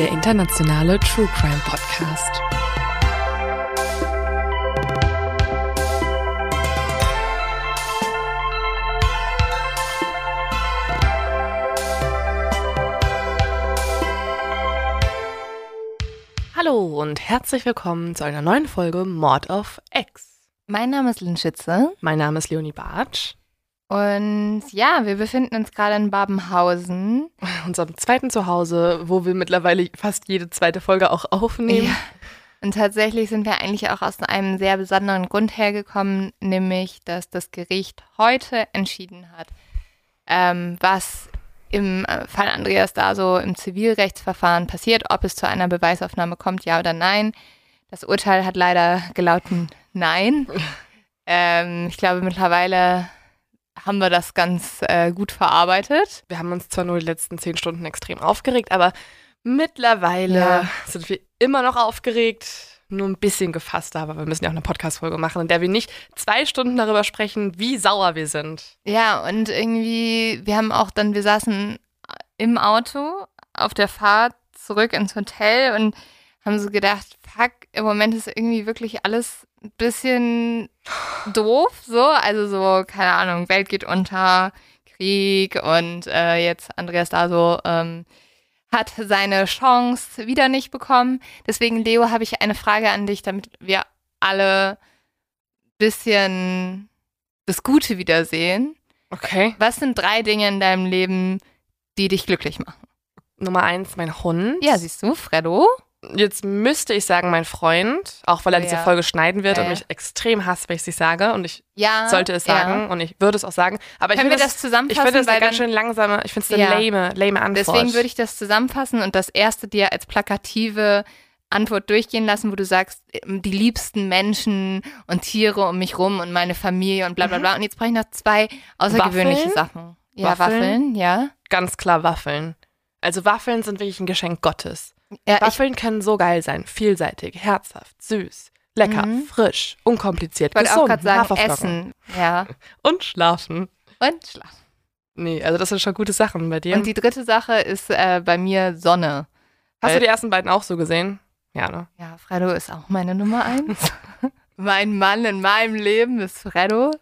Der internationale True Crime Podcast. Hallo und herzlich willkommen zu einer neuen Folge Mord auf X. Mein Name ist Lynn Schütze. Mein Name ist Leonie Bartsch. Und ja, wir befinden uns gerade in Babenhausen. unserem zweiten Zuhause, wo wir mittlerweile fast jede zweite Folge auch aufnehmen. Ja. Und tatsächlich sind wir eigentlich auch aus einem sehr besonderen Grund hergekommen, nämlich, dass das Gericht heute entschieden hat, ähm, was im äh, Fall Andreas da so im Zivilrechtsverfahren passiert, ob es zu einer Beweisaufnahme kommt, ja oder nein. Das Urteil hat leider gelauten Nein. ähm, ich glaube, mittlerweile haben wir das ganz äh, gut verarbeitet. Wir haben uns zwar nur die letzten zehn Stunden extrem aufgeregt, aber mittlerweile Ja. sind wir immer noch aufgeregt, nur ein bisschen gefasster, aber wir müssen ja auch eine Podcast-Folge machen, in der wir nicht zwei Stunden darüber sprechen, wie sauer wir sind. Ja, und irgendwie, wir haben auch dann, wir saßen im Auto auf der Fahrt zurück ins Hotel und haben so gedacht, fuck, im Moment ist irgendwie wirklich alles ein bisschen doof, so, also so, keine Ahnung, Welt geht unter, Krieg und äh, jetzt Andreas da so ähm, hat seine Chance wieder nicht bekommen. Deswegen, Leo, habe ich eine Frage an dich, damit wir alle bisschen das Gute wiedersehen. Okay. Was sind drei Dinge in deinem Leben, die dich glücklich machen? Nummer eins, mein Hund. Ja, siehst du, Freddo. Jetzt müsste ich sagen, mein Freund, auch weil er Oh, diese ja. Folge schneiden wird Ja, und mich extrem hasst, wenn ich es sage. Und ich Ja. sollte es sagen und ich würde es auch sagen. Aber ich Können wir finde das Ich zusammenfassen? finde das eine ganz schön langsame, ich finde es eine lame, lame Antwort. Deswegen würde ich das zusammenfassen und das erste dir als plakative Antwort durchgehen lassen, wo du sagst, ähm, die liebsten Menschen und Tiere um mich rum und meine Familie und bla bla bla. Und jetzt brauche ich noch zwei außergewöhnliche Waffeln? Sachen. Ja, Waffeln? Waffeln, ja. ganz klar Waffeln. Also Waffeln sind wirklich ein Geschenk Gottes. Ja ich, Waffeln können so geil sein, vielseitig, herzhaft, süß, lecker, Mhm. frisch, unkompliziert, wollte auch gesund, gerade sagen. Essen. Ja. und schlafen. Und schlafen. Nee, also das sind schon gute Sachen bei dir. Und die dritte Sache ist äh, bei mir Sonne. Hast du die ersten beiden auch so gesehen? Ja, ne? Ja, Freddo ist auch meine Nummer eins. mein Mann in meinem Leben ist Freddo.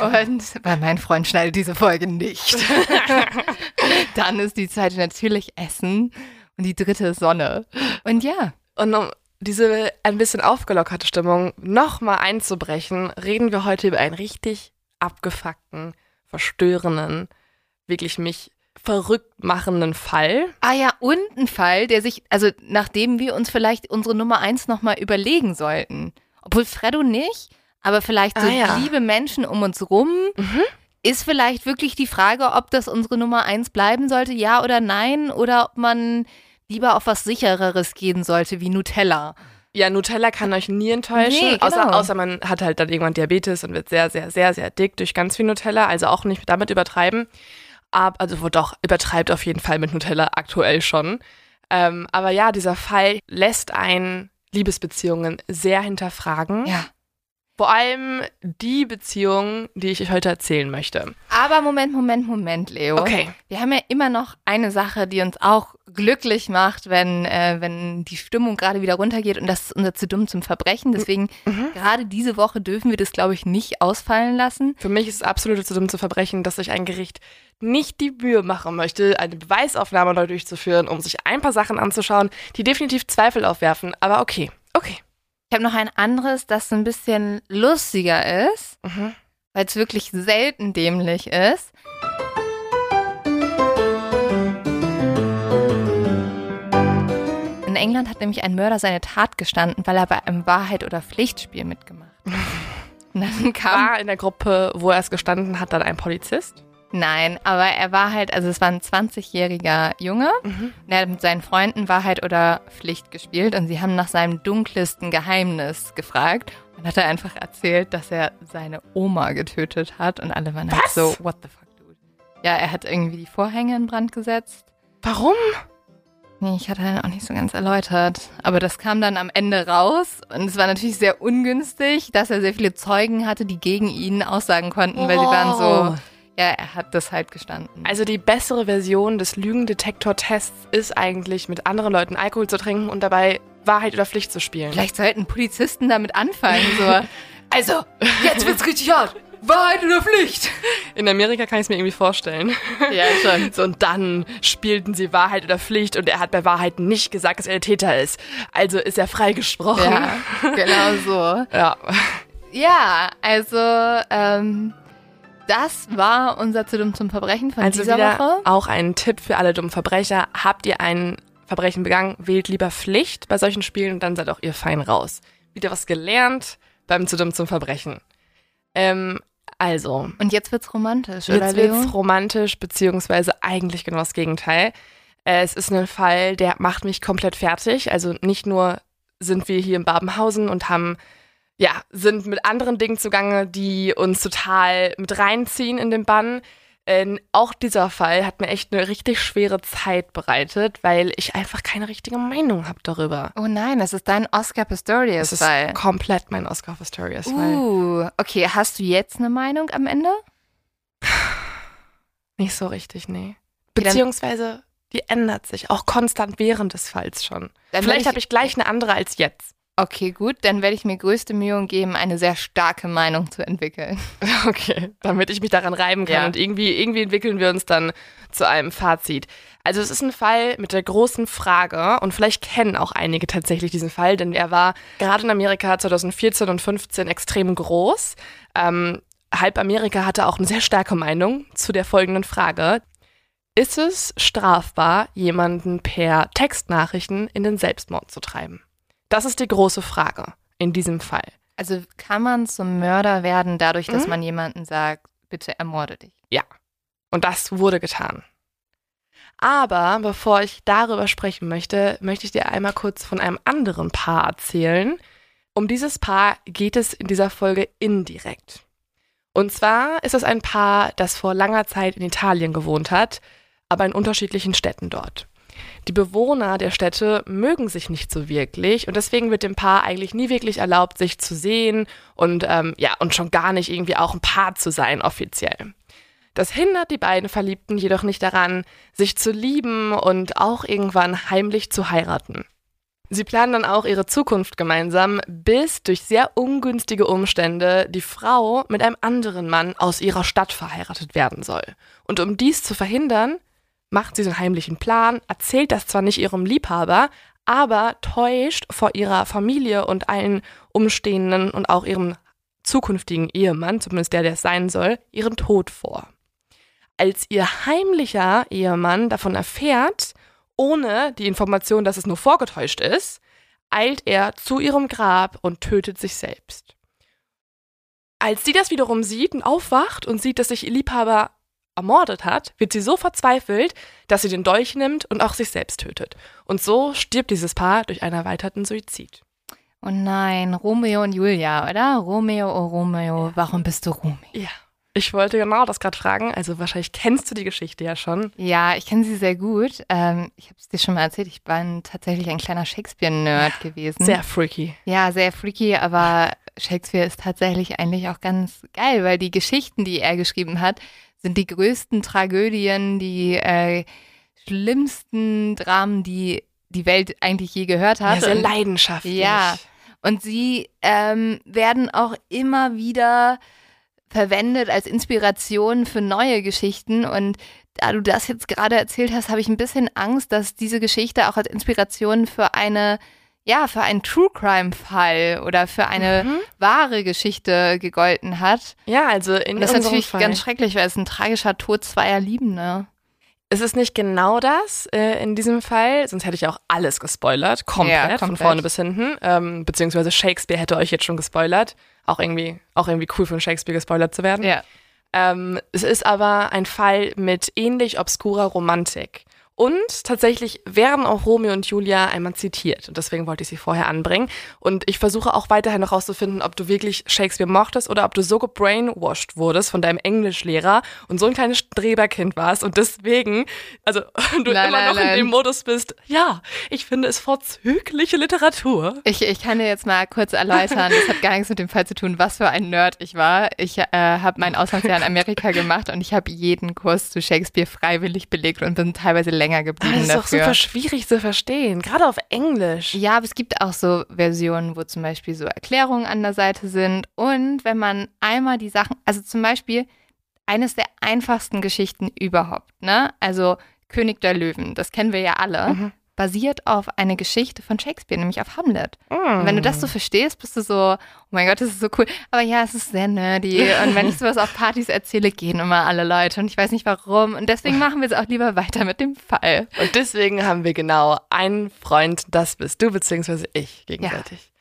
Und weil mein Freund schneidet diese Folge nicht. Dann ist die zweite natürlich Essen. Und die dritte ist Sonne. Und ja, Und um diese ein bisschen aufgelockerte Stimmung nochmal einzubrechen, reden wir heute über einen richtig abgefuckten, verstörenden, wirklich mich verrückt machenden Fall. Ah ja, und ein Fall, der sich, also nachdem wir uns vielleicht unsere Nummer eins nochmal überlegen sollten. Obwohl Freddo nicht, aber vielleicht so Ah ja. liebe Menschen um uns rum. Ist vielleicht wirklich die Frage, ob das unsere Nummer eins bleiben sollte, ja oder nein, oder ob man lieber auf was sichereres gehen sollte, wie Nutella. Ja, Nutella kann euch nie enttäuschen, Nee, genau. außer, außer man hat halt dann irgendwann Diabetes und wird sehr, sehr, sehr, sehr dick durch ganz viel Nutella, also auch nicht damit übertreiben. Ab, also wo doch, übertreibt auf jeden Fall mit Nutella aktuell schon. Ähm, aber ja, dieser Fall lässt einen Liebesbeziehungen sehr hinterfragen. Ja. Vor allem die Beziehung, die ich euch heute erzählen möchte. Aber Moment, Moment, Moment, Leo. Okay. Wir haben ja immer noch eine Sache, die uns auch glücklich macht, wenn, äh, wenn die Stimmung gerade wieder runtergeht und das ist unser zu dumm zum Verbrechen. Deswegen Mhm. gerade diese Woche dürfen wir das, glaube ich, nicht ausfallen lassen. Für mich ist es absolut zu dumm zu verbrechen, dass sich ein Gericht nicht die Mühe machen möchte, eine Beweisaufnahme neu durchzuführen, um sich ein paar Sachen anzuschauen, die definitiv Zweifel aufwerfen. Aber okay, okay. Ich habe noch ein anderes, das ein bisschen lustiger ist, Mhm. weil es wirklich selten dämlich ist. In England hat nämlich ein Mörder seine Tat gestanden, weil er bei einem Wahrheit- oder Pflichtspiel mitgemacht hat. Und dann kam. War in der Gruppe, wo er es gestanden hat, dann ein Polizist? Nein, aber er war halt, also es war ein 20-jähriger Junge. Mhm. Er hat mit seinen Freunden Wahrheit oder Pflicht gespielt und sie haben nach seinem dunkelsten Geheimnis gefragt. Und hat er einfach erzählt, dass er seine Oma getötet hat und alle waren halt Was? so, what the fuck, dude. Ja, er hat irgendwie die Vorhänge in Brand gesetzt. Warum? Nee, ich hatte dann auch nicht so ganz erläutert. Aber das kam dann am Ende raus und es war natürlich sehr ungünstig, dass er sehr viele Zeugen hatte, die gegen ihn aussagen konnten, weil sie waren so, ja, er hat das halt gestanden. Also die bessere Version des Lügendetektor-Tests ist eigentlich, mit anderen Leuten Alkohol zu trinken und dabei Wahrheit oder Pflicht zu spielen. Vielleicht sollten Polizisten damit anfangen, so. Also, jetzt wird's richtig hart. Wahrheit oder Pflicht? In Amerika kann ich es mir irgendwie vorstellen. Ja, schon. So, und dann spielten sie Wahrheit oder Pflicht und er hat bei Wahrheit nicht gesagt, dass er der Täter ist. Also ist er freigesprochen. Ja, genau so. ja. Ja, also, ähm, das war unser zu dumm zum Verbrechen von Also dieser Woche. auch ein Tipp für alle dummen Verbrecher. Habt ihr ein Verbrechen begangen, wählt lieber Pflicht bei solchen Spielen und dann seid auch ihr fein raus. Wieder was gelernt beim zu dumm zum Verbrechen. Ähm, also, Und jetzt wird's romantisch, oder jetzt wird's romantisch, beziehungsweise eigentlich genau das Gegenteil. Äh, es ist ein Fall, der macht mich komplett fertig. Also nicht nur sind wir hier in Babenhausen und haben, ja, sind mit anderen Dingen zugange, die uns total mit reinziehen in den Bann. Äh, auch dieser Fall hat mir echt eine richtig schwere Zeit bereitet, weil ich einfach keine richtige Meinung habe darüber. Oh nein, das ist dein Oscar Das Pistorius ist komplett mein Oscar Pistorius Fall. Uh, okay, hast du jetzt eine Meinung am Ende? Nicht so richtig, nee. Beziehungsweise, die ändert sich auch konstant während des Falls schon. Vielleicht habe ich gleich eine andere als jetzt. Okay, gut, dann werde ich mir größte Mühe geben, eine sehr starke Meinung zu entwickeln. Okay, damit ich mich daran reiben kann Ja. und irgendwie, irgendwie entwickeln wir uns dann zu einem Fazit. Also es ist ein Fall mit der großen Frage und vielleicht kennen auch einige tatsächlich diesen Fall, denn er war gerade in Amerika 2014 und 15 extrem groß. Ähm, halb Amerika hatte auch eine sehr starke Meinung zu der folgenden Frage. Ist es strafbar, jemanden per Textnachrichten in den Selbstmord zu treiben? Das ist die große Frage in diesem Fall. Also kann man zum Mörder werden dadurch, dass Mhm. man jemanden sagt, bitte ermorde dich. Und das wurde getan. Aber bevor ich darüber sprechen möchte, möchte ich dir einmal kurz von einem anderen Paar erzählen. Um dieses Paar geht es in dieser Folge indirekt. Und zwar ist es ein Paar, das vor langer Zeit in Italien gewohnt hat, aber in unterschiedlichen Städten dort. Die Bewohner der Städte mögen sich nicht so wirklich und deswegen wird dem Paar eigentlich nie wirklich erlaubt, sich zu sehen und ähm, ja und schon gar nicht irgendwie auch ein Paar zu sein offiziell. Das hindert die beiden Verliebten jedoch nicht daran, sich zu lieben und auch irgendwann heimlich zu heiraten. Sie planen dann auch ihre Zukunft gemeinsam, bis durch sehr ungünstige Umstände die Frau mit einem anderen Mann aus ihrer Stadt verheiratet werden soll. Und um dies zu verhindern, macht sie so einen heimlichen Plan, erzählt das zwar nicht ihrem Liebhaber, aber täuscht vor ihrer Familie und allen Umstehenden und auch ihrem zukünftigen Ehemann, zumindest der, der es sein soll, ihren Tod vor. Als ihr heimlicher Ehemann davon erfährt, ohne die Information, dass es nur vorgetäuscht ist, eilt er zu ihrem Grab und tötet sich selbst. Als sie das wiederum sieht und aufwacht und sieht, dass sich ihr Liebhaber ermordet hat, wird sie so verzweifelt, dass sie den Dolch nimmt und auch sich selbst tötet. Und so stirbt dieses Paar durch einen erweiterten Suizid. Oh nein, Romeo und Julia, oder? Romeo, oh Romeo, warum bist du Romeo? Ja. Ich wollte genau das gerade fragen. Also wahrscheinlich kennst du die Geschichte ja schon. Ja, ich kenne sie sehr gut. Ähm, ich habe es dir schon mal erzählt, ich war ein, tatsächlich ein kleiner Shakespeare-Nerd gewesen. Sehr freaky. Ja, sehr freaky, aber Shakespeare ist tatsächlich eigentlich auch ganz geil, weil die Geschichten, die er geschrieben hat, sind die größten Tragödien, die äh, schlimmsten Dramen, die die Welt eigentlich je gehört hat. Ja, sehr leidenschaftlich. Ja. Und sie ähm, werden auch immer wieder verwendet als Inspiration für neue Geschichten. Und da du das jetzt gerade erzählt hast, habe ich ein bisschen Angst, dass diese Geschichte auch als Inspiration für eine, ja, für einen True Crime Fall oder für eine Mhm. wahre Geschichte gegolten hat. Ja, also in Und das ist natürlich Fall. ganz schrecklich, weil es ein tragischer Tod zweier Liebender. Es ist nicht genau das äh, in diesem Fall, sonst hätte ich auch alles gespoilert, komplett, Ja, von komplett. vorne bis hinten. Ähm, beziehungsweise Shakespeare hätte euch jetzt schon gespoilert. Auch irgendwie, auch irgendwie cool von Shakespeare gespoilert zu werden. Ja. Ähm, es ist aber ein Fall mit ähnlich obskurer Romantik. Und tatsächlich werden auch Romeo und Julia einmal zitiert. Und deswegen wollte ich sie vorher anbringen. Und ich versuche auch weiterhin herauszufinden, ob du wirklich Shakespeare mochtest oder ob du so gebrainwashed wurdest von deinem Englischlehrer und so ein kleines Streberkind warst und deswegen, also du Nein, immer nein, noch in nein. dem Modus bist, ja, ich finde es vorzügliche Literatur. Ich, ich kann dir jetzt mal kurz erläutern, das hat gar nichts mit dem Fall zu tun, was für ein Nerd ich war. Ich äh, habe mein Auslandsjahr in Amerika gemacht und ich habe jeden Kurs zu Shakespeare freiwillig belegt und bin teilweise länger geblieben Das ist doch super schwierig zu verstehen, gerade auf Englisch. Ja, aber es gibt auch so Versionen, wo zum Beispiel so Erklärungen an der Seite sind. Und wenn man einmal die Sachen, also zum Beispiel eines der einfachsten Geschichten überhaupt, ne? Also König der Löwen, das kennen wir ja alle, Mhm. Basiert auf eine Geschichte von Shakespeare, nämlich auf Hamlet. Und wenn du Mm. das so verstehst, bist du so, oh mein Gott, das ist so cool. Aber ja, es ist sehr nerdy. Und wenn ich sowas auf Partys erzähle, gehen immer alle Leute. Und ich weiß nicht warum. Und deswegen machen wir es auch lieber weiter mit dem Fall. Und deswegen haben wir genau einen Freund, das bist du, beziehungsweise ich gegenseitig.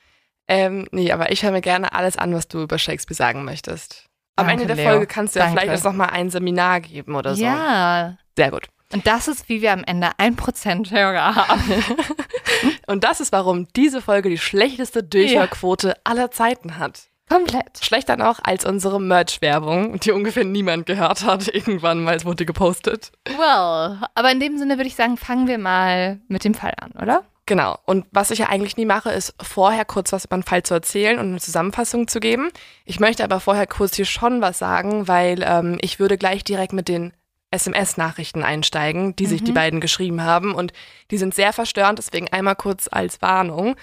Ähm, nee, aber ich höre mir gerne alles an, was du über Shakespeare sagen möchtest. Am Danke, Ende der Leo. Folge kannst du ja Danke. vielleicht jetzt nochmal ein Seminar geben oder so. Ja. Sehr gut. Und das ist, wie wir am Ende 1% Hörer haben. Und das ist, warum diese Folge die schlechteste Durchhörquote aller Zeiten hat. Komplett. Schlechter noch als unsere Merch-Werbung, die ungefähr niemand gehört hat. Irgendwann mal es wurde gepostet. Well, aber in dem Sinne würde ich sagen, fangen wir mal mit dem Fall an, oder? Genau. Und was ich ja eigentlich nie mache, ist vorher kurz was über den Fall zu erzählen und eine Zusammenfassung zu geben. Ich möchte aber vorher kurz hier schon was sagen, weil ähm, ich würde gleich direkt mit den SMS-Nachrichten einsteigen, die sich die beiden geschrieben haben. Und die sind sehr verstörend, deswegen einmal kurz als Warnung.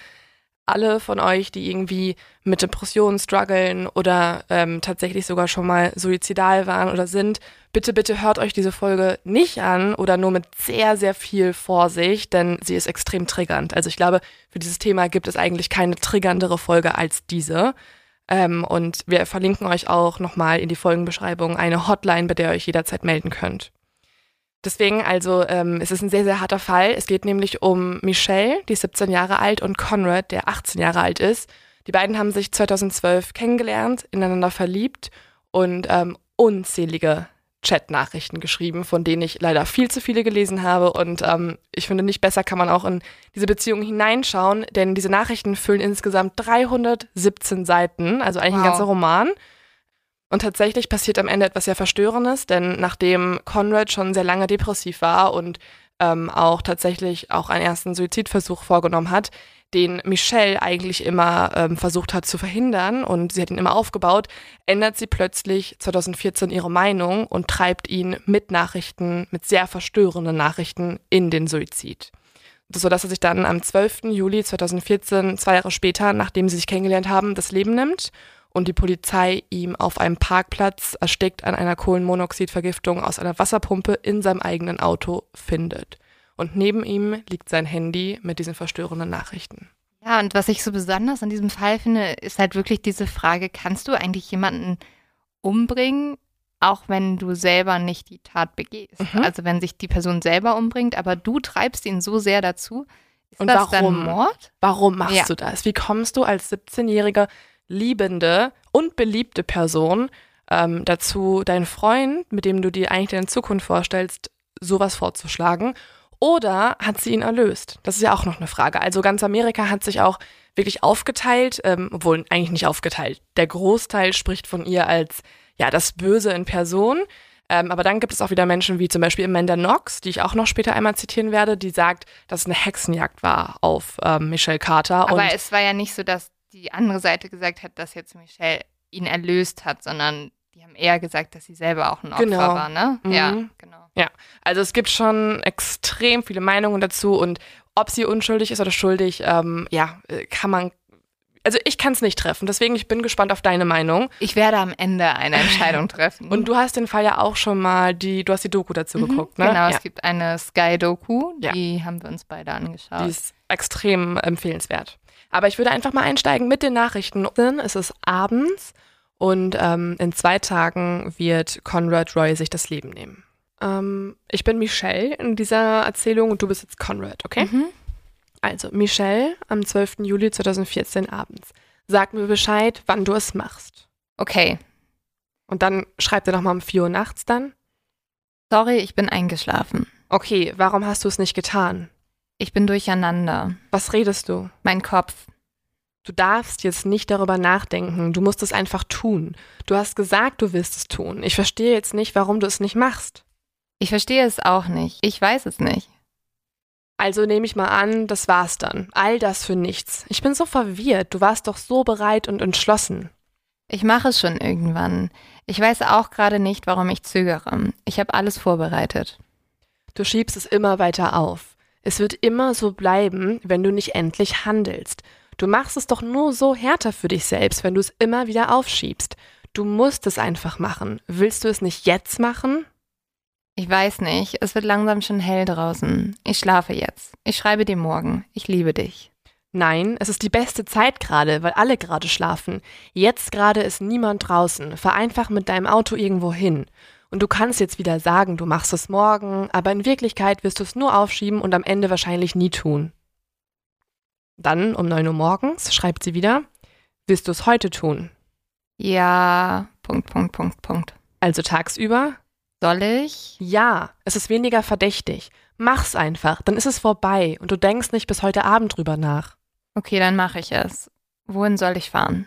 Alle von euch, die irgendwie mit Depressionen strugglen oder ähm, tatsächlich sogar schon mal suizidal waren oder sind, bitte, bitte hört euch diese Folge nicht an oder nur mit sehr, sehr viel Vorsicht, denn sie ist extrem triggernd. Also ich glaube, für dieses Thema gibt es eigentlich keine triggerndere Folge als diese. Ähm, und wir verlinken euch auch nochmal in die Folgenbeschreibung eine Hotline, bei der ihr euch jederzeit melden könnt. Deswegen also, ähm, es ist ein sehr, sehr harter Fall. Es geht nämlich um Michelle, die ist 17 Jahre alt, und Conrad, der 18 Jahre alt ist. Die beiden haben sich 2012 kennengelernt, ineinander verliebt und ähm, unzählige Chat-Nachrichten geschrieben, von denen ich leider viel zu viele gelesen habe. Und ähm, ich finde, nicht besser kann man auch in diese Beziehung hineinschauen, denn diese Nachrichten füllen insgesamt 317 Seiten, also eigentlich ein Wow. ganzer Roman. Und tatsächlich passiert am Ende etwas sehr Verstörendes, denn nachdem Conrad schon sehr lange depressiv war und ähm, auch tatsächlich auch einen ersten Suizidversuch vorgenommen hat, den Michelle eigentlich immer ähm, versucht hat zu verhindern und sie hat ihn immer aufgebaut, ändert sie plötzlich 2014 ihre Meinung und treibt ihn mit Nachrichten, mit sehr verstörenden Nachrichten in den Suizid. So dass er sich dann am 12. Juli 2014, zwei Jahre später, nachdem sie sich kennengelernt haben, das Leben nimmt und die Polizei ihm auf einem Parkplatz erstickt an einer Kohlenmonoxidvergiftung aus einer Wasserpumpe in seinem eigenen Auto findet. Und neben ihm liegt sein Handy mit diesen verstörenden Nachrichten. Ja, und was ich so besonders an diesem Fall finde, ist halt wirklich diese Frage, kannst du eigentlich jemanden umbringen, auch wenn du selber nicht die Tat begehst? Mhm. Also wenn sich die Person selber umbringt, aber du treibst ihn so sehr dazu, ist Und das warum? Mord? Warum machst Ja. du das? Wie kommst du als 17-jährige liebende und beliebte Person ähm, dazu, deinen Freund, mit dem du dir eigentlich deine Zukunft vorstellst, sowas vorzuschlagen? Oder hat sie ihn erlöst? Das ist ja auch noch eine Frage. Also ganz Amerika hat sich auch wirklich aufgeteilt, ähm, obwohl eigentlich nicht aufgeteilt. Der Großteil spricht von ihr als ja das Böse in Person. Ähm, aber dann gibt es auch wieder Menschen wie zum Beispiel Amanda Knox, die ich auch noch später einmal zitieren werde, die sagt, dass es eine Hexenjagd war auf ähm, Michelle Carter. Aber es war ja nicht so, dass die andere Seite gesagt hat, dass jetzt Michelle ihn erlöst hat, sondern die haben eher gesagt, dass sie selber auch ein Opfer Genau. war, ne? Mhm. Ja, genau. Also es gibt schon extrem viele Meinungen dazu und ob sie unschuldig ist oder schuldig, ähm, ja, äh, kann man. Also ich kann es nicht treffen, deswegen ich bin gespannt auf deine Meinung. Ich werde am Ende eine Entscheidung treffen. Und du hast den Fall ja auch schon mal, die, du hast die Doku dazu Mhm, geguckt, ne? Genau, ja. es gibt eine Sky-Doku, Ja. die haben wir uns beide angeschaut. Die ist extrem empfehlenswert. Aber ich würde einfach mal einsteigen mit den Nachrichten. Es ist abends und ähm, in zwei Tagen wird Conrad Roy sich das Leben nehmen. Ähm, ich bin Michelle in dieser Erzählung und du bist jetzt Conrad, okay? Mhm. Also, Michelle am 12. Juli 2014 abends. Sag mir Bescheid, wann du es machst. Okay, Und dann schreibt er nochmal um 4 Uhr nachts dann. sorry, ich bin eingeschlafen. Okay, warum hast du es nicht getan? Ich bin durcheinander. Was redest du? Mein Kopf. Du darfst jetzt nicht darüber nachdenken. Du musst es einfach tun. Du hast gesagt, du willst es tun. Ich verstehe jetzt nicht, warum du es nicht machst. Ich verstehe es auch nicht. Ich weiß es nicht. Also nehme ich mal an, das war's dann. All das für nichts. Ich bin so verwirrt. Du warst doch so bereit und entschlossen. Ich mache es schon irgendwann. Ich weiß auch gerade nicht, warum ich zögere. Ich habe alles vorbereitet. Du schiebst es immer weiter auf. Es wird immer so bleiben, wenn du nicht endlich handelst. Du machst es doch nur so härter für dich selbst, wenn du es immer wieder aufschiebst. Du musst es einfach machen. Willst du es nicht jetzt machen? Ich weiß nicht, es wird langsam schon hell draußen. Ich schlafe jetzt. Ich schreibe dir morgen. Ich liebe dich. Nein, es ist die beste Zeit gerade, weil alle gerade schlafen. Jetzt gerade ist niemand draußen. Fahr einfach mit deinem Auto irgendwo hin. Und du kannst jetzt wieder sagen, du machst es morgen, aber in Wirklichkeit wirst du es nur aufschieben und am Ende wahrscheinlich nie tun. Dann um 9 Uhr morgens schreibt sie wieder, wirst du es heute tun? Ja, Punkt, Punkt, Punkt, Punkt. Also tagsüber? Soll ich? Ja, es ist weniger verdächtig. Mach's einfach, dann ist es vorbei und du denkst nicht bis heute Abend drüber nach. Okay, dann mache ich es. Wohin soll ich fahren?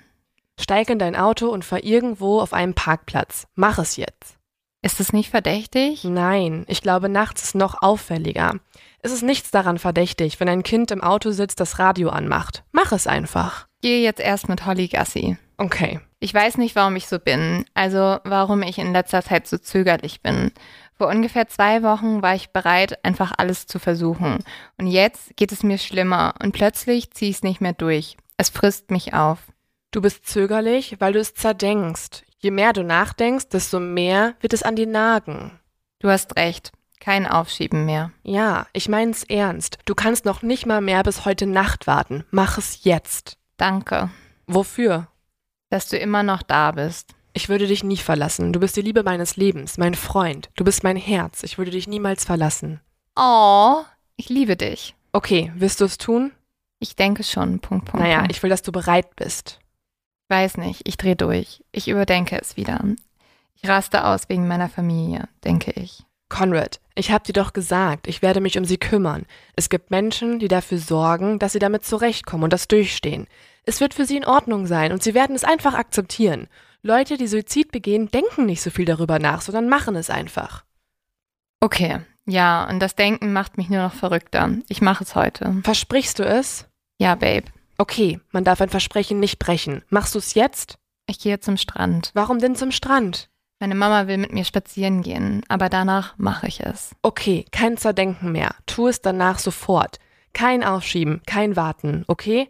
Steig in dein Auto und fahr irgendwo auf einem Parkplatz. Mach es jetzt. Ist es nicht verdächtig? Nein, ich glaube, nachts ist noch auffälliger. Es ist nichts daran verdächtig, wenn ein Kind im Auto sitzt, das Radio anmacht. Mach es einfach. Gehe jetzt erst mit Holly Gassi. Okay. Ich weiß nicht, warum ich so bin, also warum ich in letzter Zeit so zögerlich bin. Vor ungefähr zwei Wochen war ich bereit, einfach alles zu versuchen. Und jetzt geht es mir schlimmer und plötzlich ziehe ich es nicht mehr durch. Es frisst mich auf. Du bist zögerlich, weil du es zerdenkst. Je mehr du nachdenkst, desto mehr wird es an dir nagen. Du hast recht. Kein Aufschieben mehr. Ja, ich mein's ernst. Du kannst noch nicht mal mehr bis heute Nacht warten. Mach es jetzt. Danke, Wofür? dass du immer noch da bist. Ich würde dich nie verlassen. Du bist die Liebe meines Lebens, mein Freund. Du bist mein Herz. Ich würde dich niemals verlassen. Oh, ich liebe dich. Okay, wirst du es tun? Ich denke schon. Punkt, Punkt. Naja, Punkt. ich will, dass du bereit bist. Weiß nicht. Ich drehe durch. Ich überdenke es wieder. Ich raste aus wegen meiner Familie, denke ich. Conrad, ich hab dir doch gesagt, ich werde mich um sie kümmern. Es gibt Menschen, die dafür sorgen, dass sie damit zurechtkommen und das durchstehen. Es wird für sie in Ordnung sein und sie werden es einfach akzeptieren. Leute, die Suizid begehen, denken nicht so viel darüber nach, sondern machen es einfach. Okay, ja, und das Denken macht mich nur noch verrückter. Ich mache es heute. Versprichst du es? Ja, Babe. Okay, man darf ein Versprechen nicht brechen. Machst du es jetzt? Ich gehe zum Strand. Warum denn zum Strand? Meine Mama will mit mir spazieren gehen, aber danach mache ich es. Okay, kein Zerdenken mehr. Tu es danach sofort. Kein Aufschieben, kein Warten, okay?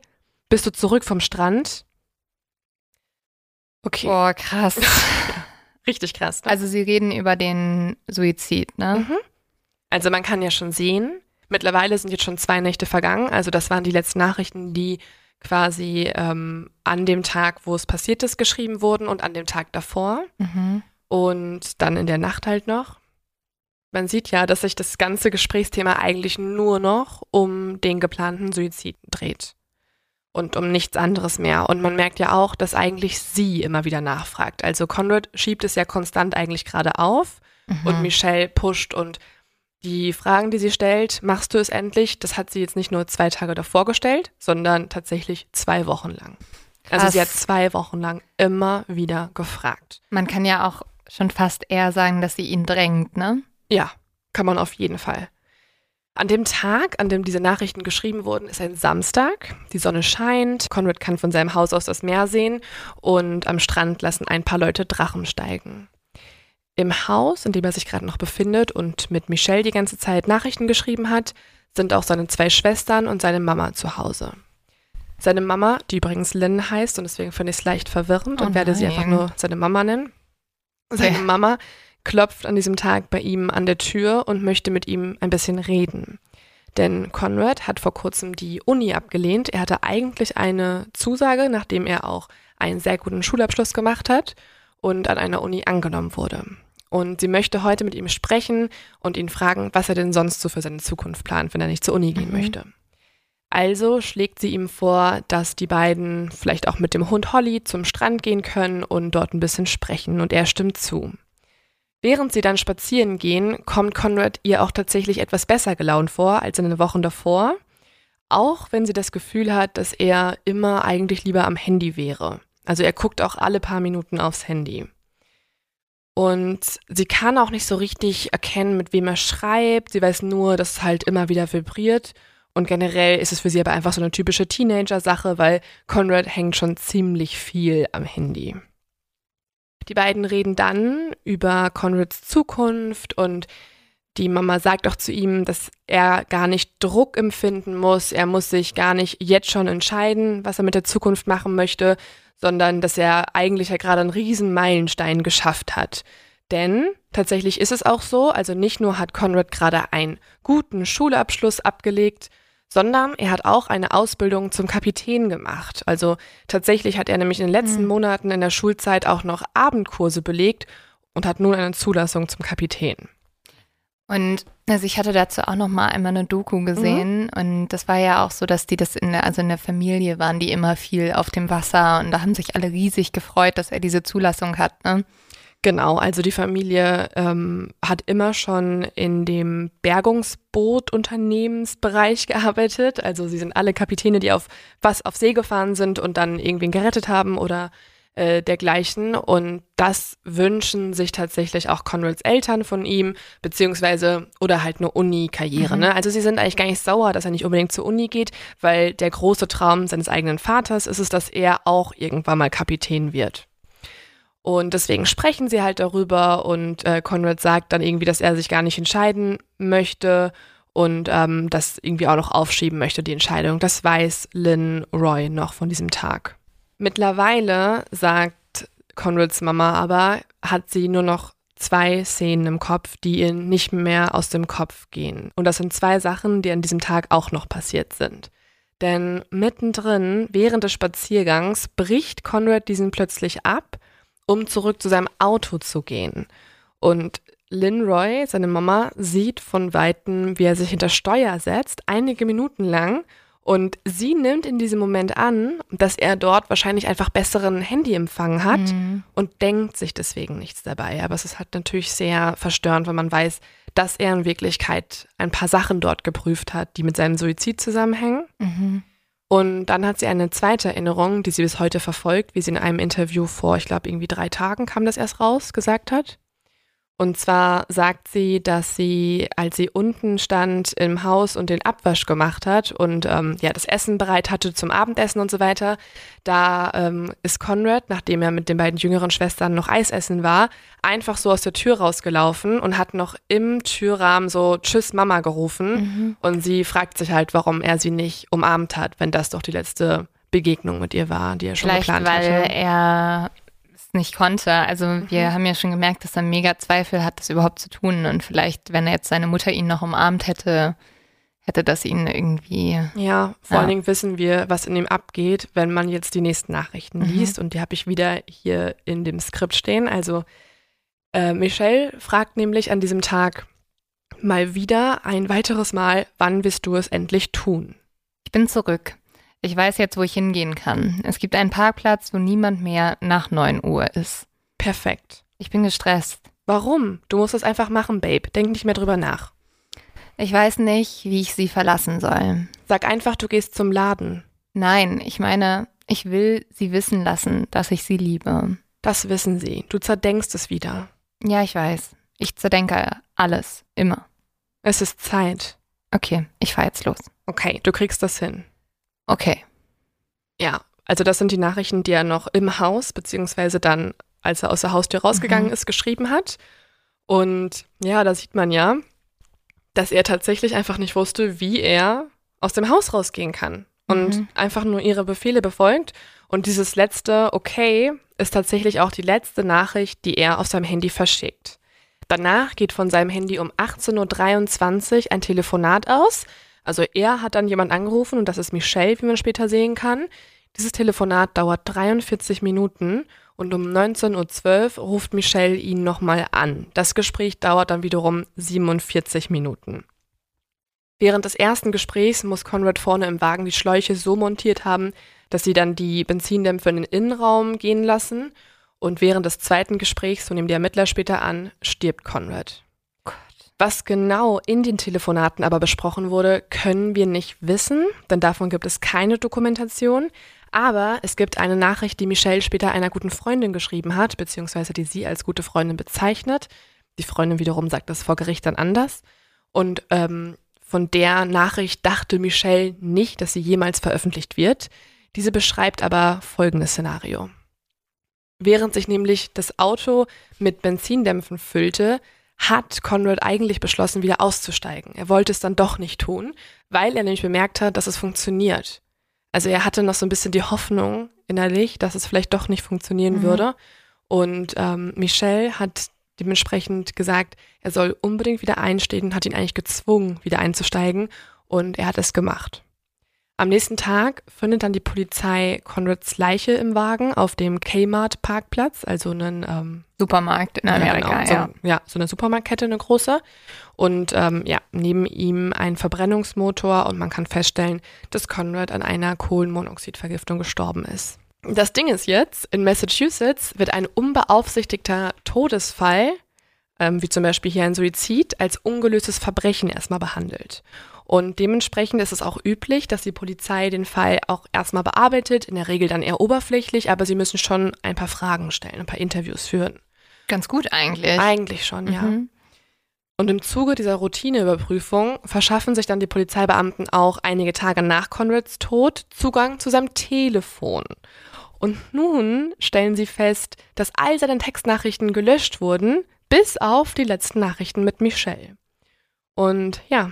Bist du zurück vom Strand? Okay, Boah, krass. richtig krass. Ne? Also sie reden über den Suizid, ne? Mhm. Also man kann ja schon sehen, mittlerweile sind jetzt schon zwei Nächte vergangen. Also das waren die letzten Nachrichten, die quasi ähm, an dem Tag, wo es passiert ist, geschrieben wurden und an dem Tag davor. Mhm. Und dann in der Nacht halt noch. Man sieht ja, dass sich das ganze Gesprächsthema eigentlich nur noch um den geplanten Suizid dreht. Und um nichts anderes mehr. Und man merkt ja auch, dass eigentlich sie immer wieder nachfragt. Also Conrad schiebt es ja konstant eigentlich gerade auf Mhm. und Michelle pusht und die Fragen, die sie stellt, machst du es endlich? Das hat sie jetzt nicht nur zwei Tage davor gestellt, sondern tatsächlich zwei Wochen lang. Also sie hat Krass. zwei Wochen lang immer wieder gefragt. Man kann ja auch schon fast eher sagen, dass sie ihn drängt, ne? Ja, kann man auf jeden Fall. An dem Tag, an dem diese Nachrichten geschrieben wurden, ist ein Samstag. Die Sonne scheint, Conrad kann von seinem Haus aus das Meer sehen und am Strand lassen ein paar Leute Drachen steigen. Im Haus, in dem er sich gerade noch befindet und mit Michelle die ganze Zeit Nachrichten geschrieben hat, sind auch seine zwei Schwestern und seine Mama zu Hause. Seine Mama, die übrigens Lynn heißt und deswegen finde ich es leicht verwirrend Oh und werde sie einfach nur seine Mama nennen. Seine Okay. Mama klopft an diesem Tag bei ihm an der Tür und möchte mit ihm ein bisschen reden. Denn Conrad hat vor kurzem die Uni abgelehnt. Er hatte eigentlich eine Zusage, nachdem er auch einen sehr guten Schulabschluss gemacht hat und an einer Uni angenommen wurde. Und sie möchte heute mit ihm sprechen und ihn fragen, was er denn sonst so für seine Zukunft plant, wenn er nicht zur Uni gehen Mhm. möchte. Also schlägt sie ihm vor, dass die beiden vielleicht auch mit dem Hund Holly zum Strand gehen können und dort ein bisschen sprechen und er stimmt zu. Während sie dann spazieren gehen, kommt Conrad ihr auch tatsächlich etwas besser gelaunt vor als in den Wochen davor, auch wenn sie das Gefühl hat, dass er immer eigentlich lieber am Handy wäre. Also er guckt auch alle paar Minuten aufs Handy. Und sie kann auch nicht so richtig erkennen, mit wem er schreibt. Sie weiß nur, dass es halt immer wieder vibriert. Und generell ist es für sie aber einfach so eine typische Teenager-Sache, weil Conrad hängt schon ziemlich viel am Handy. Die beiden reden dann über Conrads Zukunft und die Mama sagt auch zu ihm, dass er gar nicht Druck empfinden muss. Er muss sich gar nicht jetzt schon entscheiden, was er mit der Zukunft machen möchte, sondern dass er eigentlich ja gerade einen riesen Meilenstein geschafft hat. Denn tatsächlich ist es auch so, also nicht nur hat Conrad gerade einen guten Schulabschluss abgelegt, sondern er hat auch eine Ausbildung zum Kapitän gemacht. Also tatsächlich hat er nämlich in den letzten Mhm. Monaten in der Schulzeit auch noch Abendkurse belegt und hat nun eine Zulassung zum Kapitän. Und also ich hatte dazu auch noch mal einmal eine Doku gesehen und das war ja auch so, dass die das in der, also in der Familie waren, die immer viel auf dem Wasser und da haben sich alle riesig gefreut, dass er diese Zulassung hat. Ne? Genau, also die Familie ähm, hat immer schon in dem Bergungsboot-Unternehmensbereich gearbeitet. Also sie sind alle Kapitäne, die auf was auf See gefahren sind und dann irgendwen gerettet haben oder äh, dergleichen. Und das wünschen sich tatsächlich auch Conrads Eltern von ihm, beziehungsweise oder halt eine Uni-Karriere. Mhm. Ne? Also sie sind eigentlich gar nicht sauer, dass er nicht unbedingt zur Uni geht, weil der große Traum seines eigenen Vaters ist es, dass er auch irgendwann mal Kapitän wird. Und deswegen sprechen sie halt darüber und äh, Conrad sagt dann irgendwie, dass er sich gar nicht entscheiden möchte und ähm, das irgendwie auch noch aufschieben möchte, die Entscheidung. Das weiß Lynn Roy noch von diesem Tag. Mittlerweile, sagt Conrads Mama aber, hat sie nur noch zwei Szenen im Kopf, die ihr nicht mehr aus dem Kopf gehen. Und das sind zwei Sachen, die an diesem Tag auch noch passiert sind. Denn mittendrin, während des Spaziergangs, bricht Conrad diesen plötzlich ab um zurück zu seinem Auto zu gehen. Und Lynn Roy, seine Mama, sieht von Weitem, wie er sich hinter Steuer setzt, einige Minuten lang. Und sie nimmt in diesem Moment an, dass er dort wahrscheinlich einfach besseren Handyempfang hat Mhm. und denkt sich deswegen nichts dabei. Aber es ist halt natürlich sehr verstörend, wenn man weiß, dass er in Wirklichkeit ein paar Sachen dort geprüft hat, die mit seinem Suizid zusammenhängen. Mhm. Und dann hat sie eine zweite Erinnerung, die sie bis heute verfolgt, wie sie in einem Interview vor, ich glaube, irgendwie drei Tagen kam das erst raus, gesagt hat. Und zwar sagt sie, dass sie, als sie unten stand im Haus und den Abwasch gemacht hat und ähm, ja das Essen bereit hatte zum Abendessen und so weiter, da ähm, ist Conrad, nachdem er mit den beiden jüngeren Schwestern noch Eis essen war, einfach so aus der Tür rausgelaufen und hat noch im Türrahmen so Tschüss Mama gerufen. Mhm. Und sie fragt sich halt, warum er sie nicht umarmt hat, wenn das doch die letzte Begegnung mit ihr war, die er schon Vielleicht, geplant weil hatte. er es nicht konnte. Also wir Mhm. haben ja schon gemerkt, dass er mega Zweifel hat, das überhaupt zu tun. Und vielleicht, wenn er jetzt seine Mutter ihn noch umarmt hätte, hätte das ihn irgendwie. Ja, vor Ja. allen Dingen wissen wir, was in ihm abgeht, wenn man jetzt die nächsten Nachrichten Mhm. liest. Und die habe ich wieder hier in dem Skript stehen. Also äh, Michelle fragt nämlich an diesem Tag mal wieder ein weiteres Mal, wann wirst du es endlich tun? Ich bin zurück. Ich weiß jetzt, wo ich hingehen kann. Es gibt einen Parkplatz, wo niemand mehr nach 9 Uhr ist. Perfekt. Ich bin gestresst. Warum? Du musst es einfach machen, Babe. Denk nicht mehr drüber nach. Ich weiß nicht, wie ich sie verlassen soll. Sag einfach, du gehst zum Laden. Nein, ich meine, ich will sie wissen lassen, dass ich sie liebe. Das wissen sie. Du zerdenkst es wieder. Ja, ich weiß. Ich zerdenke alles. Immer. Es ist Zeit. Okay, ich fahre jetzt los. Okay, du kriegst das hin. Okay. Ja, also das sind die Nachrichten, die er noch im Haus, beziehungsweise dann, als er aus der Haustür rausgegangen Mhm. ist, geschrieben hat. Und ja, da sieht man ja, dass er tatsächlich einfach nicht wusste, wie er aus dem Haus rausgehen kann. Und Mhm. einfach nur ihre Befehle befolgt. Und dieses letzte Okay ist tatsächlich auch die letzte Nachricht, die er auf seinem Handy verschickt. Danach geht von seinem Handy um 18.23 Uhr ein Telefonat aus. Also er hat dann jemand angerufen und das ist Michelle, wie man später sehen kann. Dieses Telefonat dauert 43 Minuten und um 19.12 Uhr ruft Michelle ihn nochmal an. Das Gespräch dauert dann wiederum 47 Minuten. Während des ersten Gesprächs muss Conrad vorne im Wagen die Schläuche so montiert haben, dass sie dann die Benzindämpfe in den Innenraum gehen lassen. Und während des zweiten Gesprächs, so nehmen die Ermittler später an, stirbt Conrad. Was genau in den Telefonaten aber besprochen wurde, können wir nicht wissen, denn davon gibt es keine Dokumentation. Aber es gibt eine Nachricht, die Michelle später einer guten Freundin geschrieben hat, beziehungsweise die sie als gute Freundin bezeichnet. Die Freundin wiederum sagt das vor Gericht dann anders. Und ähm, von der Nachricht dachte Michelle nicht, dass sie jemals veröffentlicht wird. Diese beschreibt aber folgendes Szenario. Während sich nämlich das Auto mit Benzindämpfen füllte, hat Conrad eigentlich beschlossen, wieder auszusteigen. Er wollte es dann doch nicht tun, weil er nämlich bemerkt hat, dass es funktioniert. Also er hatte noch so ein bisschen die Hoffnung innerlich, dass es vielleicht doch nicht funktionieren Mhm. würde. Und ähm, Michelle hat dementsprechend gesagt, er soll unbedingt wieder einstehen, hat ihn eigentlich gezwungen, wieder einzusteigen. Und er hat es gemacht. Am nächsten Tag findet dann die Polizei Conrads Leiche im Wagen auf dem Kmart-Parkplatz, also einen ähm, Supermarkt in Amerika, ja, ja. genau. So, ja, so eine Supermarktkette, eine große. Und ähm, ja, neben ihm ein Verbrennungsmotor und man kann feststellen, dass Conrad an einer Kohlenmonoxidvergiftung gestorben ist. Das Ding ist jetzt, in Massachusetts wird ein unbeaufsichtigter Todesfall, ähm, wie zum Beispiel hier ein Suizid, als ungelöstes Verbrechen erstmal behandelt. Und dementsprechend ist es auch üblich, dass die Polizei den Fall auch erstmal bearbeitet, in der Regel dann eher oberflächlich, aber sie müssen schon ein paar Fragen stellen, ein paar Interviews führen. Ganz gut eigentlich. Eigentlich schon, ja. Mhm. Und im Zuge dieser Routineüberprüfung verschaffen sich dann die Polizeibeamten auch einige Tage nach Conrads Tod Zugang zu seinem Telefon. Und nun stellen sie fest, dass all seine Textnachrichten gelöscht wurden, bis auf die letzten Nachrichten mit Michelle. Und ja,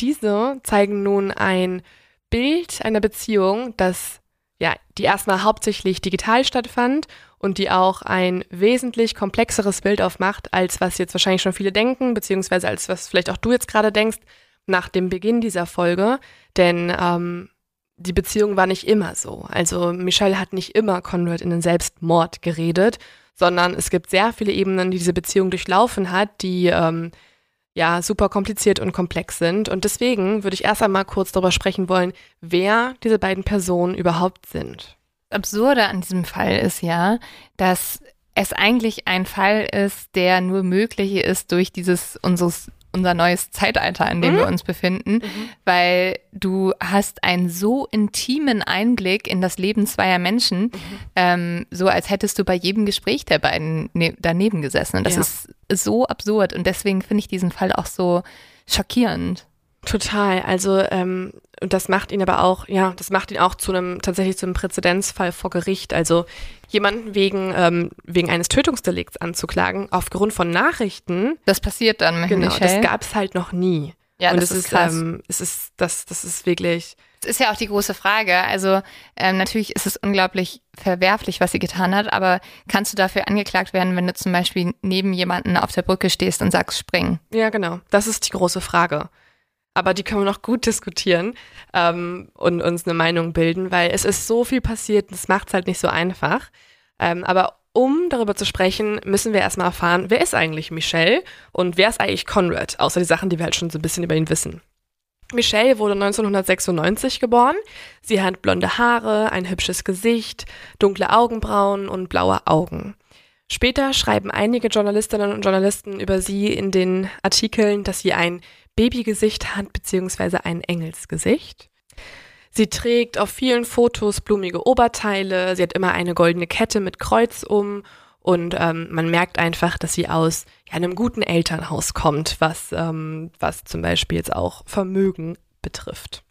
diese zeigen nun ein Bild einer Beziehung, das ja, die erstmal hauptsächlich digital stattfand und die auch ein wesentlich komplexeres Bild aufmacht, als was jetzt wahrscheinlich schon viele denken, beziehungsweise als was vielleicht auch du jetzt gerade denkst, nach dem Beginn dieser Folge. Denn ähm, die Beziehung war nicht immer so. Also Michelle hat nicht immer Conrad in den Selbstmord geredet, sondern es gibt sehr viele Ebenen, die diese Beziehung durchlaufen hat, die ähm, ja super kompliziert und komplex sind. Und deswegen würde ich erst einmal kurz darüber sprechen wollen, wer diese beiden Personen überhaupt sind. Absurde an diesem Fall ist ja, dass es eigentlich ein Fall ist, der nur möglich ist durch dieses unseres unser neues Zeitalter, in dem Mhm. wir uns befinden, weil du hast einen so intimen Einblick in das Leben zweier Menschen, ähm, so als hättest du bei jedem Gespräch der beiden ne daneben gesessen. Und das Ja. ist so absurd und deswegen finde ich diesen Fall auch so schockierend. Total. Also ähm, und das macht ihn aber auch, ja, das macht ihn auch zu einem tatsächlich zu einem Präzedenzfall vor Gericht. Also jemanden wegen ähm, wegen eines Tötungsdelikts anzuklagen aufgrund von Nachrichten. Das passiert dann mit Genau, Michelle. das gab es halt noch nie. ja, und das es ist krass. ähm, es ist das das ist wirklich Das ist ja auch die große Frage. Also ähm, natürlich ist es unglaublich verwerflich, was sie getan hat, aber kannst du dafür angeklagt werden, wenn du zum Beispiel neben jemanden auf der Brücke stehst und sagst, spring? Ja, genau. Das ist die große Frage. Aber die können wir noch gut diskutieren ähm, und uns eine Meinung bilden, weil es ist so viel passiert, das macht es halt nicht so einfach. Ähm, aber um darüber zu sprechen, müssen wir erstmal erfahren, wer ist eigentlich Michelle und wer ist eigentlich Conrad, außer die Sachen, die wir halt schon so ein bisschen über ihn wissen. Michelle wurde 1996 geboren. Sie hat blonde Haare, ein hübsches Gesicht, dunkle Augenbrauen und blaue Augen. Später schreiben einige Journalistinnen und Journalisten über sie in den Artikeln, dass sie ein Babygesicht hat, beziehungsweise ein Engelsgesicht. Sie trägt auf vielen Fotos blumige Oberteile, sie hat immer eine goldene Kette mit Kreuz um Und ähm, man merkt einfach, dass sie aus ja, einem guten Elternhaus kommt, was, ähm, was zum Beispiel jetzt auch Vermögen betrifft.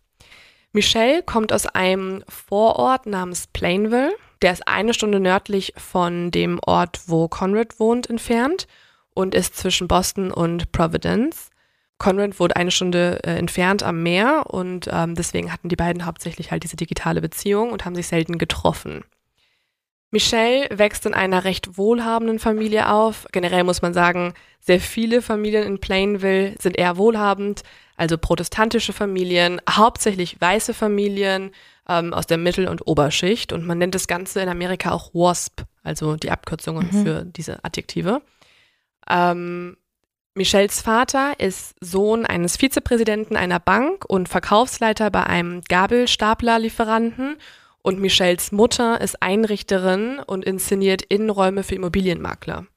Michelle kommt aus einem Vorort namens Plainville. Der ist eine Stunde nördlich von dem Ort, wo Conrad wohnt, entfernt und ist zwischen Boston und Providence. Conrad wurde eine Stunde äh, entfernt am Meer und ähm, deswegen hatten die beiden hauptsächlich halt diese digitale Beziehung und haben sich selten getroffen. Michelle wächst in einer recht wohlhabenden Familie auf. Generell muss man sagen, sehr viele Familien in Plainville sind eher wohlhabend, also protestantische Familien, hauptsächlich weiße Familien ähm, aus der Mittel- und Oberschicht. Und man nennt das Ganze in Amerika auch WASP, also die Abkürzungen mhm. für diese Adjektive. Ähm, Michelles Vater ist Sohn eines Vizepräsidenten einer Bank und Verkaufsleiter bei einem Gabelstaplerlieferanten und Michelles Mutter ist Einrichterin und inszeniert Innenräume für Immobilienmakler.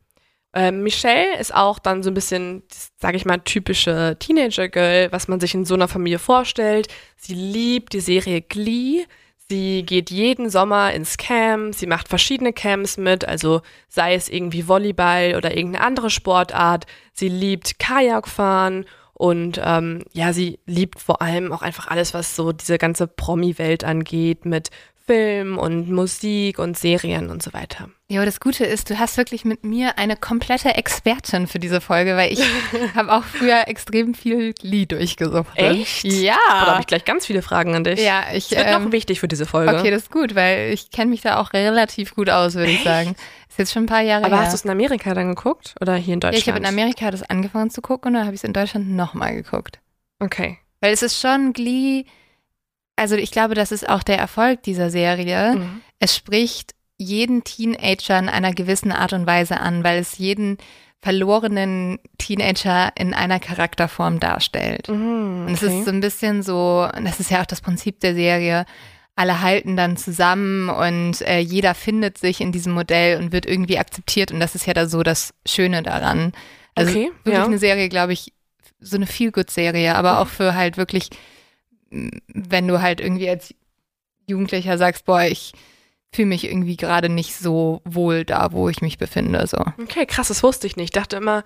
Ähm, Michelle ist auch dann so ein bisschen, sage ich mal, typische Teenager-Girl, was man sich in so einer Familie vorstellt. Sie liebt die Serie Glee. Sie geht jeden Sommer ins Camp, sie macht verschiedene Camps mit, also sei es irgendwie Volleyball oder irgendeine andere Sportart. Sie liebt Kajakfahren und ähm, ja, sie liebt vor allem auch einfach alles, was so diese ganze Promi-Welt angeht, mit Film und Musik und Serien und so weiter. Ja, aber das Gute ist, du hast wirklich mit mir eine komplette Expertin für diese Folge, weil ich habe auch früher extrem viel Lied durchgesucht. Echt? Ja. Da habe ich gleich ganz viele Fragen an dich. Ja, ich. Das wird ähm, noch wichtig für diese Folge. Okay, das ist gut, weil ich kenne mich da auch relativ gut aus, würde ich sagen. Ist jetzt schon ein paar Jahre Aber her. hast du es in Amerika dann geguckt oder hier in Deutschland? Ja, ich habe in Amerika das angefangen zu gucken und dann habe ich es in Deutschland nochmal geguckt. Okay. Weil es ist schon Glee also ich glaube, das ist auch der Erfolg dieser Serie. Mhm. Es spricht jeden Teenager in einer gewissen Art und Weise an, weil es jeden verlorenen Teenager in einer Charakterform darstellt. Mhm, okay. Und es ist so ein bisschen so, das ist ja auch das Prinzip der Serie, alle halten dann zusammen und äh, jeder findet sich in diesem Modell und wird irgendwie akzeptiert und das ist ja da so das Schöne daran. Also okay, wirklich ja. eine Serie, glaube ich, so eine Feel-Good-Serie, aber auch für halt wirklich wenn du halt irgendwie als Jugendlicher sagst, boah, ich fühle mich irgendwie gerade nicht so wohl da, wo ich mich befinde. So. Okay, krass, das wusste ich nicht. Ich dachte immer,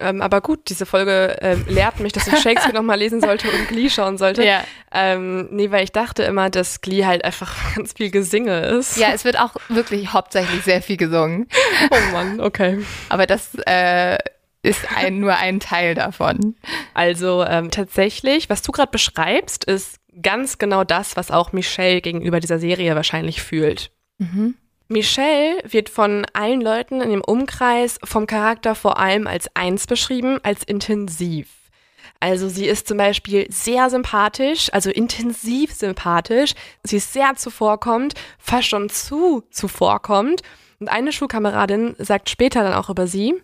ähm, aber gut, diese Folge äh, lehrt mich, dass ich Shakespeare nochmal lesen sollte und Glee schauen sollte. Ja. Ähm, nee, weil ich dachte immer, dass Glee halt einfach ganz viel Gesinge ist. Ja, es wird auch wirklich hauptsächlich sehr viel gesungen. Oh Mann, okay. Aber das äh, ist ein, nur ein Teil davon. Also ähm, tatsächlich, was du gerade beschreibst, ist ganz genau das, was auch Michelle gegenüber dieser Serie wahrscheinlich fühlt. Mhm. Michelle wird von allen Leuten in dem Umkreis vom Charakter vor allem als eins beschrieben, als intensiv. Also sie ist zum Beispiel sehr sympathisch, also intensiv sympathisch. Sie ist sehr zuvorkommend, fast schon zu zuvorkommend. Und eine Schulkameradin sagt später dann auch über sie,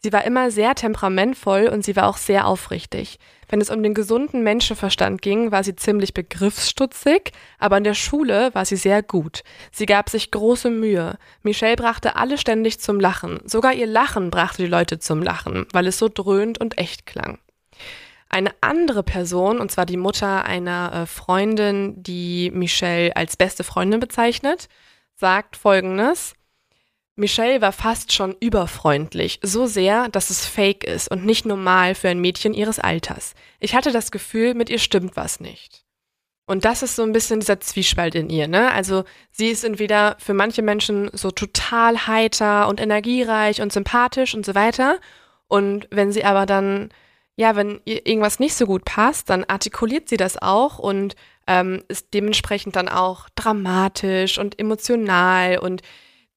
Sie war immer sehr temperamentvoll und sie war auch sehr aufrichtig. Wenn es um den gesunden Menschenverstand ging, war sie ziemlich begriffsstutzig, aber in der Schule war sie sehr gut. Sie gab sich große Mühe. Michelle brachte alle ständig zum Lachen. Sogar ihr Lachen brachte die Leute zum Lachen, weil es so dröhnt und echt klang. Eine andere Person, und zwar die Mutter einer äh, Freundin, die Michelle als beste Freundin bezeichnet, sagt folgendes. Michelle war fast schon überfreundlich, so sehr, dass es fake ist und nicht normal für ein Mädchen ihres Alters. Ich hatte das Gefühl, mit ihr stimmt was nicht. Und das ist so ein bisschen dieser Zwiespalt in ihr, ne? Also sie ist entweder für manche Menschen so total heiter und energiereich und sympathisch und so weiter. Und wenn sie aber dann, ja, wenn ihr irgendwas nicht so gut passt, dann artikuliert sie das auch und ähm, ist dementsprechend dann auch dramatisch und emotional und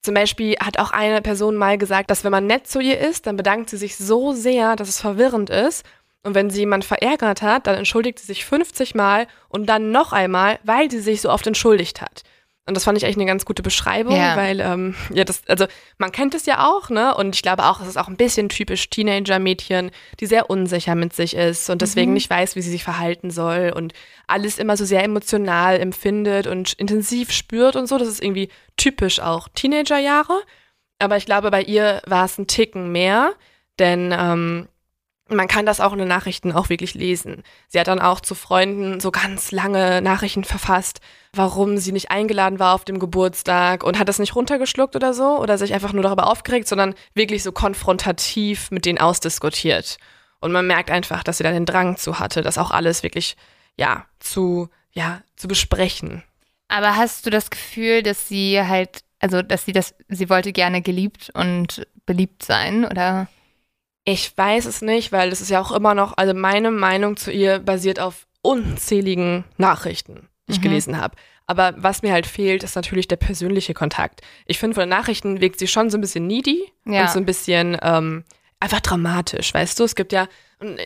zum Beispiel hat auch eine Person mal gesagt, dass wenn man nett zu ihr ist, dann bedankt sie sich so sehr, dass es verwirrend ist. Und wenn sie jemand verärgert hat, dann entschuldigt sie sich 50 Mal und dann noch einmal, weil sie sich so oft entschuldigt hat. Und das fand ich echt eine ganz gute Beschreibung, Ja. weil, ähm, ja, das, also man kennt es ja auch, ne? Und ich glaube auch, es ist auch ein bisschen typisch Teenager-Mädchen, die sehr unsicher mit sich ist und deswegen Mhm. nicht weiß, wie sie sich verhalten soll und alles immer so sehr emotional empfindet und intensiv spürt und so. Das ist irgendwie typisch auch Teenager-Jahre. Aber ich glaube, bei ihr war es ein Ticken mehr, denn ähm, man kann das auch in den Nachrichten auch wirklich lesen. Sie hat dann auch zu Freunden so ganz lange Nachrichten verfasst, warum sie nicht eingeladen war auf dem Geburtstag und hat das nicht runtergeschluckt oder so oder sich einfach nur darüber aufgeregt, sondern wirklich so konfrontativ mit denen ausdiskutiert. Und man merkt einfach, dass sie da den Drang zu hatte, das auch alles wirklich, ja, zu, ja, zu besprechen. Aber hast du das Gefühl, dass sie halt, also dass sie das, sie wollte gerne geliebt und beliebt sein, oder? Ich weiß es nicht, weil es ist ja auch immer noch, also meine Meinung zu ihr basiert auf unzähligen Nachrichten, die ich mhm. gelesen habe. Aber was mir halt fehlt, ist natürlich der persönliche Kontakt. Ich finde, von den Nachrichten wirkt sie schon so ein bisschen needy ja. und so ein bisschen ähm, einfach dramatisch, weißt du? Es gibt ja,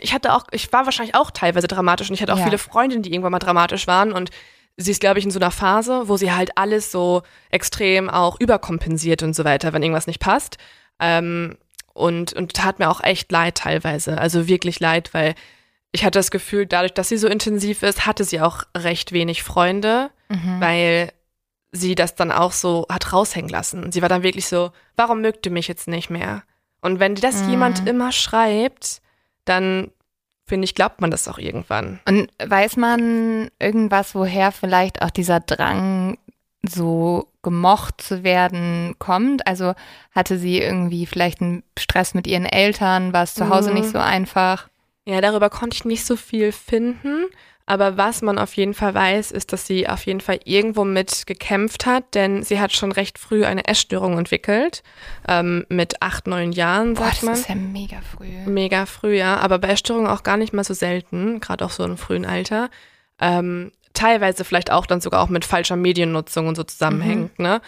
ich hatte auch, ich war wahrscheinlich auch teilweise dramatisch und ich hatte auch ja. viele Freundinnen, die irgendwann mal dramatisch waren und sie ist, glaube ich, in so einer Phase, wo sie halt alles so extrem auch überkompensiert und so weiter, wenn irgendwas nicht passt. Ähm, und, und tat mir auch echt leid teilweise. Also wirklich leid, weil ich hatte das Gefühl, dadurch, dass sie so intensiv ist, hatte sie auch recht wenig Freunde, mhm. weil sie das dann auch so hat raushängen lassen. Sie war dann wirklich so, warum mögt ihr mich jetzt nicht mehr? Und wenn das mhm. jemand immer schreibt, dann finde ich, glaubt man das auch irgendwann. Und weiß man irgendwas, woher vielleicht auch dieser Drang so gemocht zu werden kommt? Also hatte sie irgendwie vielleicht einen Stress mit ihren Eltern? War es zu Hause mhm. nicht so einfach? Ja, darüber konnte ich nicht so viel finden. Aber was man auf jeden Fall weiß, ist, dass sie auf jeden Fall irgendwo mit gekämpft hat, denn sie hat schon recht früh eine Essstörung entwickelt. Ähm, mit acht, neun Jahren, Boah, sagt man. Das ist ja mega früh. Mega früh, ja. Aber bei Essstörungen auch gar nicht mal so selten, gerade auch so im frühen Alter. Ähm, teilweise vielleicht auch dann sogar auch mit falscher Mediennutzung und so zusammenhängt, mhm. ne?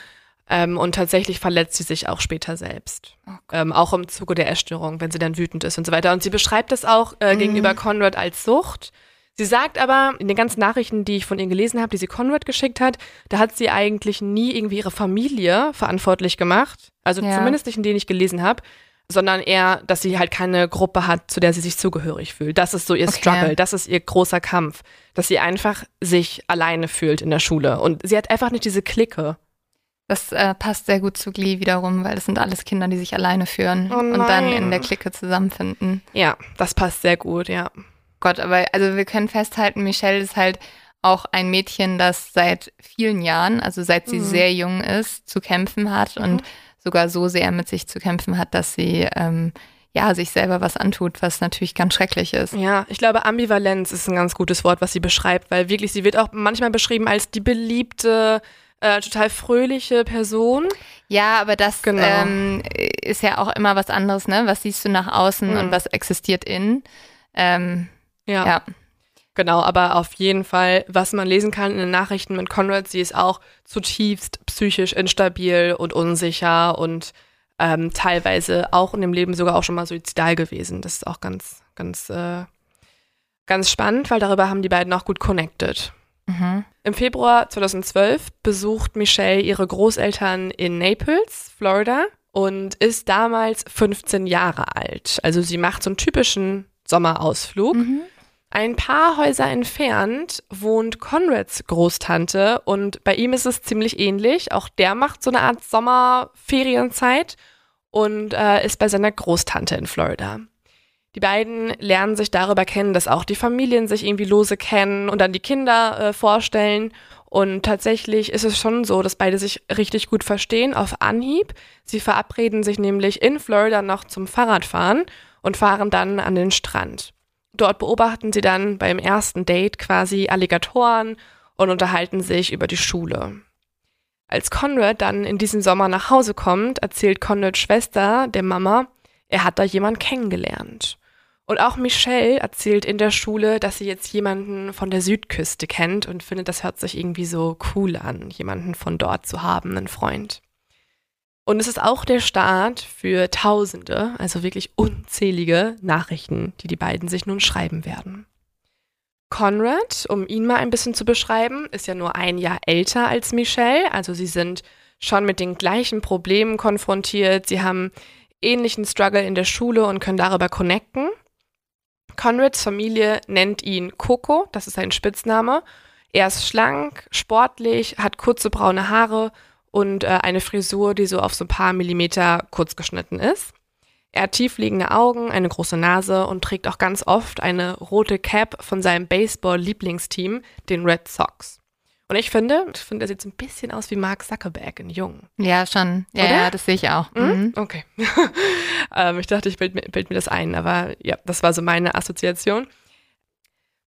Ähm, und tatsächlich verletzt sie sich auch später selbst. Oh ähm, auch im Zuge der Essstörung, wenn sie dann wütend ist und so weiter. Und sie beschreibt das auch äh, mhm. gegenüber Conrad als Sucht. Sie sagt aber, in den ganzen Nachrichten, die ich von ihr gelesen habe, die sie Conrad geschickt hat, da hat sie eigentlich nie irgendwie ihre Familie verantwortlich gemacht. Also ja. zumindest nicht in denen ich gelesen habe sondern eher, dass sie halt keine Gruppe hat, zu der sie sich zugehörig fühlt. Das ist so ihr okay. Struggle, das ist ihr großer Kampf, dass sie einfach sich alleine fühlt in der Schule und sie hat einfach nicht diese Clique. Das äh, passt sehr gut zu Glee wiederum, weil es sind alles Kinder, die sich alleine führen oh und dann in der Clique zusammenfinden. Ja, das passt sehr gut, ja. Gott, aber also wir können festhalten, Michelle ist halt auch ein Mädchen, das seit vielen Jahren, also seit sie mhm. sehr jung ist, zu kämpfen hat mhm. und sogar so sehr mit sich zu kämpfen hat, dass sie ähm, ja sich selber was antut, was natürlich ganz schrecklich ist. Ja, ich glaube, Ambivalenz ist ein ganz gutes Wort, was sie beschreibt, weil wirklich, sie wird auch manchmal beschrieben als die beliebte, äh, total fröhliche Person. Ja, aber das genau. ähm, ist ja auch immer was anderes, ne? Was siehst du nach außen mhm. und was existiert in? Ähm, ja. ja. Genau, aber auf jeden Fall, was man lesen kann in den Nachrichten mit Conrad, sie ist auch zutiefst psychisch instabil und unsicher und ähm, teilweise auch in dem Leben sogar auch schon mal suizidal gewesen. Das ist auch ganz, ganz, äh, ganz spannend, weil darüber haben die beiden auch gut connected. Mhm. Im Februar 2012 besucht Michelle ihre Großeltern in Naples, Florida und ist damals 15 Jahre alt. Also sie macht so einen typischen Sommerausflug. Mhm. Ein paar Häuser entfernt wohnt Conrads Großtante und bei ihm ist es ziemlich ähnlich. Auch der macht so eine Art Sommerferienzeit und äh, ist bei seiner Großtante in Florida. Die beiden lernen sich darüber kennen, dass auch die Familien sich irgendwie lose kennen und dann die Kinder äh, vorstellen. Und tatsächlich ist es schon so, dass beide sich richtig gut verstehen auf Anhieb. Sie verabreden sich nämlich in Florida noch zum Fahrradfahren und fahren dann an den Strand. Dort beobachten sie dann beim ersten Date quasi Alligatoren und unterhalten sich über die Schule. Als Conrad dann in diesem Sommer nach Hause kommt, erzählt Conrads Schwester der Mama, er hat da jemanden kennengelernt. Und auch Michelle erzählt in der Schule, dass sie jetzt jemanden von der Südküste kennt und findet, das hört sich irgendwie so cool an, jemanden von dort zu haben, einen Freund. Und es ist auch der Start für Tausende, also wirklich unzählige Nachrichten, die die beiden sich nun schreiben werden. Conrad, um ihn mal ein bisschen zu beschreiben, ist ja nur ein Jahr älter als Michelle, also sie sind schon mit den gleichen Problemen konfrontiert, sie haben ähnlichen Struggle in der Schule und können darüber connecten. Conrads Familie nennt ihn Coco, das ist sein Spitzname. Er ist schlank, sportlich, hat kurze braune Haare und äh, eine Frisur, die so auf so ein paar Millimeter kurz geschnitten ist. Er hat tiefliegende Augen, eine große Nase und trägt auch ganz oft eine rote Cap von seinem Baseball-Lieblingsteam, den Red Sox. Und ich finde, ich finde, er sieht so ein bisschen aus wie Mark Zuckerberg in Jung. Ja, schon. Ja, ja das sehe ich auch. Mhm. mhm. Okay. ähm, ich dachte, ich bild bild mir das ein, aber ja, das war so meine Assoziation.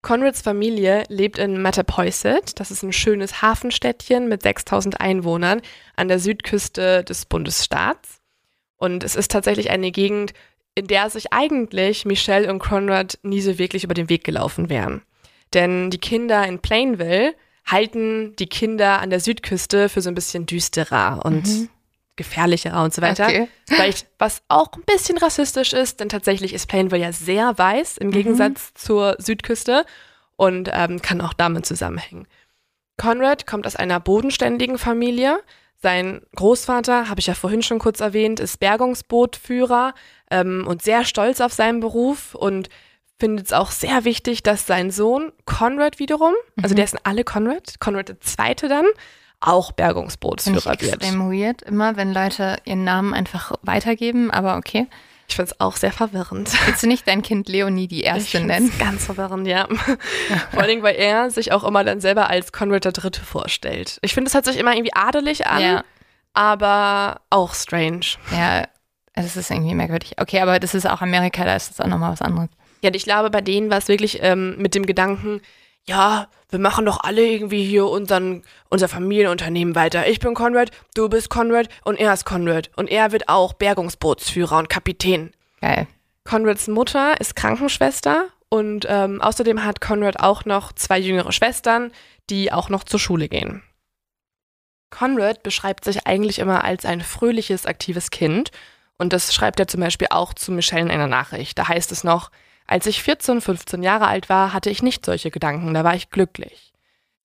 Conrads Familie lebt in Mattapoisett. Das ist ein schönes Hafenstädtchen mit 6000 Einwohnern an der Südküste des Bundesstaats. Und es ist tatsächlich eine Gegend, in der sich eigentlich Michelle und Conrad nie so wirklich über den Weg gelaufen wären. Denn die Kinder in Plainville halten die Kinder an der Südküste für so ein bisschen düsterer und mhm. Gefährlicher und so weiter. Okay. Vielleicht, was auch ein bisschen rassistisch ist, denn tatsächlich ist Plainville ja sehr weiß im mhm. Gegensatz zur Südküste und ähm, kann auch damit zusammenhängen. Conrad kommt aus einer bodenständigen Familie. Sein Großvater, habe ich ja vorhin schon kurz erwähnt, ist Bergungsbootführer ähm, und sehr stolz auf seinen Beruf und findet es auch sehr wichtig, dass sein Sohn Conrad wiederum, also mhm. also der ist alle Conrad, Conrad der Zweite dann, auch Bergungsbootsführer wird. Extrem weird, immer wenn Leute ihren Namen einfach weitergeben, aber okay. Ich finde es auch sehr verwirrend. Willst du nicht dein Kind Leonie die Erste ich nennen? Ganz verwirrend, ja. Vor allen Dingen, weil er sich auch immer dann selber als Conrad der Dritte vorstellt. Ich finde, es hört sich immer irgendwie adelig an, ja. aber auch strange. Ja, es ist irgendwie merkwürdig. Okay, aber das ist auch Amerika, da ist das auch nochmal was anderes. Ja, ich glaube, bei denen war es wirklich ähm, mit dem Gedanken, ja, wir machen doch alle irgendwie hier unseren, unser Familienunternehmen weiter. Ich bin Conrad, du bist Conrad und er ist Conrad. Und er wird auch Bergungsbootsführer und Kapitän. Geil. Conrads Mutter ist Krankenschwester und ähm, außerdem hat Conrad auch noch zwei jüngere Schwestern, die auch noch zur Schule gehen. Conrad beschreibt sich eigentlich immer als ein fröhliches, aktives Kind und das schreibt er zum Beispiel auch zu Michelle in einer Nachricht. Da heißt es noch, als ich 14, 15 Jahre alt war, hatte ich nicht solche Gedanken, da war ich glücklich.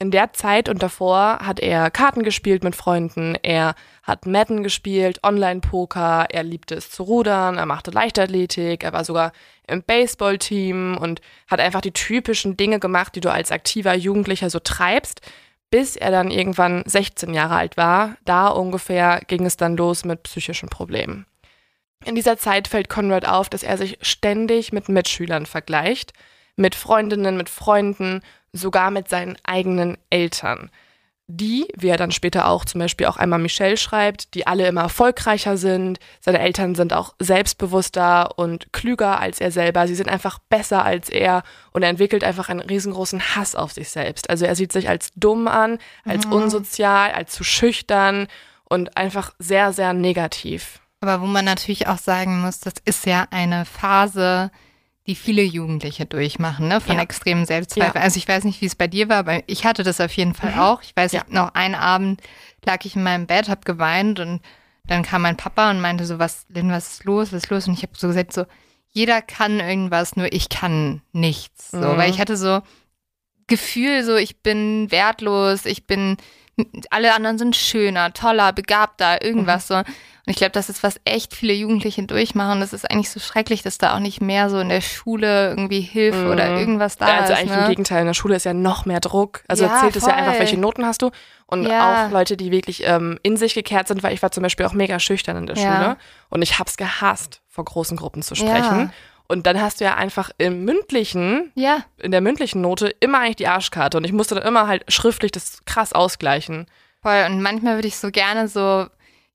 In der Zeit und davor hat er Karten gespielt mit Freunden, er hat Madden gespielt, Online-Poker, er liebte es zu rudern, er machte Leichtathletik, er war sogar im Baseballteam und hat einfach die typischen Dinge gemacht, die du als aktiver Jugendlicher so treibst, bis er dann irgendwann 16 Jahre alt war. Da ungefähr ging es dann los mit psychischen Problemen. In dieser Zeit fällt Conrad auf, dass er sich ständig mit Mitschülern vergleicht, mit Freundinnen, mit Freunden, sogar mit seinen eigenen Eltern. Die, wie er dann später auch zum Beispiel auch einmal Michelle schreibt, die alle immer erfolgreicher sind. Seine Eltern sind auch selbstbewusster und klüger als er selber. Sie sind einfach besser als er und er entwickelt einfach einen riesengroßen Hass auf sich selbst. Also er sieht sich als dumm an, als mhm. unsozial, als zu schüchtern und einfach sehr, sehr negativ. Aber wo man natürlich auch sagen muss, das ist ja eine Phase, die viele Jugendliche durchmachen, ne? Von ja. extremen Selbstzweifeln. Ja. Also ich weiß nicht, wie es bei dir war, aber ich hatte das auf jeden Fall mhm. auch. Ich weiß ja. noch, einen Abend lag ich in meinem Bett, hab geweint und dann kam mein Papa und meinte so, was, Lynn, was ist los, was ist los? Und ich habe so gesagt, so, jeder kann irgendwas, nur ich kann nichts. So, mhm. weil ich hatte so Gefühl, so, ich bin wertlos, ich bin, alle anderen sind schöner, toller, begabter, irgendwas mhm. so. Und ich glaube, das ist, was echt viele Jugendliche durchmachen. Das ist eigentlich so schrecklich, dass da auch nicht mehr so in der Schule irgendwie Hilfe mhm. oder irgendwas da ja, also ist. Also eigentlich ne? im Gegenteil, in der Schule ist ja noch mehr Druck. Also ja, zählt es ja einfach, welche Noten hast du. Und ja. auch Leute, die wirklich ähm, in sich gekehrt sind, weil ich war zum Beispiel auch mega schüchtern in der ja. Schule. Und ich hab's gehasst, vor großen Gruppen zu sprechen. Und dann hast du ja einfach im mündlichen, ja. in der mündlichen Note immer eigentlich die Arschkarte. Und ich musste dann immer halt schriftlich das krass ausgleichen. Voll. Und manchmal würde ich so gerne so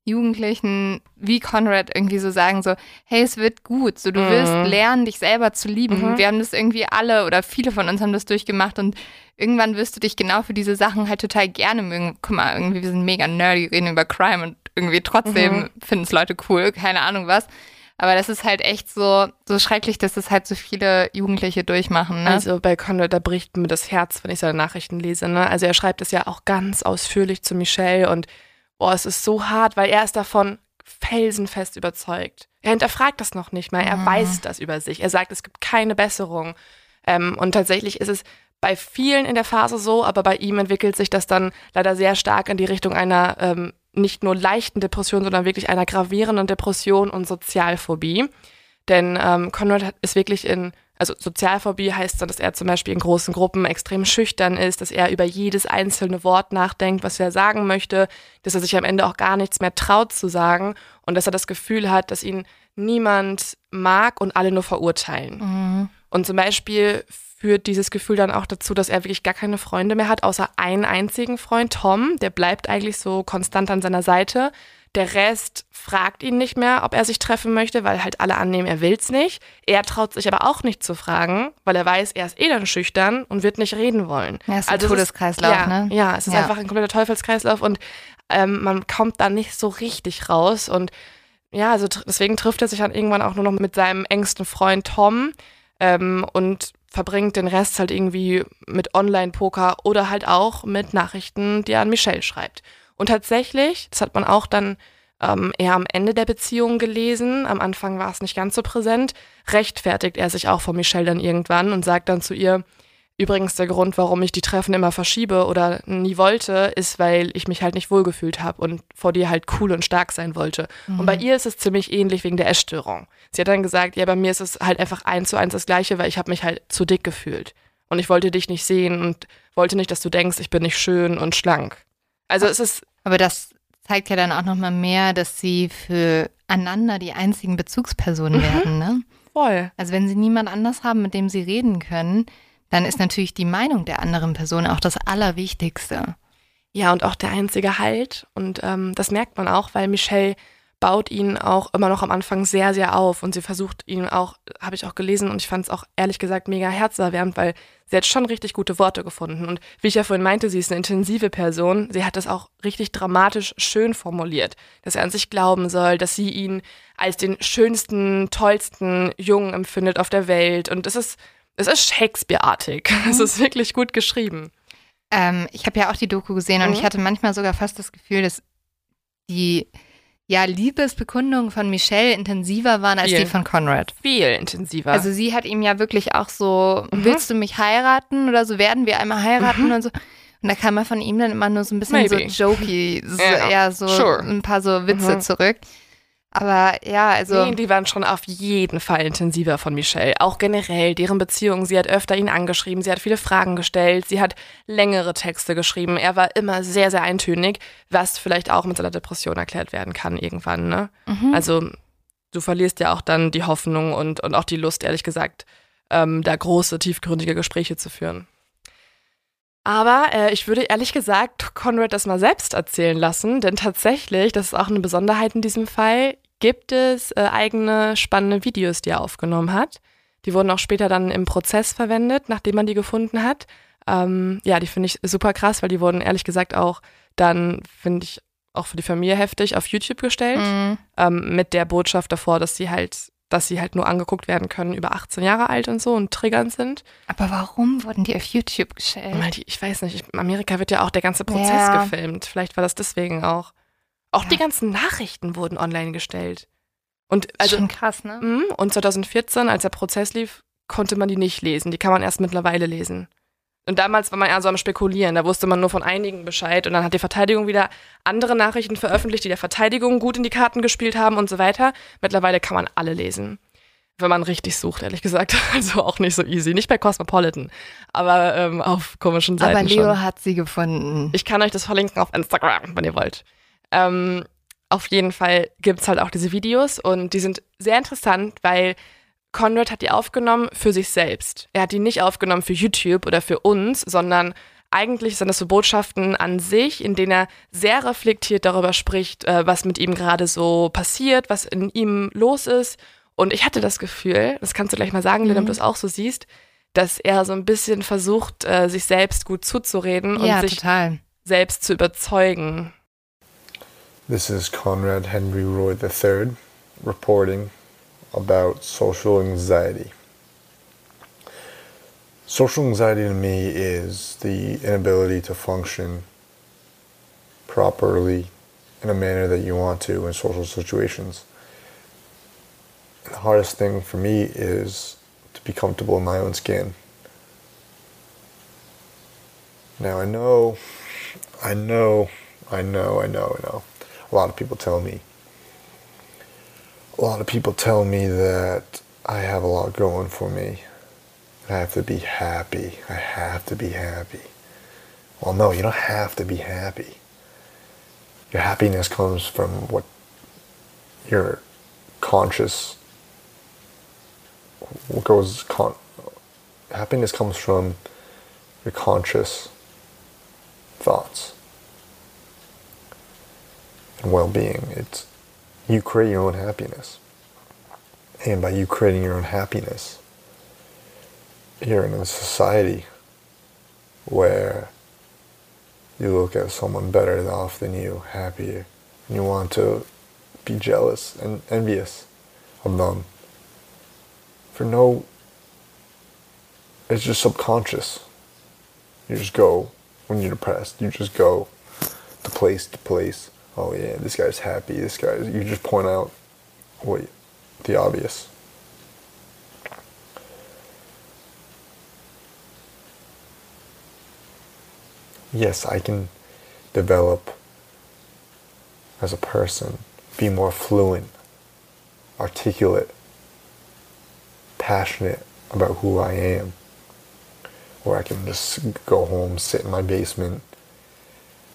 Jugendlichen wie Conrad irgendwie so sagen, so, hey, es wird gut, so du mhm. wirst lernen, dich selber zu lieben. Mhm. Wir haben das irgendwie alle oder viele von uns haben das durchgemacht und irgendwann wirst du dich genau für diese Sachen halt total gerne mögen. Guck mal, irgendwie, wir sind mega nerdy, reden über Crime und irgendwie trotzdem mhm. finden es Leute cool, keine Ahnung was. Aber das ist halt echt so, so schrecklich, dass das halt so viele Jugendliche durchmachen. Ne? Also bei Conrad, da bricht mir das Herz, wenn ich seine Nachrichten lese. Ne? Also er schreibt es ja auch ganz ausführlich zu Michelle und boah, es ist so hart, weil er ist davon felsenfest überzeugt. Er hinterfragt das noch nicht mal, er mhm. weiß das über sich. Er sagt, es gibt keine Besserung. Ähm, und tatsächlich ist es bei vielen in der Phase so, aber bei ihm entwickelt sich das dann leider sehr stark in die Richtung einer ähm, nicht nur leichten Depression, sondern wirklich einer gravierenden Depression und Sozialphobie. Denn ähm, Conrad ist wirklich in also Sozialphobie heißt dann, dass er zum Beispiel in großen Gruppen extrem schüchtern ist, dass er über jedes einzelne Wort nachdenkt, was er sagen möchte, dass er sich am Ende auch gar nichts mehr traut zu sagen und dass er das Gefühl hat, dass ihn niemand mag und alle nur verurteilen. Mhm. Und zum Beispiel führt dieses Gefühl dann auch dazu, dass er wirklich gar keine Freunde mehr hat, außer einen einzigen Freund, Tom. Der bleibt eigentlich so konstant an seiner Seite. Der Rest fragt ihn nicht mehr, ob er sich treffen möchte, weil halt alle annehmen, er will's nicht. Er traut sich aber auch nicht zu fragen, weil er weiß, er ist eh dann schüchtern und wird nicht reden wollen. Ja, ist ein Also es ist- Todeskreislauf, ja, ne? Ja, es ist Ja. einfach ein kompletter Teufelskreislauf und ähm, man kommt da nicht so richtig raus. Und ja, also deswegen trifft er sich dann irgendwann auch nur noch mit seinem engsten Freund Tom ähm, und verbringt den Rest halt irgendwie mit Online-Poker oder halt auch mit Nachrichten, die er an Michelle schreibt. Und tatsächlich, das hat man auch dann ähm, eher am Ende der Beziehung gelesen, am Anfang war es nicht ganz so präsent, rechtfertigt er sich auch vor Michelle dann irgendwann und sagt dann zu ihr, Übrigens der Grund, warum ich die Treffen immer verschiebe oder nie wollte, ist, weil ich mich halt nicht wohlgefühlt habe und vor dir halt cool und stark sein wollte. Und bei ihr ist es ziemlich ähnlich wegen der Essstörung. Sie hat dann gesagt, ja, bei mir ist es halt einfach eins zu eins das Gleiche, weil ich habe mich halt zu dick gefühlt. Und ich wollte dich nicht sehen und wollte nicht, dass du denkst, ich bin nicht schön und schlank. Also es ist, Aber das zeigt ja dann auch nochmal mehr, dass sie füreinander die einzigen Bezugspersonen Mhm. werden, ne? voll. Also wenn sie niemand anders haben, mit dem sie reden können, dann ist natürlich die Meinung der anderen Person auch das Allerwichtigste. Ja, und auch der einzige Halt. Und ähm, das merkt man auch, weil Michelle baut ihn auch immer noch am Anfang sehr, sehr auf. Und sie versucht ihn auch, habe ich auch gelesen, und ich fand es auch ehrlich gesagt mega herzerwärmend, weil sie hat schon richtig gute Worte gefunden. Und wie ich ja vorhin meinte, sie ist eine intensive Person. Sie hat das auch richtig dramatisch schön formuliert, dass er an sich glauben soll, dass sie ihn als den schönsten, tollsten Jungen empfindet auf der Welt. Und es ist, es ist Shakespeare-artig. Es ist wirklich gut geschrieben. Ähm, ich habe ja auch die Doku gesehen und Mhm. ich hatte manchmal sogar fast das Gefühl, dass die ja, Liebesbekundungen von Michelle intensiver waren als Viel. die von Conrad. Viel intensiver. Also sie hat ihm ja wirklich auch so, Mhm. willst du mich heiraten oder so, werden wir einmal heiraten und so. Und da kam er von ihm dann immer nur so ein bisschen Maybe. so jokey, so Ja, eher so sure. ein paar so Witze Mhm. zurück. Aber ja, also Nee, die waren schon auf jeden Fall intensiver von Michelle. Auch generell, deren Beziehung. Sie hat öfter ihn angeschrieben, sie hat viele Fragen gestellt, sie hat längere Texte geschrieben. Er war immer sehr, sehr eintönig, was vielleicht auch mit seiner Depression erklärt werden kann irgendwann, ne? mhm. Also, du verlierst ja auch dann die Hoffnung und, und auch die Lust, ehrlich gesagt, ähm, da große, tiefgründige Gespräche zu führen. Aber äh, ich würde ehrlich gesagt Conrad das mal selbst erzählen lassen, denn tatsächlich, das ist auch eine Besonderheit in diesem Fall, gibt es äh, eigene spannende Videos, die er aufgenommen hat. Die wurden auch später dann im Prozess verwendet, nachdem man die gefunden hat. Ähm, ja, die finde ich super krass, weil die wurden ehrlich gesagt auch dann, finde ich, auch für die Familie heftig auf YouTube gestellt Mhm. ähm, mit der Botschaft davor, dass sie halt, dass sie halt nur angeguckt werden können über 18 Jahre alt und so und triggernd sind. Aber warum wurden die auf YouTube gestellt? Weil die, ich weiß nicht, ich, in Amerika wird ja auch der ganze Prozess Ja. gefilmt. Vielleicht war das deswegen auch. Auch Ja. die ganzen Nachrichten wurden online gestellt. Und also Schon krass, ne? mm, und 2014, als der Prozess lief, konnte man die nicht lesen. Die kann man erst mittlerweile lesen. Und damals war man eher so am Spekulieren. Da wusste man nur von einigen Bescheid. Und dann hat die Verteidigung wieder andere Nachrichten veröffentlicht, die der Verteidigung gut in die Karten gespielt haben und so weiter. Mittlerweile kann man alle lesen. Wenn man richtig sucht, ehrlich gesagt. Also auch nicht so easy. Nicht bei Cosmopolitan, aber ähm, auf komischen Seiten Aber Leo schon. hat sie gefunden. Ich kann euch das verlinken auf Instagram, wenn ihr wollt. Ähm, auf jeden Fall gibt's halt auch diese Videos und die sind sehr interessant, weil Conrad hat die aufgenommen für sich selbst. Er hat die nicht aufgenommen für YouTube oder für uns, sondern eigentlich sind das so Botschaften an sich, in denen er sehr reflektiert darüber spricht, äh, was mit ihm gerade so passiert, was in ihm los ist. Und ich hatte das Gefühl, das kannst du gleich mal sagen, Lynn, ob du das auch so siehst, dass er so ein bisschen versucht, äh, sich selbst gut zuzureden und ja, sich total. selbst zu überzeugen. This is Conrad Henry Roy III reporting about social anxiety. Social anxiety to me is the inability to function properly in a manner that you want to in social situations. The hardest thing for me is to be comfortable in my own skin. Now I know, I know, I know, I know, I know. A lot of people tell me. A lot of people tell me that I have a lot going for me. I have to be happy. I have to be happy. Well, no, you don't have to be happy. Your happiness comes from what you're conscious what goes con- happiness comes from your conscious thoughts and well-being. It's you create your own happiness. And by you creating your own happiness you're in a society where you look at someone better off than you happier. And you want to be jealous and envious of them. For no it's just subconscious. You just go when you're depressed. You just go to place to place oh yeah this guy's happy this guy's you just point out what the obvious yes i can develop as a person be more fluent articulate passionate about who I am. Or I can just go home, sit in my basement,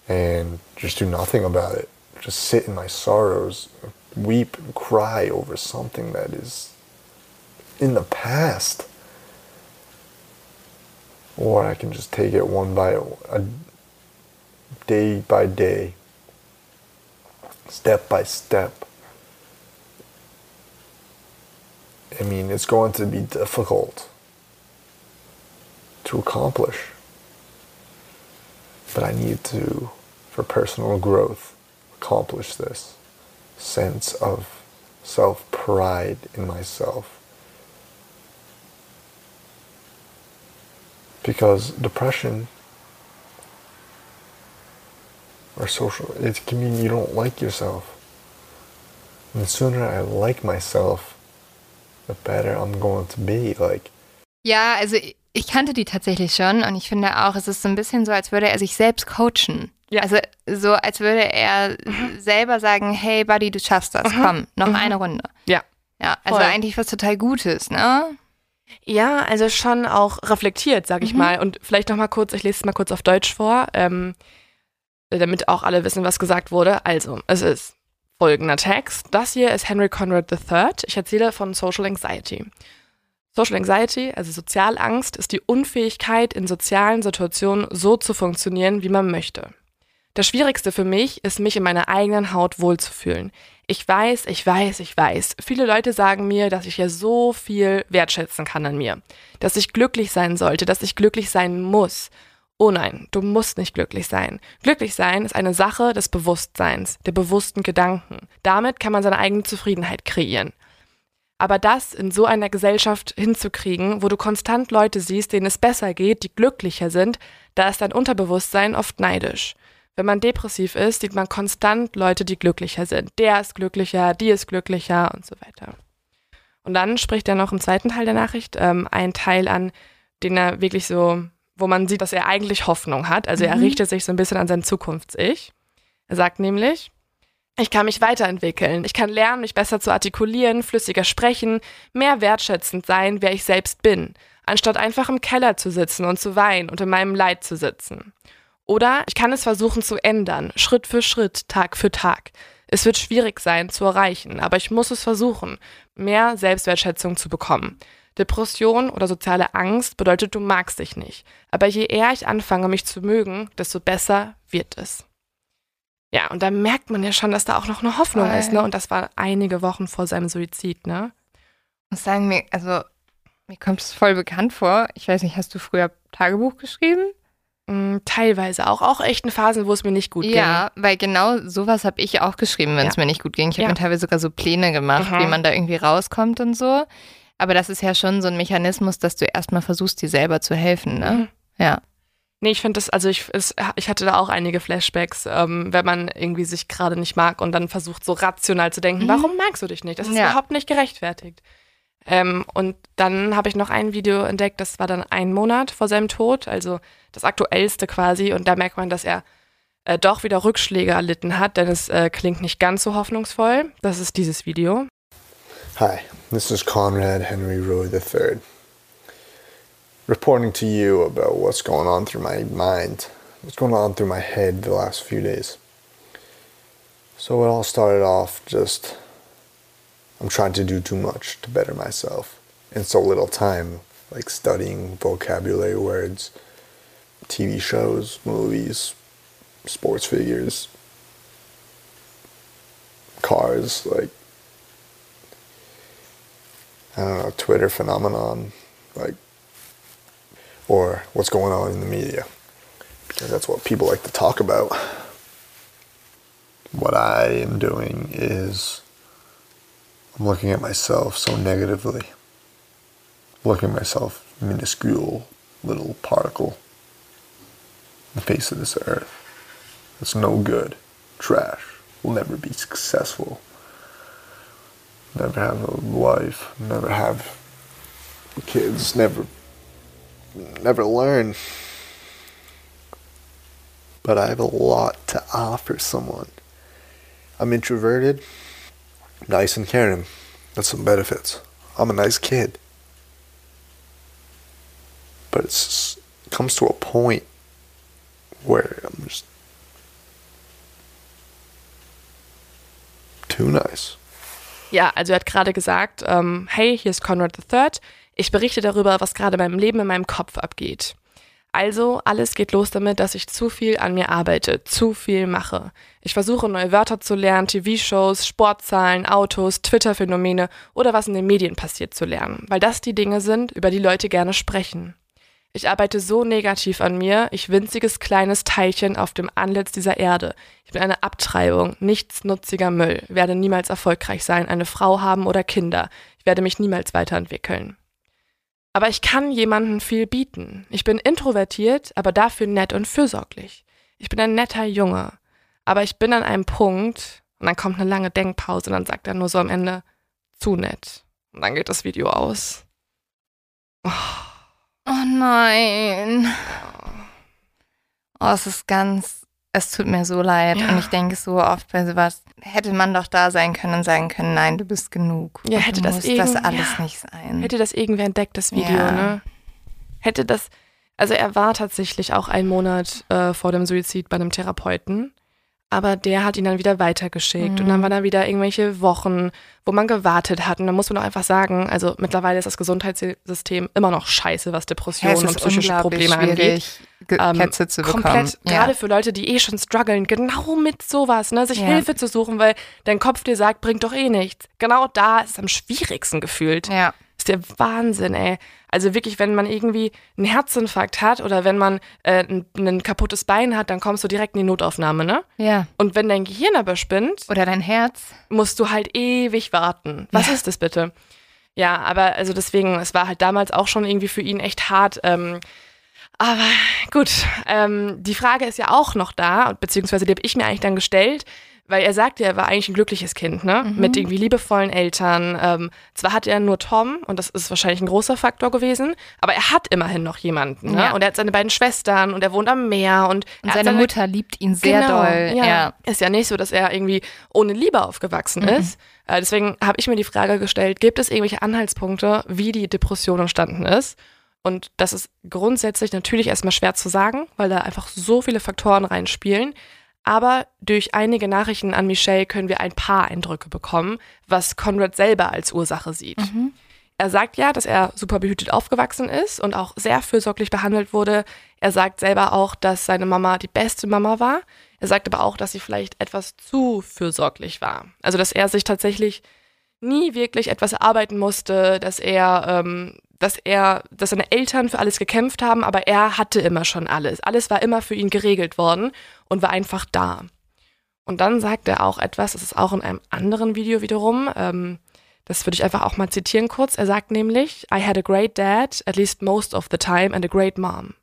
and just do nothing about it. Just sit in my sorrows, weep and cry over something that is in the past. Or I can just take it one by a day by day, step by step. I mean, it's going to be difficult to accomplish. But I need to, for personal growth, accomplish this sense of self pride in myself. Because depression or social, it can mean you don't like yourself. And the sooner I like myself, the better I'm going to be. Like, Ja, also ich kannte die tatsächlich schon und ich finde auch, es ist so ein bisschen so, als würde er sich selbst coachen. Ja. Also so, als würde er selber sagen, hey Buddy, du schaffst das, komm, noch eine Runde. Ja. Ja, also Voll. eigentlich was total Gutes, ne? Ja, also schon auch reflektiert, sag ich mal. Und vielleicht noch mal kurz, ich lese es mal kurz auf Deutsch vor, ähm, damit auch alle wissen, was gesagt wurde. Also, es ist folgender Text. Das hier ist Henry Conrad III. Ich erzähle von Social Anxiety. Social Anxiety, also Sozialangst, ist die Unfähigkeit, in sozialen Situationen so zu funktionieren, wie man möchte. Das Schwierigste für mich ist, mich in meiner eigenen Haut wohlzufühlen. Ich weiß, ich weiß, ich weiß. Viele Leute sagen mir, dass ich ja so viel wertschätzen kann an mir. Dass ich glücklich sein sollte, dass ich glücklich sein muss. Oh nein, du musst nicht glücklich sein. Glücklich sein ist eine Sache des Bewusstseins, der bewussten Gedanken. Damit kann man seine eigene Zufriedenheit kreieren. Aber das in so einer Gesellschaft hinzukriegen, wo du konstant Leute siehst, denen es besser geht, die glücklicher sind, da ist dein Unterbewusstsein oft neidisch. Wenn man depressiv ist, sieht man konstant Leute, die glücklicher sind. Der ist glücklicher, die ist glücklicher und so weiter. Und dann spricht er noch im zweiten Teil der Nachricht ähm, einen Teil an, den er wirklich so, wo man sieht, dass er eigentlich Hoffnung hat. Also er Mhm. richtet sich so ein bisschen an sein Zukunfts-Ich. Er sagt nämlich, ich kann mich weiterentwickeln. Ich kann lernen, mich besser zu artikulieren, flüssiger sprechen, mehr wertschätzend sein, wer ich selbst bin, anstatt einfach im Keller zu sitzen und zu weinen und in meinem Leid zu sitzen. Oder ich kann es versuchen zu ändern, Schritt für Schritt, Tag für Tag. Es wird schwierig sein zu erreichen, aber ich muss es versuchen, mehr Selbstwertschätzung zu bekommen. Depression oder soziale Angst bedeutet, du magst dich nicht. Aber je eher ich anfange, mich zu mögen, desto besser wird es. Ja, und da merkt man ja schon, dass da auch noch eine Hoffnung Voll. ist, ne? Und das war einige Wochen vor seinem Suizid, ne? Ich muss sagen, mir, also mir kommt es voll bekannt vor. Ich weiß nicht, hast du früher Tagebuch geschrieben? Mm, teilweise auch, auch echt in Phasen, wo es mir nicht gut ja, weil genau sowas habe ich auch geschrieben, wenn es Ja. mir nicht gut ging. Ich habe Ja. mir teilweise sogar so Pläne gemacht, Mhm. wie man da irgendwie rauskommt und so. Aber das ist ja schon so ein Mechanismus, dass du erstmal versuchst, dir selber zu helfen, ging. ne? Mhm. Ja. Nee, ich finde das, also ich, es, ich hatte da auch einige Flashbacks, ähm, wenn man irgendwie sich gerade nicht mag und dann versucht, so rational zu denken, Mhm. warum magst du dich nicht? Das ist Ja. überhaupt nicht gerechtfertigt. Ähm, und dann habe ich noch ein Video entdeckt, das war dann ein Monat vor seinem Tod, also das aktuellste quasi. Und da merkt man, dass er äh, doch wieder Rückschläge erlitten hat, denn es äh, klingt nicht ganz so hoffnungsvoll. Das ist dieses Video. Hi, this is Conrad Henry Roy III, reporting to you about what's going on through my mind, what's going on through my head the last few days. So it all started off just I'm trying to do too much to better myself in so little time, like studying vocabulary words, TV shows, movies, sports figures, cars, like I don't know, Twitter phenomenon, like or what's going on in the media. Because that's what people like to talk about. What I am doing is I'm looking at myself so negatively. Looking at myself minuscule little particle the face of this earth. It's no good. Trash. Will never be successful. Never have a wife. Never have kids. Never never learn. But I have a lot to offer someone. I'm introverted, nice and caring. That's some benefits. I'm a nice kid. But it comes to a point where I'm just too nice. Ja, also er hat gerade gesagt, ähm, hey, hier ist Conrad III. Ich berichte darüber, was gerade in meinem Leben in meinem Kopf abgeht. Also, alles geht los damit, dass ich zu viel an mir arbeite, zu viel mache. Ich versuche neue Wörter zu lernen, TV-Shows, Sportzahlen, Autos, Twitter-Phänomene oder was in den Medien passiert zu lernen, weil das die Dinge sind, über die Leute gerne sprechen. Ich arbeite so negativ an mir, ich winziges kleines Teilchen auf dem Antlitz dieser Erde. Ich bin eine Abtreibung, nichtsnutziger Müll, werde niemals erfolgreich sein, eine Frau haben oder Kinder. Ich werde mich niemals weiterentwickeln. Aber ich kann jemandem viel bieten. Ich bin introvertiert, aber dafür nett und fürsorglich. Ich bin ein netter Junge. Aber ich bin an einem Punkt, und dann kommt eine lange Denkpause und dann sagt er nur so am Ende, zu nett. Und dann geht das Video aus. Oh. Oh nein. Oh, es ist ganz, es tut mir so leid. Ja. Und ich denke so oft bei sowas, hätte man doch da sein können und sagen können, nein, du bist genug. Ja, hätte das irgend- das alles ja. nicht sein. Hätte das irgendwer entdeckt, das Video, Ja. ne? Hätte das, also er war tatsächlich auch einen Monat äh, vor dem Suizid bei einem Therapeuten, aber der hat ihn dann wieder weitergeschickt und Mhm. dann waren da wieder irgendwelche Wochen, wo man gewartet hat und da muss man doch einfach sagen, also mittlerweile ist das Gesundheitssystem immer noch scheiße, was Depressionen es und psychische Probleme angeht. Ge- Ähm, Plätze zu bekommen. Komplett, ja. gerade für Leute, die eh schon strugglen, genau mit sowas, ne, sich Ja. Hilfe zu suchen, weil dein Kopf dir sagt, bringt doch eh nichts. Genau da ist es am schwierigsten gefühlt. ja. Ist der Wahnsinn, ey. Also wirklich, wenn man irgendwie einen Herzinfarkt hat oder wenn man äh, ein, ein kaputtes Bein hat, dann kommst du direkt in die Notaufnahme, ne? Ja. Und wenn dein Gehirn aber spinnt, Oder dein Herz. musst du halt ewig warten. Was Ja. ist das bitte? Ja, aber also deswegen, es war halt damals auch schon irgendwie für ihn echt hart. Ähm, aber gut, ähm, die Frage ist ja auch noch da, beziehungsweise die habe ich mir eigentlich dann gestellt, weil er sagte, er war eigentlich ein glückliches Kind, ne? Mhm. Mit irgendwie liebevollen Eltern. Ähm, zwar hatte er nur Tom, und das ist wahrscheinlich ein großer Faktor gewesen, aber er hat immerhin noch jemanden, ne? Ja. Und er hat seine beiden Schwestern und er wohnt am Meer und, Und hat seine Mutter liebt ihn sehr Genau, doll. Ja. Ja. Ist ja nicht so, dass er irgendwie ohne Liebe aufgewachsen Mhm. ist. Äh, deswegen habe ich mir die Frage gestellt, gibt es irgendwelche Anhaltspunkte, wie die Depression entstanden ist? Und das ist grundsätzlich natürlich erstmal schwer zu sagen, weil da einfach so viele Faktoren reinspielen. Aber durch einige Nachrichten an Michelle können wir ein paar Eindrücke bekommen, was Conrad selber als Ursache sieht. Mhm. Er sagt ja, dass er super behütet aufgewachsen ist und auch sehr fürsorglich behandelt wurde. Er sagt selber auch, dass seine Mama die beste Mama war. Er sagt aber auch, dass sie vielleicht etwas zu fürsorglich war. Also, dass er sich tatsächlich nie wirklich etwas erarbeiten musste, dass er, ähm, dass er, dass seine Eltern für alles gekämpft haben, aber er hatte immer schon alles. Alles war immer für ihn geregelt worden und war einfach da. Und dann sagt er auch etwas, das ist auch in einem anderen Video wiederum, ähm, das würde ich einfach auch mal zitieren kurz. Er sagt nämlich, I had a great dad, at least most of the time, and a great mom.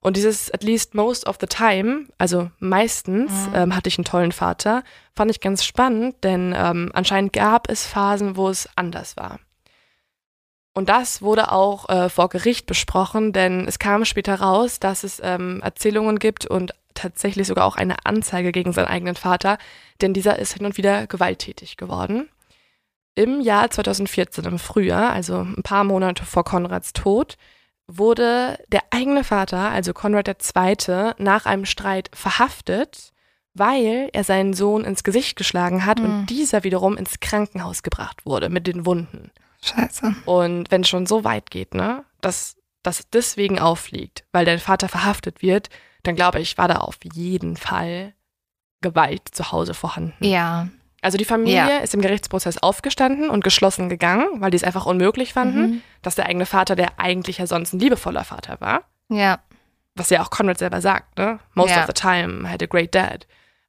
Und dieses at least most of the time, also meistens Mhm. ähm, hatte ich einen tollen Vater, fand ich ganz spannend, denn ähm, anscheinend gab es Phasen, wo es anders war. Und das wurde auch äh, vor Gericht besprochen, denn es kam später raus, dass es ähm, Erzählungen gibt und tatsächlich sogar auch eine Anzeige gegen seinen eigenen Vater, denn dieser ist hin und wieder gewalttätig geworden. Im Jahr 2014, im Frühjahr, also ein paar Monate vor Konrads Tod, wurde der eigene Vater, also Konrad II., nach einem Streit verhaftet, weil er seinen Sohn ins Gesicht geschlagen hat Mhm. und dieser wiederum ins Krankenhaus gebracht wurde mit den Wunden. Scheiße. Und wenn es schon so weit geht, ne, dass das deswegen auffliegt, weil dein Vater verhaftet wird, dann glaube ich, war da auf jeden Fall Gewalt zu Hause vorhanden. Ja. Also die Familie Ja. ist im Gerichtsprozess aufgestanden und geschlossen gegangen, weil die es einfach unmöglich fanden, Mhm. dass der eigene Vater, der eigentlich ja sonst ein liebevoller Vater war, Ja. was ja auch Conrad selber sagt, ne? Most Ja. of the time had a great dad.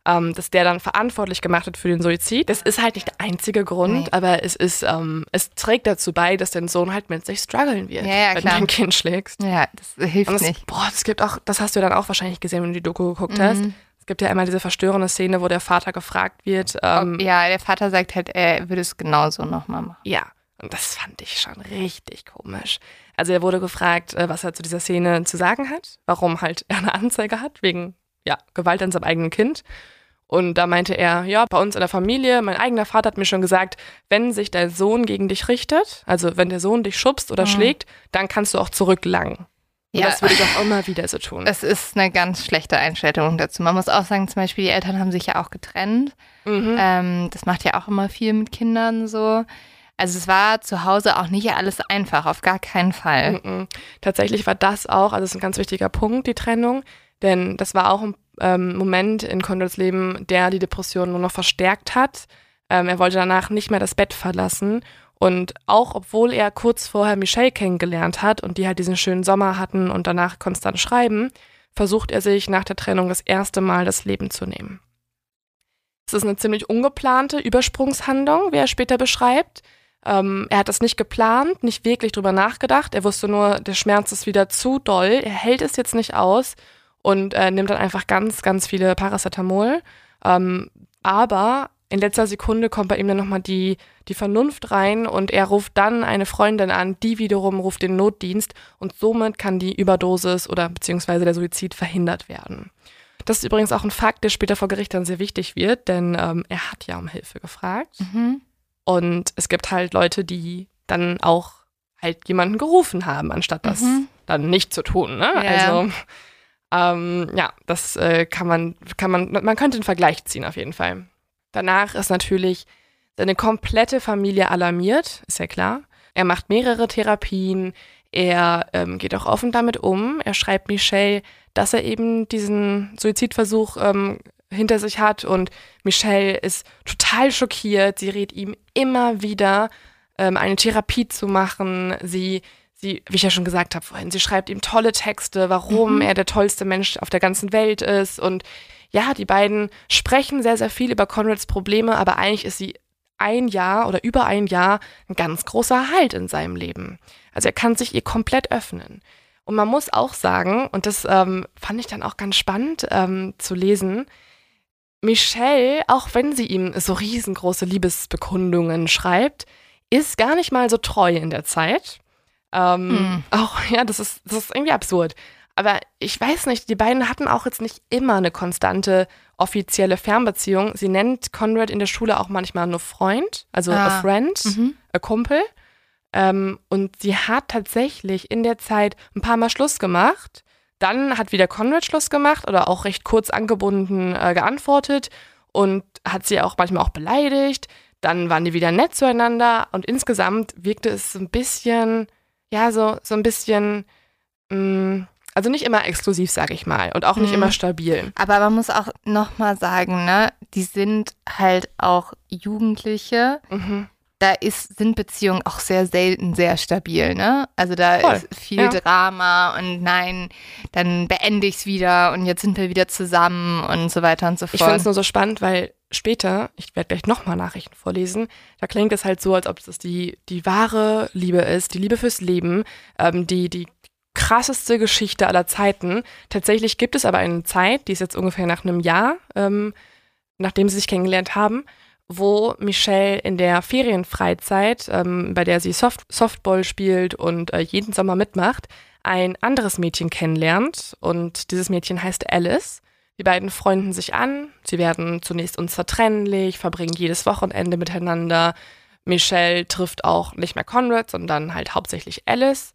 Ähm, dass der dann verantwortlich gemacht wird für den Suizid. Das ist halt nicht der einzige Grund, Nee. aber es ist, ähm, es trägt dazu bei, dass dein Sohn halt mit sich strugglen wird, Ja, ja, wenn klar. du dein Kind schlägst. Ja, das hilft es, nicht. boah, es gibt auch, das hast du dann auch wahrscheinlich gesehen, wenn du die Doku geguckt hast. Mhm. Es gibt ja immer diese verstörende Szene, wo der Vater gefragt wird, ähm, ja, der Vater sagt halt, er würde es genauso nochmal machen. Ja, und das fand ich schon richtig komisch. Also er wurde gefragt, äh, was er zu dieser Szene zu sagen hat, warum halt er eine Anzeige hat, wegen ja, Gewalt an seinem eigenen Kind. Und da meinte er, ja, bei uns in der Familie, mein eigener Vater hat mir schon gesagt, wenn sich dein Sohn gegen dich richtet, also wenn der Sohn dich schubst oder Mhm. schlägt, dann kannst du auch zurücklangen. Und Ja. das würde ich auch immer wieder so tun. Es ist eine ganz schlechte Einstellung dazu. Man muss auch sagen, zum Beispiel, die Eltern haben sich ja auch getrennt. Mhm. Ähm, das macht ja auch immer viel mit Kindern so. Also es war zu Hause auch nicht alles einfach, auf gar keinen Fall. Mhm. Tatsächlich war das auch, also das ist ein ganz wichtiger Punkt, die Trennung, denn das war auch ein ähm, Moment in Conrads Leben, der die Depression nur noch verstärkt hat. Ähm, er wollte danach nicht mehr das Bett verlassen und auch obwohl er kurz vorher Michelle kennengelernt hat und die halt diesen schönen Sommer hatten und danach konstant schreiben, versucht er sich nach der Trennung das erste Mal das Leben zu nehmen. Es ist eine ziemlich ungeplante Übersprungshandlung, wie er später beschreibt. Ähm, er hat das nicht geplant, nicht wirklich drüber nachgedacht. Er wusste nur, der Schmerz ist wieder zu doll. Er hält es jetzt nicht aus und äh, nimmt dann einfach ganz, ganz viele Paracetamol. Ähm, aber in letzter Sekunde kommt bei ihm dann nochmal die, die Vernunft rein und er ruft dann eine Freundin an, die wiederum ruft den Notdienst und somit kann die Überdosis oder beziehungsweise der Suizid verhindert werden. Das ist übrigens auch ein Fakt, der später vor Gericht dann sehr wichtig wird, denn ähm, er hat ja um Hilfe gefragt. Mhm. Und es gibt halt Leute, die dann auch halt jemanden gerufen haben, anstatt das Mhm. dann nicht zu tun. Ne? Ja. Also ähm, ja, das äh, kann man, kann man, man könnte einen Vergleich ziehen auf jeden Fall. Danach ist natürlich seine komplette Familie alarmiert, ist ja klar. Er macht mehrere Therapien, er ähm, geht auch offen damit um. Er schreibt Michelle, dass er eben diesen Suizidversuch ähm, hinter sich hat und Michelle ist total schockiert. Sie rät ihm immer wieder, ähm, eine Therapie zu machen. Sie, sie, wie ich ja schon gesagt habe vorhin, sie schreibt ihm tolle Texte, warum Mhm. er der tollste Mensch auf der ganzen Welt ist. Und ja, die beiden sprechen sehr, sehr viel über Conrads Probleme, aber eigentlich ist sie ein Jahr oder über ein Jahr ein ganz großer Halt in seinem Leben. Also er kann sich ihr komplett öffnen. Und man muss auch sagen, und das ähm, fand ich dann auch ganz spannend ähm, zu lesen, Michelle, auch wenn sie ihm so riesengroße Liebesbekundungen schreibt, ist gar nicht mal so treu in der Zeit. Ähm, Hm. Auch, ja, das ist, das ist irgendwie absurd. Aber ich weiß nicht, die beiden hatten auch jetzt nicht immer eine konstante offizielle Fernbeziehung. Sie nennt Conrad in der Schule auch manchmal nur Freund, also a Ah. friend, Mhm. a Kumpel. Ähm, und sie hat tatsächlich in der Zeit ein paar Mal Schluss gemacht. Dann hat wieder Conrad Schluss gemacht oder auch recht kurz angebunden äh, geantwortet und hat sie auch manchmal auch beleidigt. Dann waren die wieder nett zueinander und insgesamt wirkte es ein bisschen, ja, so, so ein bisschen, mh, also nicht immer exklusiv, sag ich mal, und auch nicht Mhm. immer stabil. Aber man muss auch nochmal sagen, ne, die sind halt auch Jugendliche. Mhm. Da ist, sind Beziehungen auch sehr selten sehr stabil, ne? Also da Voll, ist viel ja. Drama und nein, dann beende ich es wieder und jetzt sind wir wieder zusammen und so weiter und so Ich finde fort. es nur so spannend, weil später, ich werde gleich nochmal Nachrichten vorlesen, da klingt es halt so, als ob das die, die wahre Liebe ist, die Liebe fürs Leben, ähm, die, die krasseste Geschichte aller Zeiten. Tatsächlich gibt es aber eine Zeit, die ist jetzt ungefähr nach einem Jahr, ähm, nachdem sie sich kennengelernt haben, wo Michelle in der Ferienfreizeit, ähm, bei der sie Soft Softball spielt und äh, jeden Sommer mitmacht, ein anderes Mädchen kennenlernt. Und dieses Mädchen heißt Alice. Die beiden freunden sich an. Sie werden zunächst unzertrennlich, verbringen jedes Wochenende miteinander. Michelle trifft auch nicht mehr Conrad, sondern halt hauptsächlich Alice.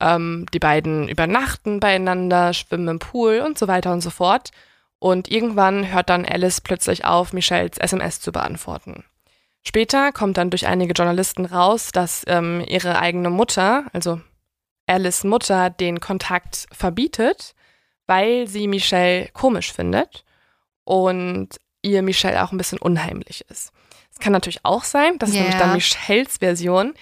Ähm, die beiden übernachten beieinander, schwimmen im Pool und so weiter und so fort. Und irgendwann hört dann Alice plötzlich auf, Michelles SMS zu beantworten. Später kommt dann durch einige Journalisten raus, dass ähm, ihre eigene Mutter, also Alice Mutter, den Kontakt verbietet, weil sie Michelle komisch findet und ihr Michelle auch ein bisschen unheimlich ist. Es kann natürlich auch sein, das ist Ja. nämlich dann Michelles Version.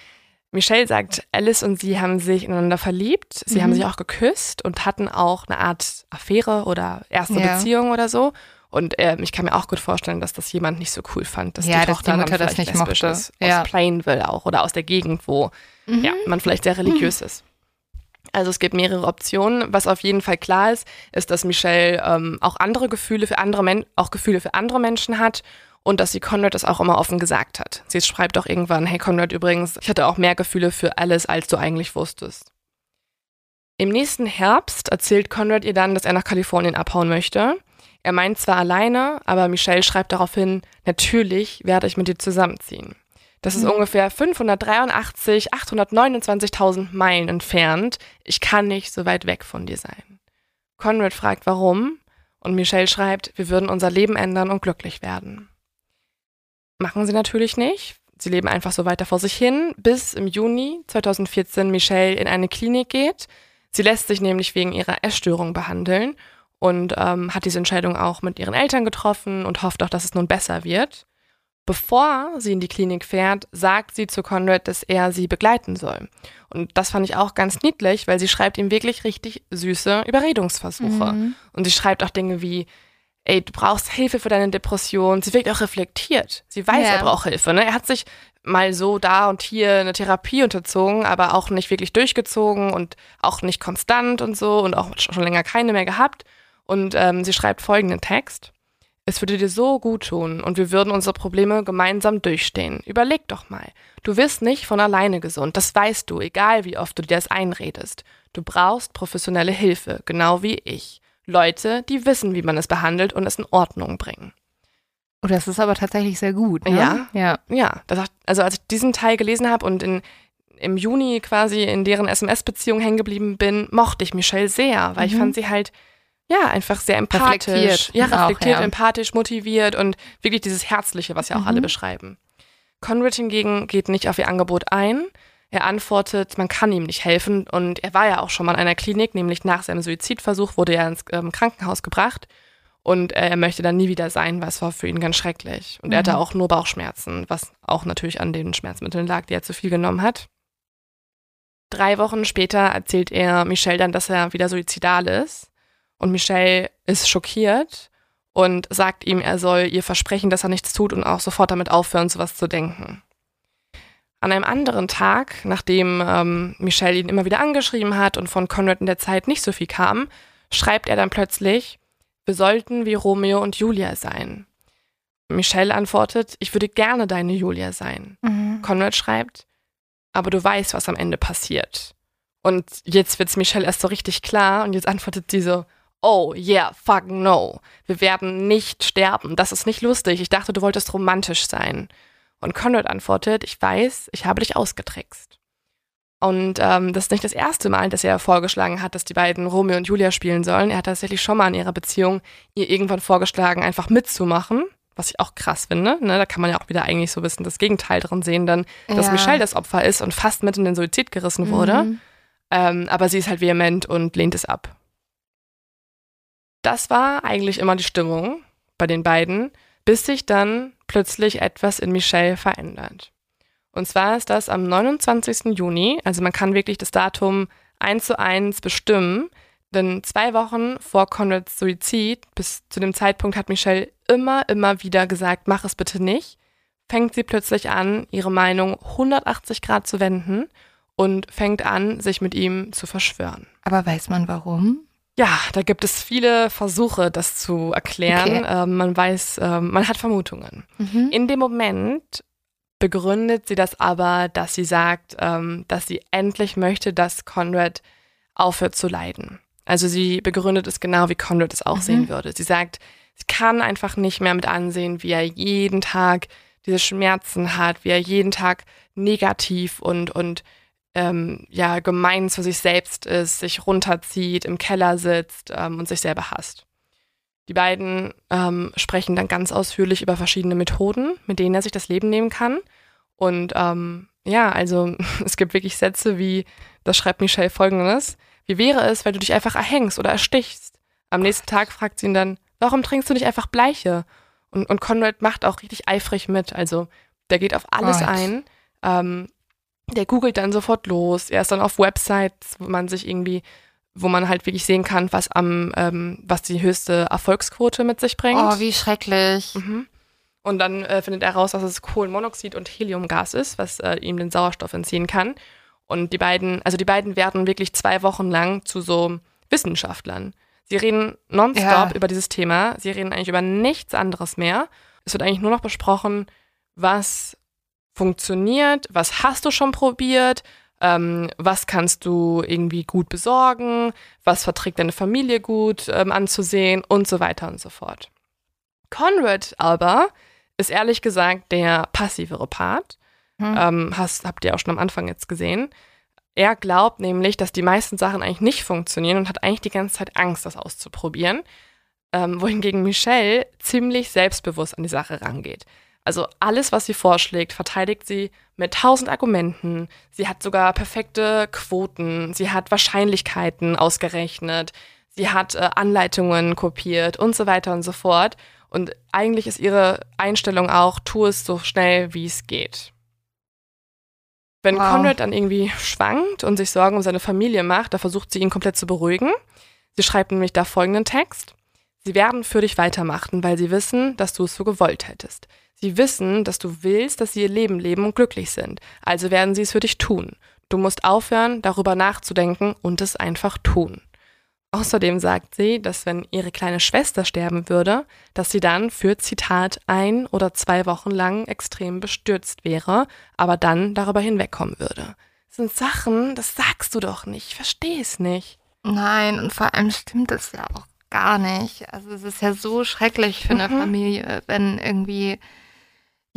Michelle sagt, Alice und sie haben sich ineinander verliebt, sie Mhm. haben sich auch geküsst und hatten auch eine Art Affäre oder erste Ja. Beziehung oder so. Und ähm, ich kann mir auch gut vorstellen, dass das jemand nicht so cool fand, dass Ja, die dass Tochter die Mutter das nicht mochte. ist, Ja. aus Plainville auch oder aus der Gegend, wo Mhm. ja, man vielleicht sehr religiös ist. Also es gibt mehrere Optionen. Was auf jeden Fall klar ist, ist, dass Michelle ähm, auch andere Gefühle für andere Men auch Gefühle für andere Menschen hat und dass sie Conrad das auch immer offen gesagt hat. Sie schreibt auch irgendwann, hey Conrad übrigens, ich hatte auch mehr Gefühle für Alice, als du eigentlich wusstest. Im nächsten Herbst erzählt Conrad ihr dann, dass er nach Kalifornien abhauen möchte. Er meint zwar alleine, aber Michelle schreibt daraufhin, natürlich werde ich mit dir zusammenziehen. Das ist Mhm. ungefähr 583, 829.000 Meilen entfernt. Ich kann nicht so weit weg von dir sein. Conrad fragt, warum, und Michelle schreibt, wir würden unser Leben ändern und glücklich werden. Machen sie natürlich nicht. Sie leben einfach so weiter vor sich hin, bis im Juni 2014 Michelle in eine Klinik geht. Sie lässt sich nämlich wegen ihrer Essstörung behandeln und ähm, hat diese Entscheidung auch mit ihren Eltern getroffen und hofft auch, dass es nun besser wird. Bevor sie in die Klinik fährt, sagt sie zu Conrad, dass er sie begleiten soll. Und das fand ich auch ganz niedlich, weil sie schreibt ihm wirklich richtig süße Überredungsversuche. Mhm. Und sie schreibt auch Dinge wie, ey, du brauchst Hilfe für deine Depression. Sie wirkt auch reflektiert. Sie weiß, Ja. er braucht Hilfe. Ne? Er hat sich mal so da und hier eine Therapie unterzogen, aber auch nicht wirklich durchgezogen und auch nicht konstant und so und auch schon länger keine mehr gehabt. Und ähm, sie schreibt folgenden Text. Es würde dir so gut tun und wir würden unsere Probleme gemeinsam durchstehen. Überleg doch mal. Du wirst nicht von alleine gesund, das weißt du, egal wie oft du dir das einredest. Du brauchst professionelle Hilfe, genau wie ich. Leute, die wissen, wie man es behandelt und es in Ordnung bringen. Oh, das ist aber tatsächlich sehr gut. Ne? Ja. Ja. Ja, das, also als ich diesen Teil gelesen habe und in, im Juni quasi in deren SMS-Beziehung hängen geblieben bin, mochte ich Michelle sehr, weil ich Mhm. fand sie halt, ja, einfach sehr empathisch. Reflektiert Ja, auch, reflektiert, ja. empathisch, motiviert und wirklich dieses Herzliche, was ja auch Mhm. alle beschreiben. Conrad hingegen geht nicht auf ihr Angebot ein. Er antwortet, man kann ihm nicht helfen und er war ja auch schon mal in einer Klinik, nämlich nach seinem Suizidversuch wurde er ins ähm, Krankenhaus gebracht und äh, er möchte dann nie wieder sein, weil es war für ihn ganz schrecklich. Und er hatte Mhm. auch nur Bauchschmerzen, was auch natürlich an den Schmerzmitteln lag, die er zu viel genommen hat. Drei Wochen später erzählt er Michelle dann, dass er wieder suizidal ist. Und Michelle ist schockiert und sagt ihm, er soll ihr versprechen, dass er nichts tut und auch sofort damit aufhören, sowas zu denken. An einem anderen Tag, nachdem ähm, Michelle ihn immer wieder angeschrieben hat und von Conrad in der Zeit nicht so viel kam, schreibt er dann plötzlich, wir sollten wie Romeo und Julia sein. Michelle antwortet, ich würde gerne deine Julia sein. Mhm. Conrad schreibt, aber du weißt, was am Ende passiert. Und jetzt wird's Michelle erst so richtig klar und jetzt antwortet sie so, oh yeah, fucking no. Wir werden nicht sterben. Das ist nicht lustig. Ich dachte, du wolltest romantisch sein. Und Conrad antwortet, ich weiß, ich habe dich ausgetrickst. Und ähm, das ist nicht das erste Mal, dass er vorgeschlagen hat, dass die beiden Romeo und Julia spielen sollen. Er hat tatsächlich schon mal in ihrer Beziehung ihr irgendwann vorgeschlagen, einfach mitzumachen, was ich auch krass finde. Ne? Da kann man ja auch wieder eigentlich so ein bisschen das Gegenteil drin sehen, dann, dass Ja. Michelle das Opfer ist und fast mit in den Suizid gerissen wurde. Mhm. Ähm, aber sie ist halt vehement und lehnt es ab. Das war eigentlich immer die Stimmung bei den beiden, bis sich dann plötzlich etwas in Michelle verändert. Und zwar ist das am 29. Juni, also man kann wirklich das Datum eins zu eins bestimmen, denn zwei Wochen vor Conrads Suizid, bis zu dem Zeitpunkt hat Michelle immer, immer wieder gesagt, mach es bitte nicht, fängt sie plötzlich an, ihre Meinung 180 Grad zu wenden und fängt an, sich mit ihm zu verschwören. Aber weiß man warum? Ja, da gibt es viele Versuche, das zu erklären. Okay. Ähm, man weiß, ähm, man hat Vermutungen. Mhm. In dem Moment begründet sie das aber, dass sie sagt, ähm, dass sie endlich möchte, dass Conrad aufhört zu leiden. Also sie begründet es genau, wie Conrad es auch Mhm. sehen würde. Sie sagt, sie kann einfach nicht mehr mit ansehen, wie er jeden Tag diese Schmerzen hat, wie er jeden Tag negativ und, und ähm, ja, gemein zu sich selbst ist, sich runterzieht, im Keller sitzt ähm, und sich selber hasst. Die beiden ähm, sprechen dann ganz ausführlich über verschiedene Methoden, mit denen er sich das Leben nehmen kann. Und ähm, ja, also es gibt wirklich Sätze wie, das schreibt Michelle folgendes, wie wäre es, wenn du dich einfach erhängst oder erstichst? Am nächsten Tag fragt sie ihn dann, warum trinkst du nicht einfach Bleiche? Und, und Conrad macht auch richtig eifrig mit, also der geht auf alles Gott. ein. Ähm, der googelt dann sofort los. Er ist dann auf Websites, wo man sich irgendwie, wo man halt wirklich sehen kann, was am, ähm, was die höchste Erfolgsquote mit sich bringt. Oh, wie schrecklich. Mhm. Und dann äh, findet er raus, dass es Kohlenmonoxid und Heliumgas ist, was äh, ihm den Sauerstoff entziehen kann. Und die beiden, also die beiden werden wirklich zwei Wochen lang zu so Wissenschaftlern. Sie reden nonstop Ja. über dieses Thema. Sie reden eigentlich über nichts anderes mehr. Es wird eigentlich nur noch besprochen, was funktioniert, was hast du schon probiert, ähm, was kannst du irgendwie gut besorgen, was verträgt deine Familie gut ähm, anzusehen und so weiter und so fort. Conrad aber ist ehrlich gesagt der passivere Part. Hm. Ähm, hast, habt ihr auch schon am Anfang jetzt gesehen. Er glaubt nämlich, dass die meisten Sachen eigentlich nicht funktionieren und hat eigentlich die ganze Zeit Angst, das auszuprobieren. Ähm, wohingegen Michelle ziemlich selbstbewusst an die Sache rangeht. Also alles, was sie vorschlägt, verteidigt sie mit tausend Argumenten. Sie hat sogar perfekte Quoten. Sie hat Wahrscheinlichkeiten ausgerechnet. Sie hat äh, Anleitungen kopiert und so weiter und so fort. Und eigentlich ist ihre Einstellung auch, tu es so schnell, wie es geht. Wenn Wow. Conrad dann irgendwie schwankt und sich Sorgen um seine Familie macht, da versucht sie ihn komplett zu beruhigen. Sie schreibt nämlich da folgenden Text. Sie werden für dich weitermachen, weil sie wissen, dass du es so gewollt hättest. Sie wissen, dass du willst, dass sie ihr Leben leben und glücklich sind. Also werden sie es für dich tun. Du musst aufhören, darüber nachzudenken und es einfach tun. Außerdem sagt sie, dass wenn ihre kleine Schwester sterben würde, dass sie dann für Zitat ein oder zwei Wochen lang extrem bestürzt wäre, aber dann darüber hinwegkommen würde. Das sind Sachen, das sagst du doch nicht. Ich verstehe es nicht. Nein, und vor allem stimmt es ja auch gar nicht. Also es ist ja so schrecklich für eine Mhm. Familie, wenn irgendwie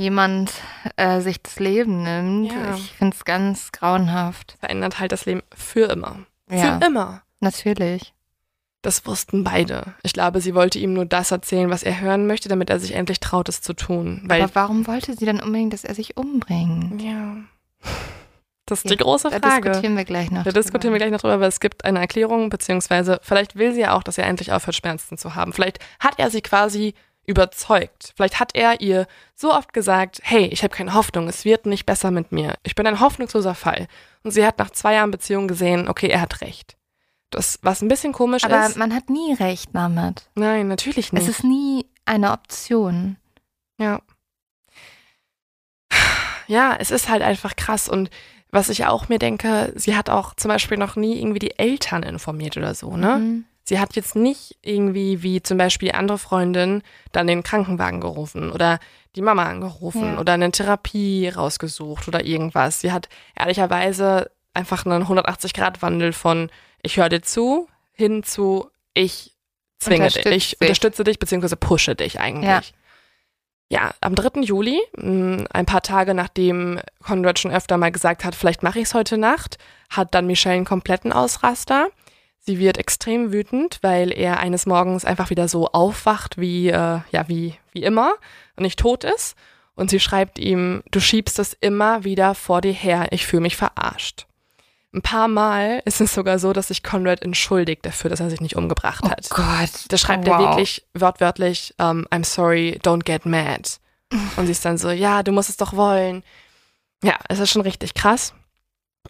jemand äh, sich das Leben nimmt. Ja. Ich finde es ganz grauenhaft. Verändert halt das Leben für immer. Ja, Für immer. natürlich. Das wussten beide. Ich glaube, sie wollte ihm nur das erzählen, was er hören möchte, damit er sich endlich traut, es zu tun. Weil, Aber warum wollte sie dann unbedingt, dass er sich umbringt? ja. Das ist Ja, die große Da Frage. diskutieren wir gleich noch. Da diskutieren wir gleich noch drüber, aber es gibt eine Erklärung, beziehungsweise vielleicht will sie ja auch, dass er endlich aufhört, Schmerzen zu haben. Vielleicht hat er sie quasi überzeugt. Vielleicht hat er ihr so oft gesagt, hey, ich habe keine Hoffnung, es wird nicht besser mit mir. Ich bin ein hoffnungsloser Fall. Und sie hat nach zwei Jahren Beziehung gesehen, okay, er hat recht. Das, was ein bisschen komisch Aber ist. man hat nie recht damit. Nein, natürlich nicht. Es ist nie eine Option. Ja. Ja, es ist halt einfach krass. Und was ich auch mir denke, sie hat auch zum Beispiel noch nie irgendwie die Eltern informiert oder so, ne? Mhm. Sie hat jetzt nicht irgendwie wie zum Beispiel andere Freundin dann den Krankenwagen gerufen oder die Mama angerufen Ja. oder eine Therapie rausgesucht oder irgendwas. Sie hat ehrlicherweise einfach einen 180-Grad-Wandel von ich höre dir zu hin zu ich zwinge dich, ich dich. unterstütze dich beziehungsweise pushe dich eigentlich. Ja, am 3. Juli, mh, ein paar Tage nachdem Conrad schon öfter mal gesagt hat, vielleicht mache ich es heute Nacht, hat dann Michelle einen kompletten Ausraster. Sie wird extrem wütend, weil er eines Morgens einfach wieder so aufwacht wie, äh, ja, wie, wie immer und nicht tot ist. Und sie schreibt ihm, du schiebst es immer wieder vor dir her, ich fühle mich verarscht. Ein paar Mal ist es sogar so, dass sich Conrad entschuldigt dafür, dass er sich nicht umgebracht Oh hat. Gott. Da schreibt wow. er wirklich wortwörtlich, ähm, I'm sorry, don't get mad. Und sie ist dann so, ja, du musst es doch wollen. Ja, es ist schon richtig krass.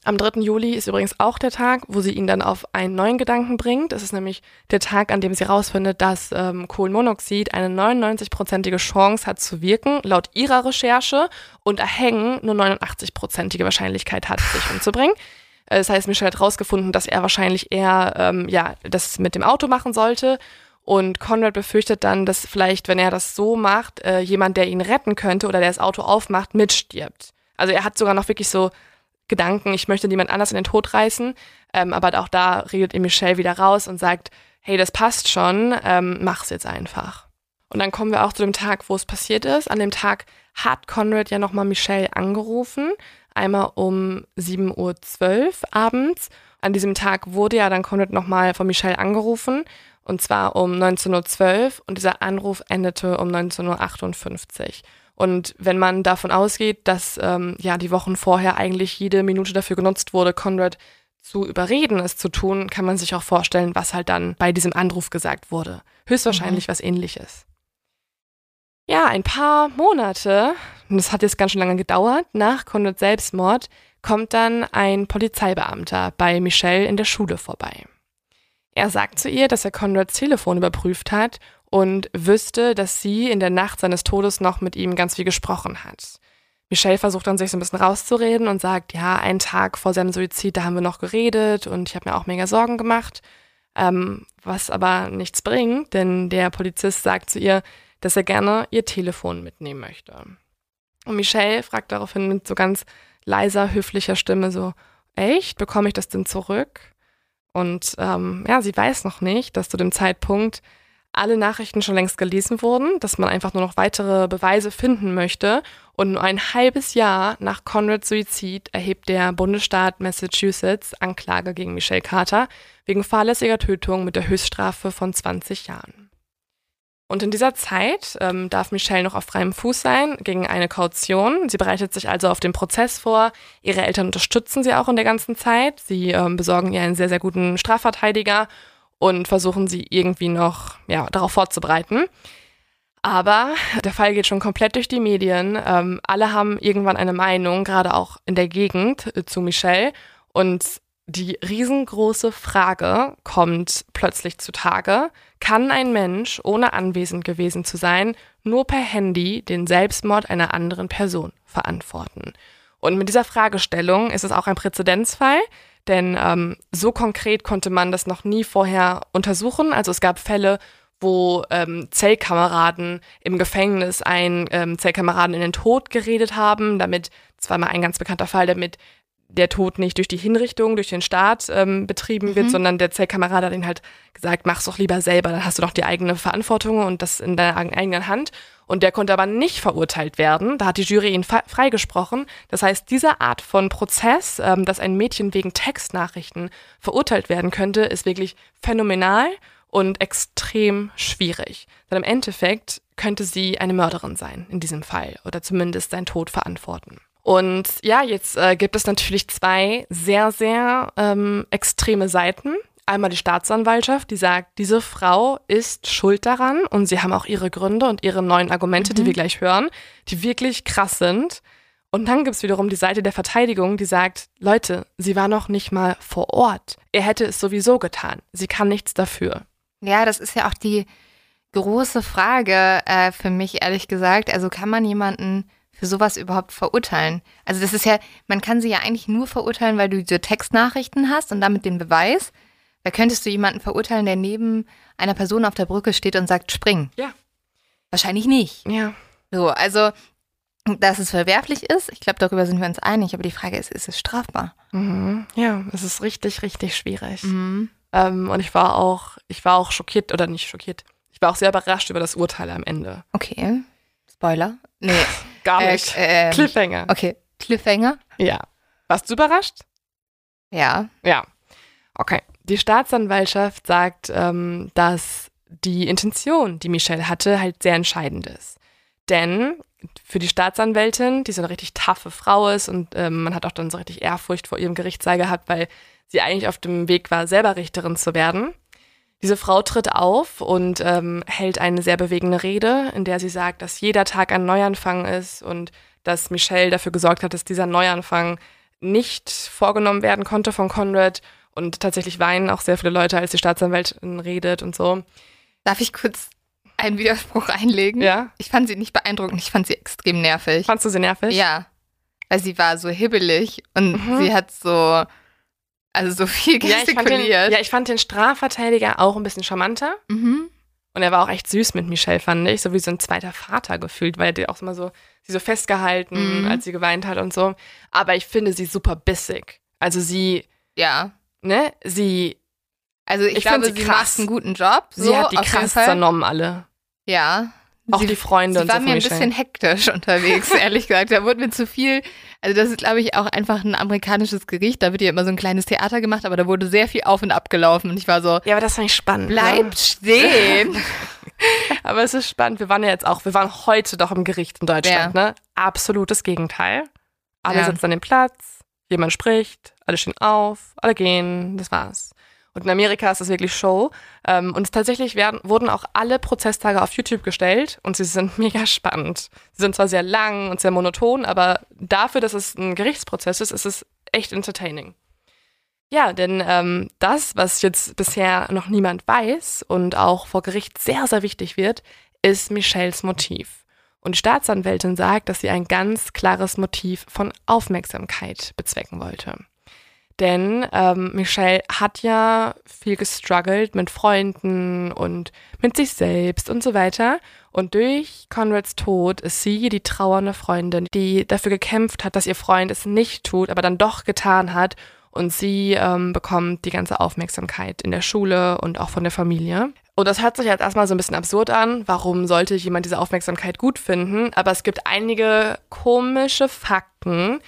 Am 3. Juli ist übrigens auch der Tag, wo sie ihn dann auf einen neuen Gedanken bringt. Es ist nämlich der Tag, an dem sie herausfindet, dass ähm, Kohlenmonoxid eine 99-prozentige Chance hat zu wirken, laut ihrer Recherche, und Erhängen nur 89-prozentige Wahrscheinlichkeit hat, sich umzubringen. Äh, Das heißt, Michelle hat herausgefunden, dass er wahrscheinlich eher ähm, ja, das mit dem Auto machen sollte. Und Conrad befürchtet dann, dass vielleicht, wenn er das so macht, äh, jemand, der ihn retten könnte oder der das Auto aufmacht, mitstirbt. Also er hat sogar noch wirklich so Gedanken, ich möchte niemand anders in den Tod reißen. Ähm, aber auch da redet ihm Michelle wieder raus und sagt, hey, das passt schon, ähm, mach's jetzt einfach. Und dann kommen wir auch zu dem Tag, wo es passiert ist. An dem Tag hat Conrad ja nochmal Michelle angerufen, einmal um 7.12 Uhr abends. An diesem Tag wurde ja dann Conrad nochmal von Michelle angerufen und zwar um 19.12 Uhr und dieser Anruf endete um 19.58 Uhr. Und wenn man davon ausgeht, dass ähm, ja die Wochen vorher eigentlich jede Minute dafür genutzt wurde, Conrad zu überreden, es zu tun, kann man sich auch vorstellen, was halt dann bei diesem Anruf gesagt wurde. Höchstwahrscheinlich mhm. was ähnliches. Ja, ein paar Monate, und das hat jetzt ganz schön lange gedauert, nach Conrads Selbstmord kommt dann ein Polizeibeamter bei Michelle in der Schule vorbei. Er sagt zu ihr, dass er Conrads Telefon überprüft hat und wüsste, dass sie in der Nacht seines Todes noch mit ihm ganz viel gesprochen hat. Michelle versucht dann sich so ein bisschen rauszureden und sagt, ja, einen Tag vor seinem Suizid, da haben wir noch geredet und ich habe mir auch mega Sorgen gemacht, ähm, was aber nichts bringt, denn der Polizist sagt zu ihr, dass er gerne ihr Telefon mitnehmen möchte. Und Michelle fragt daraufhin mit so ganz leiser, höflicher Stimme so, echt, bekomme ich das denn zurück? Und ähm, ja, sie weiß noch nicht, dass zu dem Zeitpunkt alle Nachrichten schon längst gelesen wurden, dass man einfach nur noch weitere Beweise finden möchte. Und nur ein halbes Jahr nach Conrads Suizid erhebt der Bundesstaat Massachusetts Anklage gegen Michelle Carter wegen fahrlässiger Tötung mit der Höchststrafe von 20 Jahren. Und in dieser Zeit ähm, darf Michelle noch auf freiem Fuß sein gegen eine Kaution. Sie bereitet sich also auf den Prozess vor. Ihre Eltern unterstützen sie auch in der ganzen Zeit. Sie ähm, besorgen ihr einen sehr, sehr guten Strafverteidiger und versuchen sie irgendwie noch ja, darauf vorzubereiten. Aber der Fall geht schon komplett durch die Medien. Ähm, alle haben irgendwann eine Meinung, gerade auch in der Gegend äh, zu Michelle. Und die riesengroße Frage kommt plötzlich zutage. Kann ein Mensch, ohne anwesend gewesen zu sein, nur per Handy den Selbstmord einer anderen Person verantworten? Und mit dieser Fragestellung ist es auch ein Präzedenzfall, denn ähm, so konkret konnte man das noch nie vorher untersuchen. Also es gab Fälle, wo ähm, Zellkameraden im Gefängnis einen ähm, Zellkameraden in den Tod geredet haben, damit, das war mal ein ganz bekannter Fall, damit der Tod nicht durch die Hinrichtung, durch den Staat ähm, betrieben wird, mhm. sondern der Zellkamerad hat ihn halt gesagt, mach's doch lieber selber, dann hast du doch die eigene Verantwortung und das in deiner eigenen Hand. Und der konnte aber nicht verurteilt werden. Da hat die Jury ihn freigesprochen. Das heißt, diese Art von Prozess, ähm, dass ein Mädchen wegen Textnachrichten verurteilt werden könnte, ist wirklich phänomenal und extrem schwierig. Denn im Endeffekt könnte sie eine Mörderin sein in diesem Fall oder zumindest seinen Tod verantworten. Und ja, jetzt äh, gibt es natürlich zwei sehr, sehr ähm, extreme Seiten. Einmal die Staatsanwaltschaft, die sagt, diese Frau ist schuld daran und sie haben auch ihre Gründe und ihre neuen Argumente, mhm. die wir gleich hören, die wirklich krass sind. Und dann gibt's wiederum die Seite der Verteidigung, die sagt, Leute, sie war noch nicht mal vor Ort. Er hätte es sowieso getan. Sie kann nichts dafür. Ja, das ist ja auch die große Frage äh, für mich, ehrlich gesagt. Also kann man jemanden für sowas überhaupt verurteilen? Also das ist ja, man kann sie ja eigentlich nur verurteilen, weil du diese Textnachrichten hast und damit den Beweis. Da könntest du jemanden verurteilen, der neben einer Person auf der Brücke steht und sagt, spring. Ja. Wahrscheinlich nicht. Ja. So, also, dass es verwerflich ist, ich glaube, darüber sind wir uns einig, aber die Frage ist, ist es strafbar? Mhm. Ja, es ist richtig, richtig schwierig. Mhm. Ähm, und ich war auch, ich war auch schockiert, oder nicht schockiert, ich war auch sehr überrascht über das Urteil am Ende. Okay. Spoiler? Nee. Gar äh, nicht. Äh, äh, Cliffhanger. Okay. Cliffhanger? Ja. Warst du überrascht? Ja. Ja. Okay. Die Staatsanwaltschaft sagt, ähm, dass die Intention, die Michelle hatte, halt sehr entscheidend ist. Denn für die Staatsanwältin, die so eine richtig taffe Frau ist und ähm, man hat auch dann so richtig Ehrfurcht vor ihrem Gerichtssaal gehabt, weil sie eigentlich auf dem Weg war, selber Richterin zu werden. Diese Frau tritt auf und ähm, hält eine sehr bewegende Rede, in der sie sagt, dass jeder Tag ein Neuanfang ist und dass Michelle dafür gesorgt hat, dass dieser Neuanfang nicht vorgenommen werden konnte von Conrad. Und tatsächlich weinen auch sehr viele Leute, als die Staatsanwältin redet und so. Darf ich kurz einen Widerspruch einlegen? Ja. Ich fand sie nicht beeindruckend, ich fand sie extrem nervig. Fandst du sie nervig? Ja. Weil sie war so hibbelig und mhm. sie hat so also so viel gestikuliert. Ja, den, ja, ich fand den Strafverteidiger auch ein bisschen charmanter. Mhm. Und er war auch echt süß mit Michelle, fand ich. So wie so ein zweiter Vater gefühlt, weil er auch immer so, sie so festgehalten, mhm. als sie geweint hat und so. Aber ich finde sie super bissig. Also sie. Ja. Ne? Sie. Also ich, ich glaube, sie krass. macht einen guten Job. So, sie hat die krass zernommen alle. Ja. Auch Sie- die Freunde Sie und war so mir ein bisschen hektisch unterwegs, ehrlich gesagt. Da wurde mir zu viel. Also das ist, glaube ich, auch einfach ein amerikanisches Gericht. Da wird ja immer so ein kleines Theater gemacht, aber da wurde sehr viel auf und ab gelaufen. Und ich war so, Ja, aber das fand ich spannend. bleib Ne? stehen. Aber es ist spannend. Wir waren ja jetzt auch, wir waren heute doch im Gericht in Deutschland, ne? Absolutes Gegenteil. Alle Ja. sitzen an dem Platz, jemand spricht, alle stehen auf, alle gehen, das war's. Und in Amerika ist das wirklich Show. Ähm, und tatsächlich werden, wurden auch alle Prozesstage auf YouTube gestellt und sie sind mega spannend. Sie sind zwar sehr lang und sehr monoton, aber dafür, dass es ein Gerichtsprozess ist, ist es echt entertaining. Ja, denn ähm, das, was jetzt bisher noch niemand weiß und auch vor Gericht sehr, sehr wichtig wird, ist Michelles Motiv. Und die Staatsanwältin sagt, dass sie ein ganz klares Motiv von Aufmerksamkeit bezwecken wollte. Denn ähm, Michelle hat ja viel gestruggelt mit Freunden und mit sich selbst und so weiter. Und durch Conrads Tod ist sie die trauernde Freundin, die dafür gekämpft hat, dass ihr Freund es nicht tut, aber dann doch getan hat. Und sie ähm, bekommt die ganze Aufmerksamkeit in der Schule und auch von der Familie. Und das hört sich jetzt erstmal so ein bisschen absurd an. Warum sollte jemand diese Aufmerksamkeit gut finden? Aber es gibt einige komische Fakten,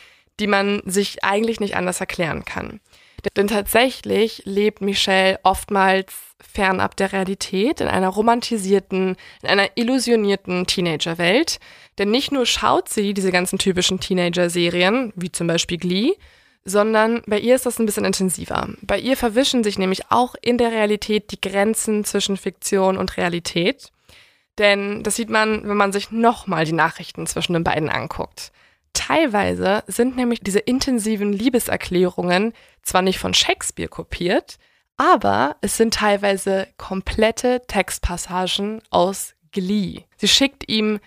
die man sich eigentlich nicht anders erklären kann. Denn tatsächlich lebt Michelle oftmals fernab der Realität, in einer romantisierten, in einer illusionierten Teenagerwelt. Denn nicht nur schaut sie diese ganzen typischen Teenager-Serien, wie zum Beispiel Glee, sondern bei ihr ist das ein bisschen intensiver. Bei ihr verwischen sich nämlich auch in der Realität die Grenzen zwischen Fiktion und Realität. Denn das sieht man, wenn man sich nochmal die Nachrichten zwischen den beiden anguckt. Teilweise sind nämlich diese intensiven Liebeserklärungen zwar nicht von Shakespeare kopiert, aber es sind teilweise komplette Textpassagen aus Glee. Sie schickt ihm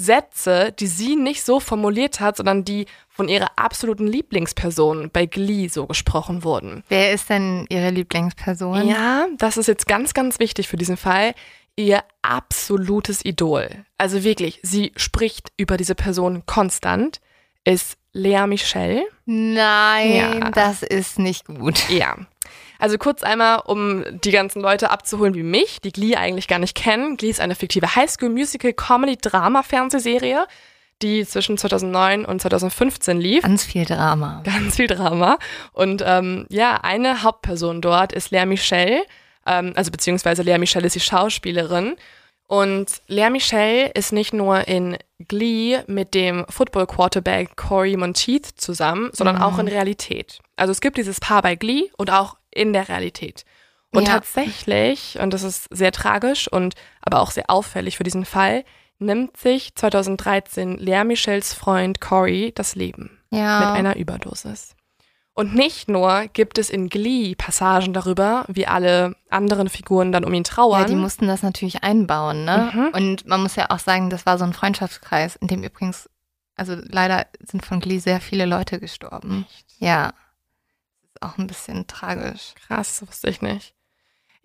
Sätze, die sie nicht so formuliert hat, sondern die von ihrer absoluten Lieblingsperson bei Glee so gesprochen wurden. Wer ist denn Ihre Lieblingsperson? Ja, das ist jetzt ganz, ganz wichtig für diesen Fall. Ihr absolutes Idol. Also wirklich, sie spricht über diese Person konstant, ist Lea Michelle. Nein, Ja. das ist nicht gut. Ja. Also kurz einmal, um die ganzen Leute abzuholen wie mich, die Glee eigentlich gar nicht kennen. Glee ist eine fiktive Highschool-Musical-Comedy-Drama-Fernsehserie, die zwischen 2009 und 2015 lief. Ganz viel Drama. Ganz viel Drama. Und ähm, ja, eine Hauptperson dort ist Lea Michelle, ähm, also beziehungsweise Lea Michelle ist die Schauspielerin. Und Lea Michelle ist nicht nur in Glee mit dem Football-Quarterback Corey Monteith zusammen, sondern Mhm. auch in Realität. Also es gibt dieses Paar bei Glee und auch in der Realität. Und Ja. tatsächlich, und das ist sehr tragisch und aber auch sehr auffällig für diesen Fall, nimmt sich 2013 Lea Michelles Freund Corey das Leben Ja. mit einer Überdosis. Und nicht nur gibt es in Glee Passagen darüber, wie alle anderen Figuren dann um ihn trauern. Ja, die mussten das natürlich einbauen, ne? Mhm. Und man muss ja auch sagen, das war so ein Freundschaftskreis, in dem übrigens, also leider sind von Glee sehr viele Leute gestorben. Ja. Das ist auch ein bisschen tragisch. Krass, wusste ich nicht.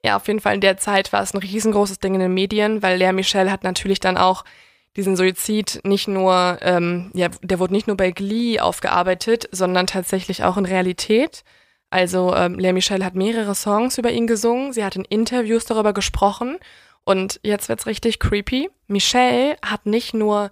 Ja, auf jeden Fall in der Zeit war es ein riesengroßes Ding in den Medien, weil Lea Michelle hat natürlich dann auch diesen Suizid nicht nur, ähm, ja, der wurde nicht nur bei Glee aufgearbeitet, sondern tatsächlich auch in Realität. Also ähm, Lea Michelle hat mehrere Songs über ihn gesungen, sie hat in Interviews darüber gesprochen und jetzt wird's richtig creepy. Michelle hat nicht nur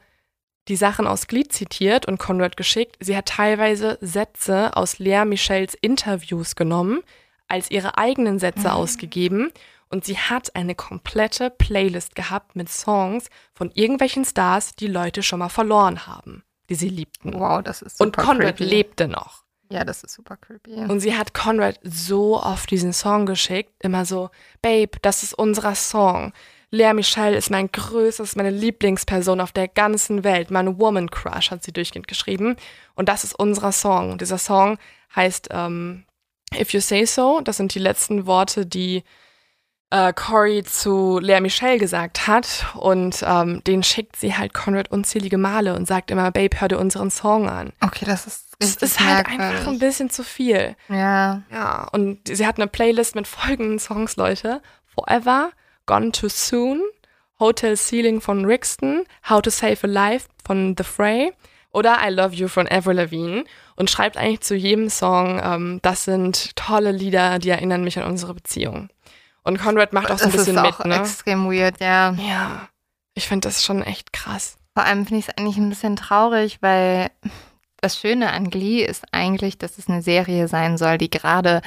die Sachen aus Glee zitiert und Conrad geschickt, sie hat teilweise Sätze aus Lea Michelles Interviews genommen, als ihre eigenen Sätze Mhm. ausgegeben und sie hat eine komplette Playlist gehabt mit Songs von irgendwelchen Stars, die Leute schon mal verloren haben, die sie liebten. Wow, das ist und super Conrad creepy. lebte noch. Ja, das ist super creepy. Und sie hat Conrad so oft diesen Song geschickt, immer so, Babe, das ist unser Song. Lea Michelle ist mein größtes, meine Lieblingsperson auf der ganzen Welt. Mein Woman Crush hat sie durchgehend geschrieben. Und das ist unser Song. Und dieser Song heißt ähm, If You Say So. Das sind die letzten Worte, die äh, Corey zu Lea Michelle gesagt hat. Und ähm, den schickt sie halt Conrad unzählige Male und sagt immer, Babe, hör dir unseren Song an. okay, das ist Es richtig ist halt merkwürdig. einfach ein bisschen zu viel. Ja. Ja, und sie hat eine Playlist mit folgenden Songs, Leute. Forever, Gone Too Soon, Hotel Ceiling von Rixton, How to Save a Life von The Fray oder I Love You von Avril Lavigne und schreibt eigentlich zu jedem Song, ähm, das sind tolle Lieder, die erinnern mich an unsere Beziehung. Und Conrad macht auch so ein das bisschen ist auch mit, ne? extrem weird, ja. Ja. Ich finde das schon echt krass. Vor allem finde ich es eigentlich ein bisschen traurig, weil das Schöne an Glee ist eigentlich, dass es eine Serie sein soll, die gerade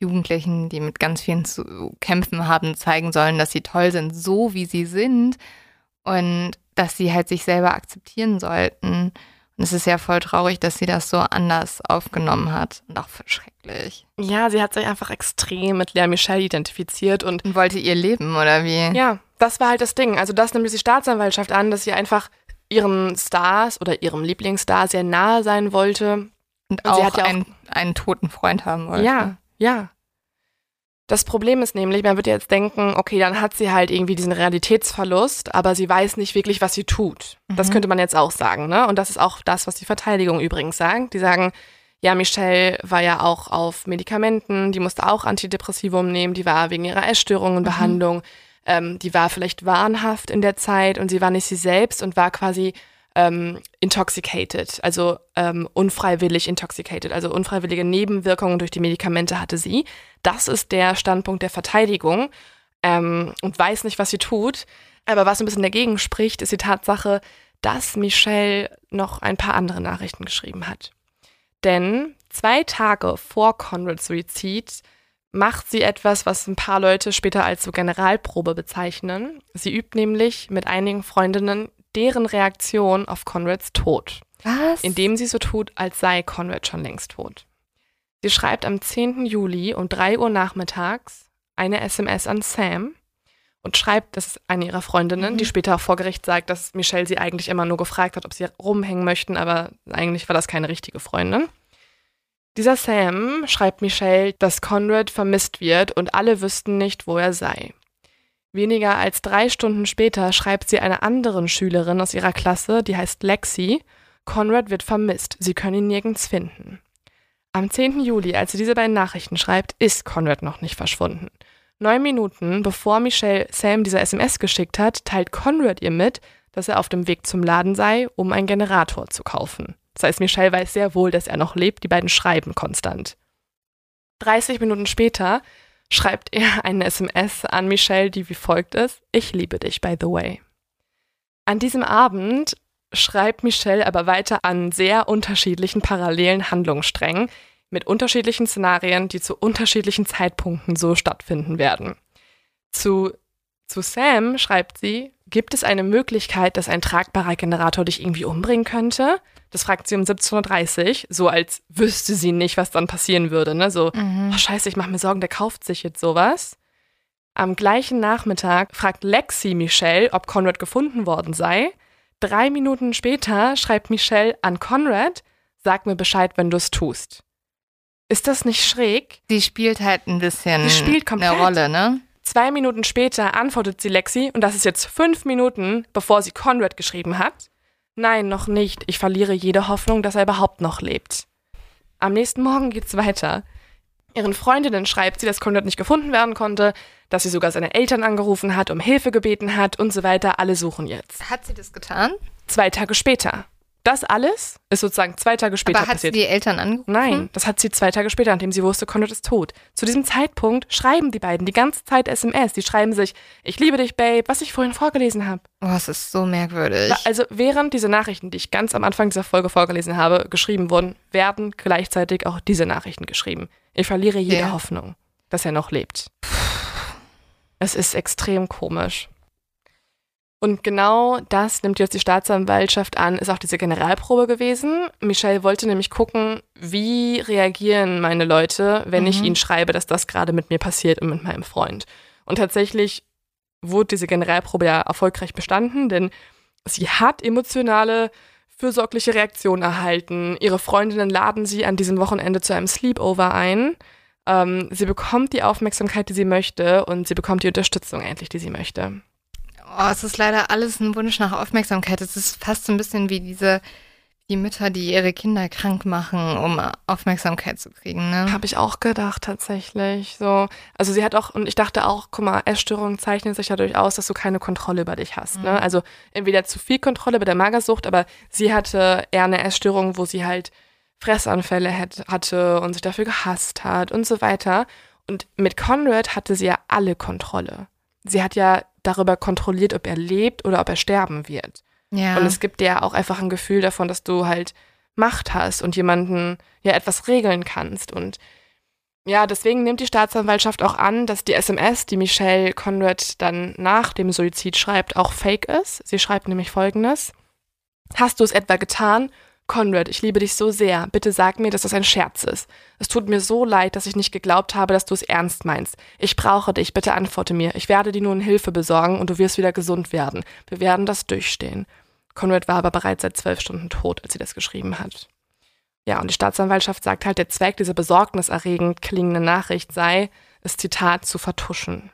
Jugendlichen, die mit ganz vielen zu kämpfen haben, zeigen sollen, dass sie toll sind, so wie sie sind und dass sie halt sich selber akzeptieren sollten. Und es ist ja voll traurig, dass sie das so anders aufgenommen hat und auch schrecklich. Ja, sie hat sich einfach extrem mit Lea Michelle identifiziert und, und wollte ihr leben, oder wie? Ja, das war halt das Ding. Also das nimmt die Staatsanwaltschaft an, dass sie einfach ihren Stars oder ihrem Lieblingsstar sehr nahe sein wollte. Und, und auch, ja auch einen, einen toten Freund haben wollte. Ja, ja. Das Problem ist nämlich, man wird jetzt denken, okay, dann hat sie halt irgendwie diesen Realitätsverlust, aber sie weiß nicht wirklich, was sie tut. Mhm. Das könnte man jetzt auch sagen, ne? Und das ist auch das, was die Verteidigung übrigens sagt. Die sagen, ja, Michelle war ja auch auf Medikamenten, die musste auch Antidepressivum nehmen, die war wegen ihrer Essstörungen in mhm. Behandlung, ähm, die war vielleicht wahnhaft in der Zeit und sie war nicht sie selbst und war quasi ähm, intoxicated, also ähm, unfreiwillig intoxicated, also unfreiwillige Nebenwirkungen durch die Medikamente hatte sie. Das ist der Standpunkt der Verteidigung ähm, und weiß nicht, was sie tut. Aber was ein bisschen dagegen spricht, ist die Tatsache, dass Michelle noch ein paar andere Nachrichten geschrieben hat. Denn zwei Tage vor Conrads Suizid macht sie etwas, was ein paar Leute später als so Generalprobe bezeichnen. Sie übt nämlich mit einigen Freundinnen deren Reaktion auf Conrads Tod. Was? Indem sie so tut, als sei Conrad schon längst tot. Sie schreibt am 10. Juli um 3 Uhr nachmittags eine SMS an Sam und schreibt, das eine ihrer Freundinnen, mhm. die später auch vor Gericht sagt, dass Michelle sie eigentlich immer nur gefragt hat, ob sie rumhängen möchten, aber eigentlich war das keine richtige Freundin. Dieser Sam schreibt Michelle, dass Conrad vermisst wird und alle wüssten nicht, wo er sei. Weniger als drei Stunden später schreibt sie einer anderen Schülerin aus ihrer Klasse, die heißt Lexi, Conrad wird vermisst, sie können ihn nirgends finden. Am 10. Juli, als sie diese beiden Nachrichten schreibt, ist Conrad noch nicht verschwunden. Neun Minuten bevor Michelle Sam diese SMS geschickt hat, teilt Conrad ihr mit, dass er auf dem Weg zum Laden sei, um einen Generator zu kaufen. Das heißt, Michelle weiß sehr wohl, dass er noch lebt, die beiden schreiben konstant. 30 Minuten später schreibt er eine SMS an Michelle, die wie folgt ist: Ich liebe dich, by the way. An diesem Abend schreibt Michelle aber weiter an sehr unterschiedlichen parallelen Handlungssträngen mit unterschiedlichen Szenarien, die zu unterschiedlichen Zeitpunkten so stattfinden werden. Zu, zu Sam schreibt sie, gibt es eine Möglichkeit, dass ein tragbarer Generator dich irgendwie umbringen könnte? Das fragt sie um 17.30 Uhr, so als wüsste sie nicht, was dann passieren würde. Ne? So, mhm. oh, scheiße, ich mache mir Sorgen, der kauft sich jetzt sowas. Am gleichen Nachmittag fragt Lexi Michelle, ob Conrad gefunden worden sei. Drei Minuten später schreibt Michelle an Conrad, sag mir Bescheid, wenn du es tust. Ist das nicht schräg? Sie spielt halt ein bisschen sie spielt komplett. eine Rolle, ne? Zwei Minuten später antwortet sie Lexi, und das ist jetzt fünf Minuten, bevor sie Conrad geschrieben hat. Nein, noch nicht. Ich verliere jede Hoffnung, dass er überhaupt noch lebt. Am nächsten Morgen geht's weiter. Ihren Freundinnen schreibt sie, dass Conrad nicht gefunden werden konnte, dass sie sogar seine Eltern angerufen hat, um Hilfe gebeten hat und so weiter. Alle suchen jetzt. Hat sie das getan? Zwei Tage später. Das alles ist sozusagen zwei Tage später Aber hat passiert. sie die Eltern angerufen? Nein, das hat sie zwei Tage später, nachdem sie wusste, Conrad ist tot. Zu diesem Zeitpunkt schreiben die beiden die ganze Zeit SMS. Die schreiben sich, ich liebe dich, Babe, was ich vorhin vorgelesen habe. Oh, es ist so merkwürdig. Also während diese Nachrichten, die ich ganz am Anfang dieser Folge vorgelesen habe, geschrieben wurden, werden gleichzeitig auch diese Nachrichten geschrieben. Ich verliere jede yeah. Hoffnung, dass er noch lebt. Es ist extrem komisch. Und genau das nimmt jetzt die Staatsanwaltschaft an, ist auch diese Generalprobe gewesen. Michelle wollte nämlich gucken, wie reagieren meine Leute, wenn mhm. ich ihnen schreibe, dass das gerade mit mir passiert und mit meinem Freund. Und tatsächlich wurde diese Generalprobe ja erfolgreich bestanden, denn sie hat emotionale, fürsorgliche Reaktionen erhalten. Ihre Freundinnen laden sie an diesem Wochenende zu einem Sleepover ein. Ähm, sie bekommt die Aufmerksamkeit, die sie möchte und sie bekommt die Unterstützung endlich, die sie möchte. Oh, es ist leider alles ein Wunsch nach Aufmerksamkeit. Es ist fast so ein bisschen wie diese die Mütter, die ihre Kinder krank machen, um Aufmerksamkeit zu kriegen. Ne? Habe ich auch gedacht tatsächlich. So, also sie hat auch und ich dachte auch, guck mal, Essstörungen zeichnen sich dadurch aus, dass du keine Kontrolle über dich hast. Ne? Mhm. Ne? Also entweder zu viel Kontrolle bei der Magersucht, aber sie hatte eher eine Essstörung, wo sie halt Fressanfälle hatte und sich dafür gehasst hat und so weiter. Und mit Conrad hatte sie ja alle Kontrolle. Sie hat ja darüber kontrolliert, ob er lebt oder ob er sterben wird. Ja. Und es gibt dir auch einfach ein Gefühl davon, dass du halt Macht hast und jemanden ja etwas regeln kannst. Und ja, deswegen nimmt die Staatsanwaltschaft auch an, dass die SMS, die Michelle Conrad dann nach dem Suizid schreibt, auch fake ist. Sie schreibt nämlich folgendes. Hast du es etwa getan? Conrad, ich liebe dich so sehr. Bitte sag mir, dass das ein Scherz ist. Es tut mir so leid, dass ich nicht geglaubt habe, dass du es ernst meinst. Ich brauche dich. Bitte antworte mir. Ich werde dir nun Hilfe besorgen und du wirst wieder gesund werden. Wir werden das durchstehen. Conrad war aber bereits seit zwölf Stunden tot, als sie das geschrieben hat. Ja, und die Staatsanwaltschaft sagt halt, der Zweck dieser besorgniserregend klingenden Nachricht sei, es Zitat zu vertuschen.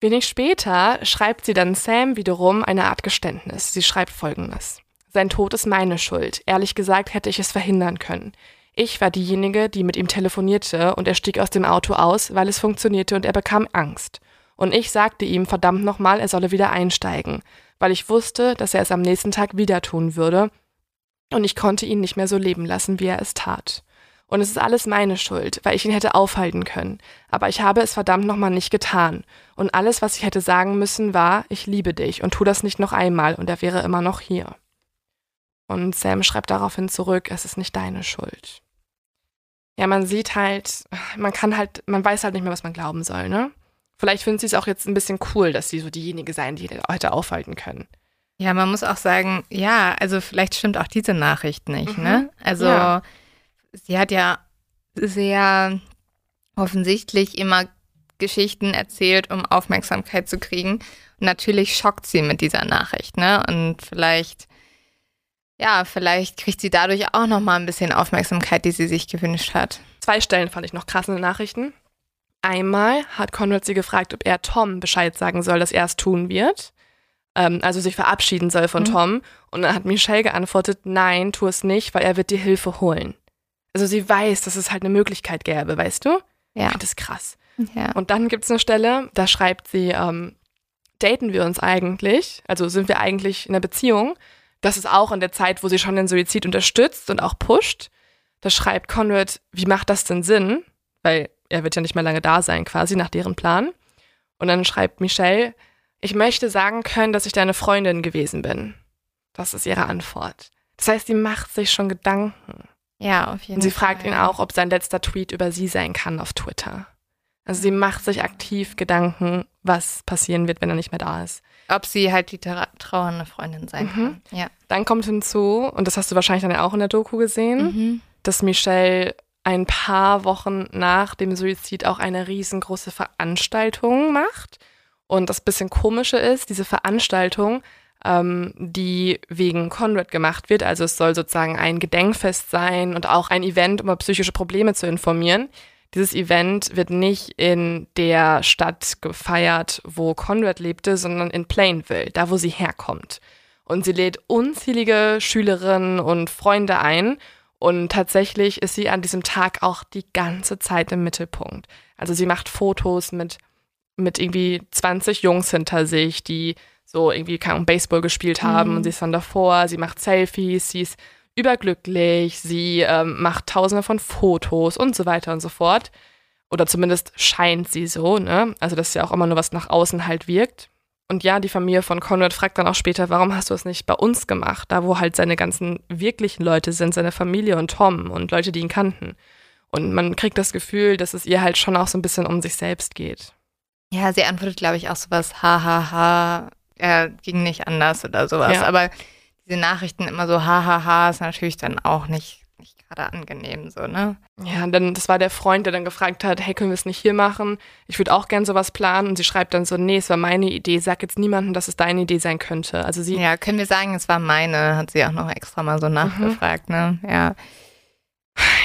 Wenig später schreibt sie dann Sam wiederum eine Art Geständnis. Sie schreibt folgendes. Sein Tod ist meine Schuld. Ehrlich gesagt hätte ich es verhindern können. Ich war diejenige, die mit ihm telefonierte und er stieg aus dem Auto aus, weil es funktionierte und er bekam Angst. Und ich sagte ihm verdammt nochmal, er solle wieder einsteigen, weil ich wusste, dass er es am nächsten Tag wieder tun würde und ich konnte ihn nicht mehr so leben lassen, wie er es tat. Und es ist alles meine Schuld, weil ich ihn hätte aufhalten können. Aber ich habe es verdammt nochmal nicht getan. Und alles, was ich hätte sagen müssen, war, ich liebe dich und tu das nicht noch einmal und er wäre immer noch hier. Und Sam schreibt daraufhin zurück, es ist nicht deine Schuld. Ja, man sieht halt, man kann halt, man weiß halt nicht mehr, was man glauben soll, ne? Vielleicht finden sie es auch jetzt ein bisschen cool, dass sie so diejenige sein, die Leute aufhalten können. Ja, man muss auch sagen, ja, also vielleicht stimmt auch diese Nachricht nicht, Mhm. ne? Also Ja. sie hat ja sehr offensichtlich immer Geschichten erzählt, um Aufmerksamkeit zu kriegen. Und natürlich schockt sie mit dieser Nachricht, ne? Und vielleicht, ja, vielleicht kriegt sie dadurch auch noch mal ein bisschen Aufmerksamkeit, die sie sich gewünscht hat. Zwei Stellen fand ich noch krass in den Nachrichten. Einmal hat Conrad sie gefragt, ob er Tom Bescheid sagen soll, dass er es tun wird. Ähm, also sich verabschieden soll von Mhm. Tom. Und dann hat Michelle geantwortet, nein, tu es nicht, weil er wird dir Hilfe holen. Also sie weiß, dass es halt eine Möglichkeit gäbe, weißt du? Ja. Das ist krass. ja. Und dann gibt es eine Stelle, da schreibt sie, ähm, daten wir uns eigentlich? Also sind wir eigentlich in einer Beziehung? Das ist auch in der Zeit, wo sie schon den Suizid unterstützt und auch pusht. Da schreibt Conrad, wie macht das denn Sinn? Weil er wird ja nicht mehr lange da sein, quasi nach deren Plan. Und dann schreibt Michelle, ich möchte sagen können, dass ich deine Freundin gewesen bin. Das ist ihre Antwort. Das heißt, sie macht sich schon Gedanken. Ja, auf jeden Und sie Fall. fragt ihn auch, ob sein letzter Tweet über sie sein kann auf Twitter. Also sie macht sich aktiv Gedanken, was passieren wird, wenn er nicht mehr da ist. Ob sie halt die tra trauernde Freundin sein Mhm. kann. Ja. Dann kommt hinzu, und das hast du wahrscheinlich dann auch in der Doku gesehen, Mhm. dass Michelle ein paar Wochen nach dem Suizid auch eine riesengroße Veranstaltung macht. Und das bisschen komische ist, diese Veranstaltung, ähm, die wegen Conrad gemacht wird, also es soll sozusagen ein Gedenkfest sein und auch ein Event, um über psychische Probleme zu informieren. Dieses Event wird nicht in der Stadt gefeiert, wo Conrad lebte, sondern in Plainville, da wo sie herkommt. Und sie lädt unzählige Schülerinnen und Freunde ein. Und tatsächlich ist sie an diesem Tag auch die ganze Zeit im Mittelpunkt. Also sie macht Fotos mit, mit irgendwie 20 Jungs hinter sich, die so irgendwie Baseball gespielt haben Mhm. und sie ist dann davor, sie macht Selfies, sie ist überglücklich, sie ähm, macht tausende von Fotos und so weiter und so fort. Oder zumindest scheint sie so, ne? Also das ist ja auch immer nur was nach außen halt wirkt. Und ja, die Familie von Conrad fragt dann auch später, warum hast du es nicht bei uns gemacht? Da, wo halt seine ganzen wirklichen Leute sind, seine Familie und Tom und Leute, die ihn kannten. Und man kriegt das Gefühl, dass es ihr halt schon auch so ein bisschen um sich selbst geht. Ja, sie antwortet, glaube ich, auch sowas, hahaha, er ging nicht anders oder sowas. Ja. Aber diese Nachrichten immer so, hahaha, ist natürlich dann auch nicht, nicht gerade angenehm, so, ne? Ja, und dann, das war der Freund, der dann gefragt hat, hey, können wir es nicht hier machen? Ich würde auch gern sowas planen. Und sie schreibt dann so, nee, es war meine Idee. Sag jetzt niemandem, dass es deine Idee sein könnte. Also sie, Ja, können wir sagen, es war meine, hat sie auch noch extra mal so nachgefragt, ne? Ja.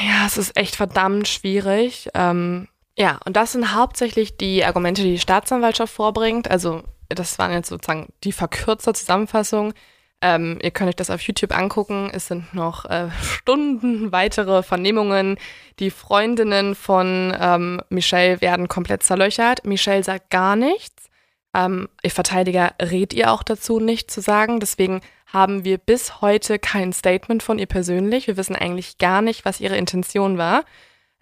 Ja, es ist echt verdammt schwierig. Ähm, ja, und das sind hauptsächlich die Argumente, die die Staatsanwaltschaft vorbringt. Also das waren jetzt sozusagen die verkürzte Zusammenfassung. Ähm, ihr könnt euch das auf YouTube angucken. Es sind noch äh, Stunden weitere Vernehmungen. Die Freundinnen von ähm, Michelle werden komplett zerlöchert. Michelle sagt gar nichts. Ähm, ihr Verteidiger rät ihr auch dazu, nichts zu sagen. Deswegen haben wir bis heute kein Statement von ihr persönlich. Wir wissen eigentlich gar nicht, was ihre Intention war.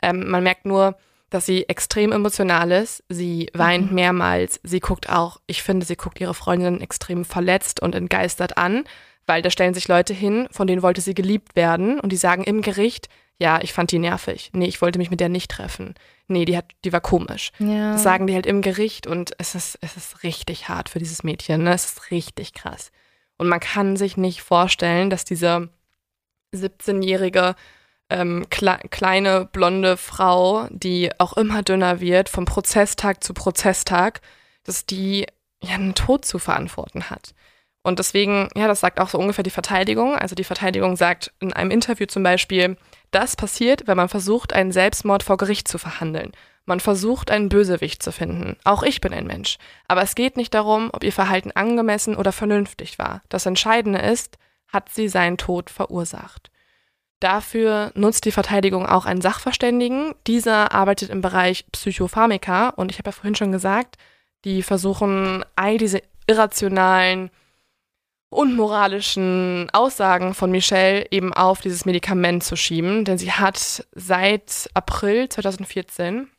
Ähm, man merkt nur, dass sie extrem emotional ist. Sie weint mhm. mehrmals. Sie guckt auch, ich finde, sie guckt ihre Freundin extrem verletzt und entgeistert an, weil da stellen sich Leute hin, von denen wollte sie geliebt werden und die sagen im Gericht, ja, ich fand die nervig. Nee, ich wollte mich mit der nicht treffen. Nee, die hat, die war komisch. Ja. Das sagen die halt im Gericht und es ist, es ist richtig hart für dieses Mädchen, ne? Es ist richtig krass. Und man kann sich nicht vorstellen, dass diese 17-jährige ähm, kle kleine blonde Frau, die auch immer dünner wird, vom Prozesstag zu Prozesstag, dass die ja einen Tod zu verantworten hat. Und deswegen, ja, das sagt auch so ungefähr die Verteidigung. Also die Verteidigung sagt in einem Interview zum Beispiel, das passiert, wenn man versucht, einen Selbstmord vor Gericht zu verhandeln. Man versucht, einen Bösewicht zu finden. Auch ich bin ein Mensch. Aber es geht nicht darum, ob ihr Verhalten angemessen oder vernünftig war. Das Entscheidende ist, hat sie seinen Tod verursacht. Dafür nutzt die Verteidigung auch einen Sachverständigen. Dieser arbeitet im Bereich Psychopharmaka und ich habe ja vorhin schon gesagt, die versuchen all diese irrationalen, unmoralischen Aussagen von Michelle eben auf dieses Medikament zu schieben, denn sie hat seit April 2014,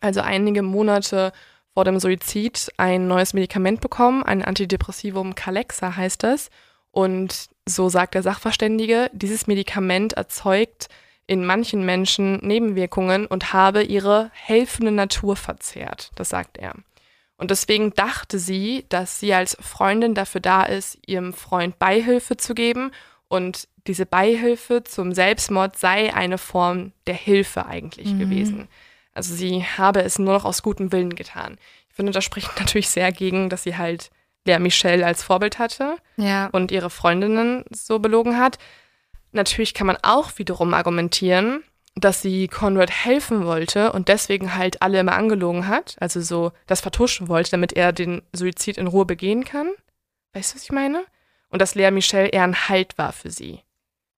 also einige Monate vor dem Suizid, ein neues Medikament bekommen, ein Antidepressivum Calexa heißt es. Und so sagt der Sachverständige, dieses Medikament erzeugt in manchen Menschen Nebenwirkungen und habe ihre helfende Natur verzehrt. Das sagt er. Und deswegen dachte sie, dass sie als Freundin dafür da ist, ihrem Freund Beihilfe zu geben. Und diese Beihilfe zum Selbstmord sei eine Form der Hilfe eigentlich mhm. gewesen. Also sie habe es nur noch aus gutem Willen getan. Ich finde, das spricht natürlich sehr gegen, dass sie halt Lea Michelle als Vorbild hatte ja. und ihre Freundinnen so belogen hat. Natürlich kann man auch wiederum argumentieren, dass sie Conrad helfen wollte und deswegen halt alle immer angelogen hat, also so das vertuschen wollte, damit er den Suizid in Ruhe begehen kann. Weißt du, was ich meine? Und dass Lea Michelle eher ein Halt war für sie.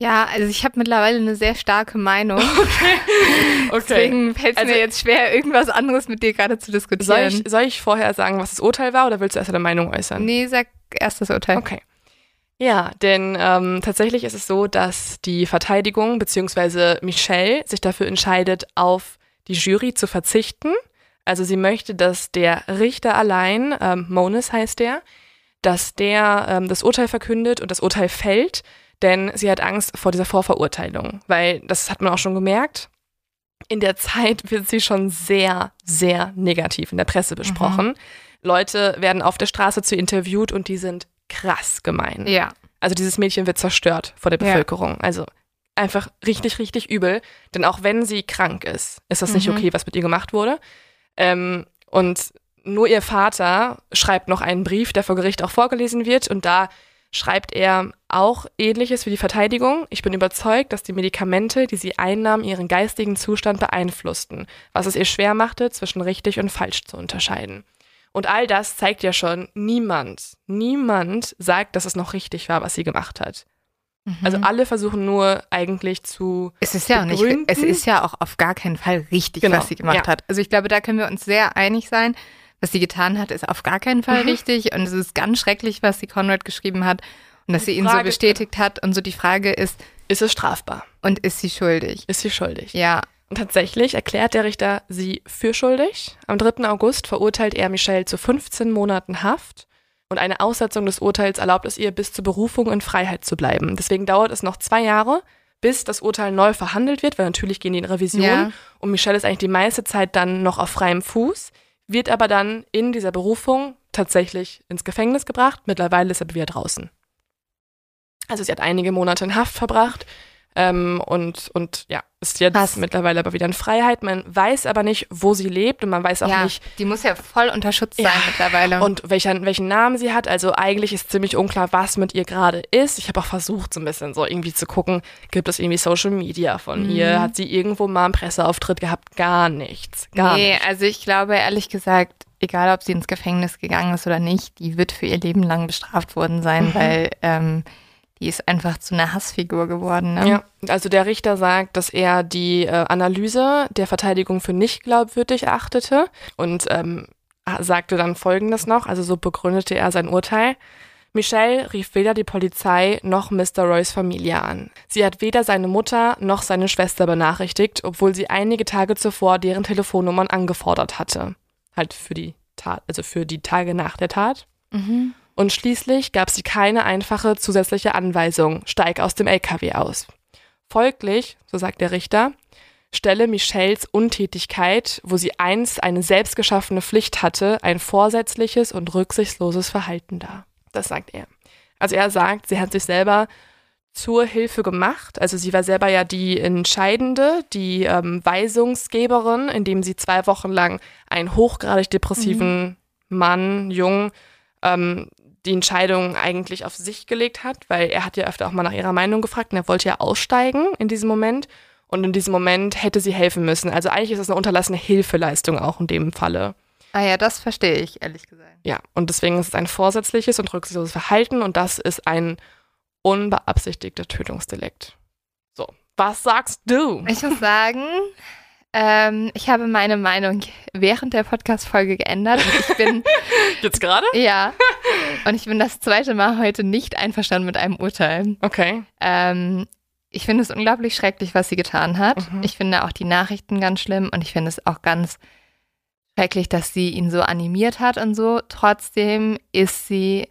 Ja, also ich habe mittlerweile eine sehr starke Meinung. Okay. okay. Deswegen fällt es also, mir jetzt schwer, irgendwas anderes mit dir gerade zu diskutieren. Soll ich, soll ich vorher sagen, was das Urteil war oder willst du erst deine Meinung äußern? Nee, sag erst das Urteil. Okay. Ja, denn ähm, tatsächlich ist es so, dass die Verteidigung bzw. Michelle sich dafür entscheidet, auf die Jury zu verzichten. Also sie möchte, dass der Richter allein, ähm, Monis heißt der, dass der ähm, das Urteil verkündet und das Urteil fällt, denn sie hat Angst vor dieser Vorverurteilung, weil das hat man auch schon gemerkt. In der Zeit wird sie schon sehr, sehr negativ in der Presse besprochen. Mhm. Leute werden auf der Straße zu interviewt und die sind krass gemein. Ja. Also dieses Mädchen wird zerstört vor der Bevölkerung. Ja. Also einfach richtig, richtig übel. Denn auch wenn sie krank ist, ist das mhm. nicht okay, was mit ihr gemacht wurde. Ähm, und nur ihr Vater schreibt noch einen Brief, der vor Gericht auch vorgelesen wird. Und da schreibt er auch ähnliches wie die Verteidigung. Ich bin überzeugt, dass die Medikamente, die sie einnahm, ihren geistigen Zustand beeinflussten, was es ihr schwer machte, zwischen richtig und falsch zu unterscheiden. Und all das zeigt ja schon, niemand, niemand sagt, dass es noch richtig war, was sie gemacht hat. Mhm. Also alle versuchen nur eigentlich zu. Es ist ja begründen. nicht, es ist ja auch auf gar keinen Fall richtig, genau. was sie gemacht ja. hat. Also ich glaube, da können wir uns sehr einig sein. Was sie getan hat, ist auf gar keinen Fall mhm. richtig. Und es ist ganz schrecklich, was sie Conrad geschrieben hat. Und dass sie ihn so bestätigt hat. Und so die Frage ist. Ist es strafbar? Und ist sie schuldig? Ist sie schuldig? Ja. Und tatsächlich erklärt der Richter sie für schuldig. Am 3. August verurteilt er Michelle zu 15 Monaten Haft und eine Aussetzung des Urteils erlaubt es ihr, bis zur Berufung in Freiheit zu bleiben. Deswegen dauert es noch zwei Jahre, bis das Urteil neu verhandelt wird, weil natürlich gehen die in Revision ja. und Michelle ist eigentlich die meiste Zeit dann noch auf freiem Fuß, wird aber dann in dieser Berufung tatsächlich ins Gefängnis gebracht. Mittlerweile ist er wieder draußen. Also sie hat einige Monate in Haft verbracht ähm, und, und ja, ist jetzt Was? mittlerweile aber wieder in Freiheit. Man weiß aber nicht, wo sie lebt und man weiß auch ja, nicht. Die muss ja voll unter Schutz sein ja, mittlerweile. Und welchen, welchen Namen sie hat. Also eigentlich ist ziemlich unklar, was mit ihr gerade ist. Ich habe auch versucht, so ein bisschen so irgendwie zu gucken, gibt es irgendwie Social Media von mhm. ihr? Hat sie irgendwo mal einen Presseauftritt gehabt? Gar nichts. Gar nee, nicht. also ich glaube ehrlich gesagt, egal ob sie ins Gefängnis gegangen ist oder nicht, die wird für ihr Leben lang bestraft worden sein, mhm. weil ähm, die ist einfach zu einer Hassfigur geworden. Ne? Ja, also der Richter sagt, dass er die äh, Analyse der Verteidigung für nicht glaubwürdig erachtete und ähm, sagte dann Folgendes noch, also so begründete er sein Urteil. Michelle rief weder die Polizei noch Mr. Roys Familie an. Sie hat weder seine Mutter noch seine Schwester benachrichtigt, obwohl sie einige Tage zuvor deren Telefonnummern angefordert hatte. Halt für die Tat, also für die Tage nach der Tat. Mhm. Und schließlich gab sie keine einfache zusätzliche Anweisung, steig aus dem LKW aus. Folglich, so sagt der Richter, stelle Michelles Untätigkeit, wo sie einst eine selbstgeschaffene Pflicht hatte, ein vorsätzliches und rücksichtsloses Verhalten dar. Das sagt er. Also er sagt, sie hat sich selber zur Hilfe gemacht. Also sie war selber ja die Entscheidende, die ähm, Weisungsgeberin, indem sie zwei Wochen lang einen hochgradig depressiven Mann, Jung, ähm, die Entscheidung eigentlich auf sich gelegt hat, weil er hat ja öfter auch mal nach ihrer Meinung gefragt und er wollte ja aussteigen in diesem Moment. Und in diesem Moment hätte sie helfen müssen. Also eigentlich ist es eine unterlassene Hilfeleistung auch in dem Falle. Ah ja, das verstehe ich, ehrlich gesagt. Ja, und deswegen ist es ein vorsätzliches und rücksichtsloses Verhalten und das ist ein unbeabsichtigter Tötungsdelikt. So, was sagst du? Ich muss sagen, ähm, ich habe meine Meinung während der Podcast-Folge geändert. Ich bin, Jetzt gerade? ja, und ich bin das zweite Mal heute nicht einverstanden mit einem Urteil. Okay. Ähm, ich finde es unglaublich schrecklich, was sie getan hat. Mhm. Ich finde auch die Nachrichten ganz schlimm und ich finde es auch ganz schrecklich, dass sie ihn so animiert hat und so. Trotzdem ist sie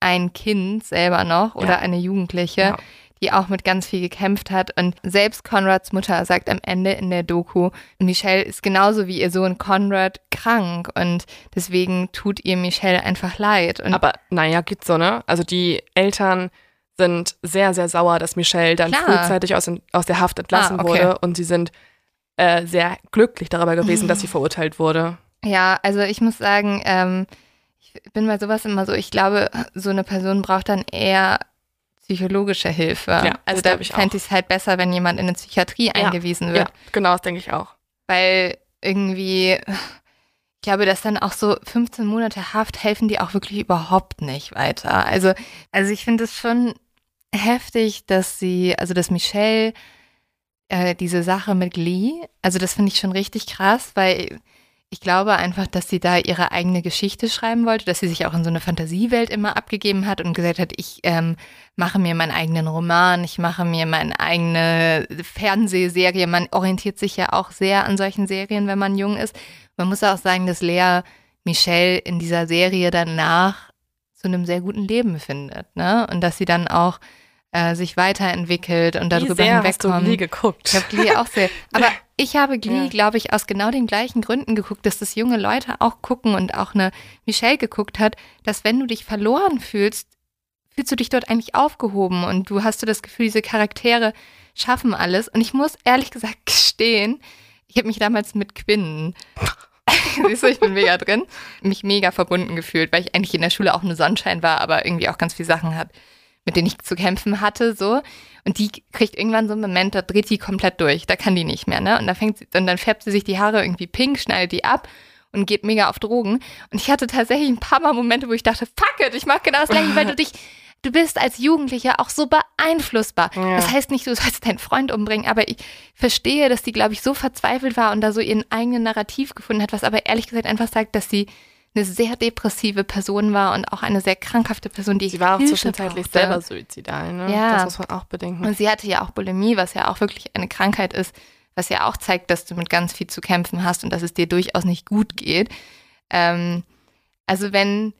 ein Kind selber noch oder Ja. eine Jugendliche, Ja. Die auch mit ganz viel gekämpft hat. Und selbst Conrads Mutter sagt am Ende in der Doku, Michelle ist genauso wie ihr Sohn Conrad krank und deswegen tut ihr Michelle einfach leid. Und Aber naja, geht so, ne? Also die Eltern sind sehr, sehr sauer, dass Michelle dann Klar. frühzeitig aus, aus der Haft entlassen Ah, okay. wurde und sie sind äh, sehr glücklich darüber gewesen, dass sie verurteilt wurde. Ja, also ich muss sagen, ähm, ich bin bei sowas immer so, ich glaube, so eine Person braucht dann eher psychologische Hilfe. Ja, das also da ich fände ich es halt besser, wenn jemand in eine Psychiatrie eingewiesen wird. Ja, genau, das denke ich auch. Weil irgendwie, ich glaube, dass dann auch so 15 Monate Haft helfen die auch wirklich überhaupt nicht weiter. Also, also ich finde es schon heftig, dass sie, also dass Michelle äh, diese Sache mit Lee, also das finde ich schon richtig krass, weil ich glaube einfach, dass sie da ihre eigene Geschichte schreiben wollte, dass sie sich auch in so eine Fantasiewelt immer abgegeben hat und gesagt hat, ich ähm, mache mir meinen eigenen Roman, ich mache mir meine eigene Fernsehserie. Man orientiert sich ja auch sehr an solchen Serien, wenn man jung ist. Man muss auch sagen, dass Lea Michelle in dieser Serie danach zu einem sehr guten Leben findet, ne? Und dass sie dann auch äh, sich weiterentwickelt und Wie darüber sehr hast du hinwegkommt. Lee geguckt? Ich habe Glee auch sehr. Aber ich habe Glee, Ja. glaube ich, aus genau den gleichen Gründen geguckt, dass das junge Leute auch gucken und auch eine Michelle geguckt hat, dass wenn du dich verloren fühlst, fühlst du dich dort eigentlich aufgehoben und du hast du das Gefühl, diese Charaktere schaffen alles. Und ich muss ehrlich gesagt gestehen, ich habe mich damals mit Quinn, siehst du, ich bin mega drin, mich mega verbunden gefühlt, weil ich eigentlich in der Schule auch eine Sonnenschein war, aber irgendwie auch ganz viele Sachen hat, mit denen ich zu kämpfen hatte, so. Und die kriegt irgendwann so einen Moment, da dreht die komplett durch, da kann die nicht mehr, ne? Und dann fängt sie, und dann färbt sie sich die Haare irgendwie pink, schneidet die ab und geht mega auf Drogen. Und ich hatte tatsächlich ein paar Mal Momente, wo ich dachte, fuck it, ich mach genau das gleiche, weil du dich, du bist als Jugendlicher auch so beeinflussbar. Ja. Das heißt nicht, du sollst deinen Freund umbringen, aber ich verstehe, dass die, glaube ich, so verzweifelt war und da so ihren eigenen Narrativ gefunden hat, was aber ehrlich gesagt einfach sagt, dass sie eine sehr depressive Person war und auch eine sehr krankhafte Person, die Sie war auch Hilfe zwischenzeitlich brauchte. selber suizidal, ne? Ja. Das muss man auch bedenken. Und sie hatte ja auch Bulimie, was ja auch wirklich eine Krankheit ist, was ja auch zeigt, dass du mit ganz viel zu kämpfen hast und dass es dir durchaus nicht gut geht. Ähm, also wenn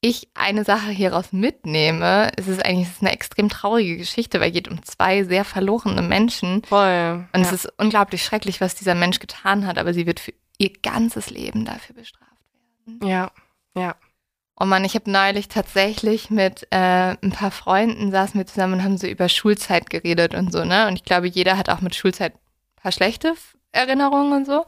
ich eine Sache hieraus mitnehme, ist es eigentlich ist eine extrem traurige Geschichte, weil es geht um zwei sehr verlorene Menschen. Voll. Und ja. es ist unglaublich schrecklich, was dieser Mensch getan hat, aber sie wird für ihr ganzes Leben dafür bestraft. Ja, ja. Oh Mann, ich habe neulich tatsächlich mit äh, ein paar Freunden saßen wir zusammen und haben so über Schulzeit geredet und so, ne? Und ich glaube, jeder hat auch mit Schulzeit ein paar schlechte Erinnerungen und so.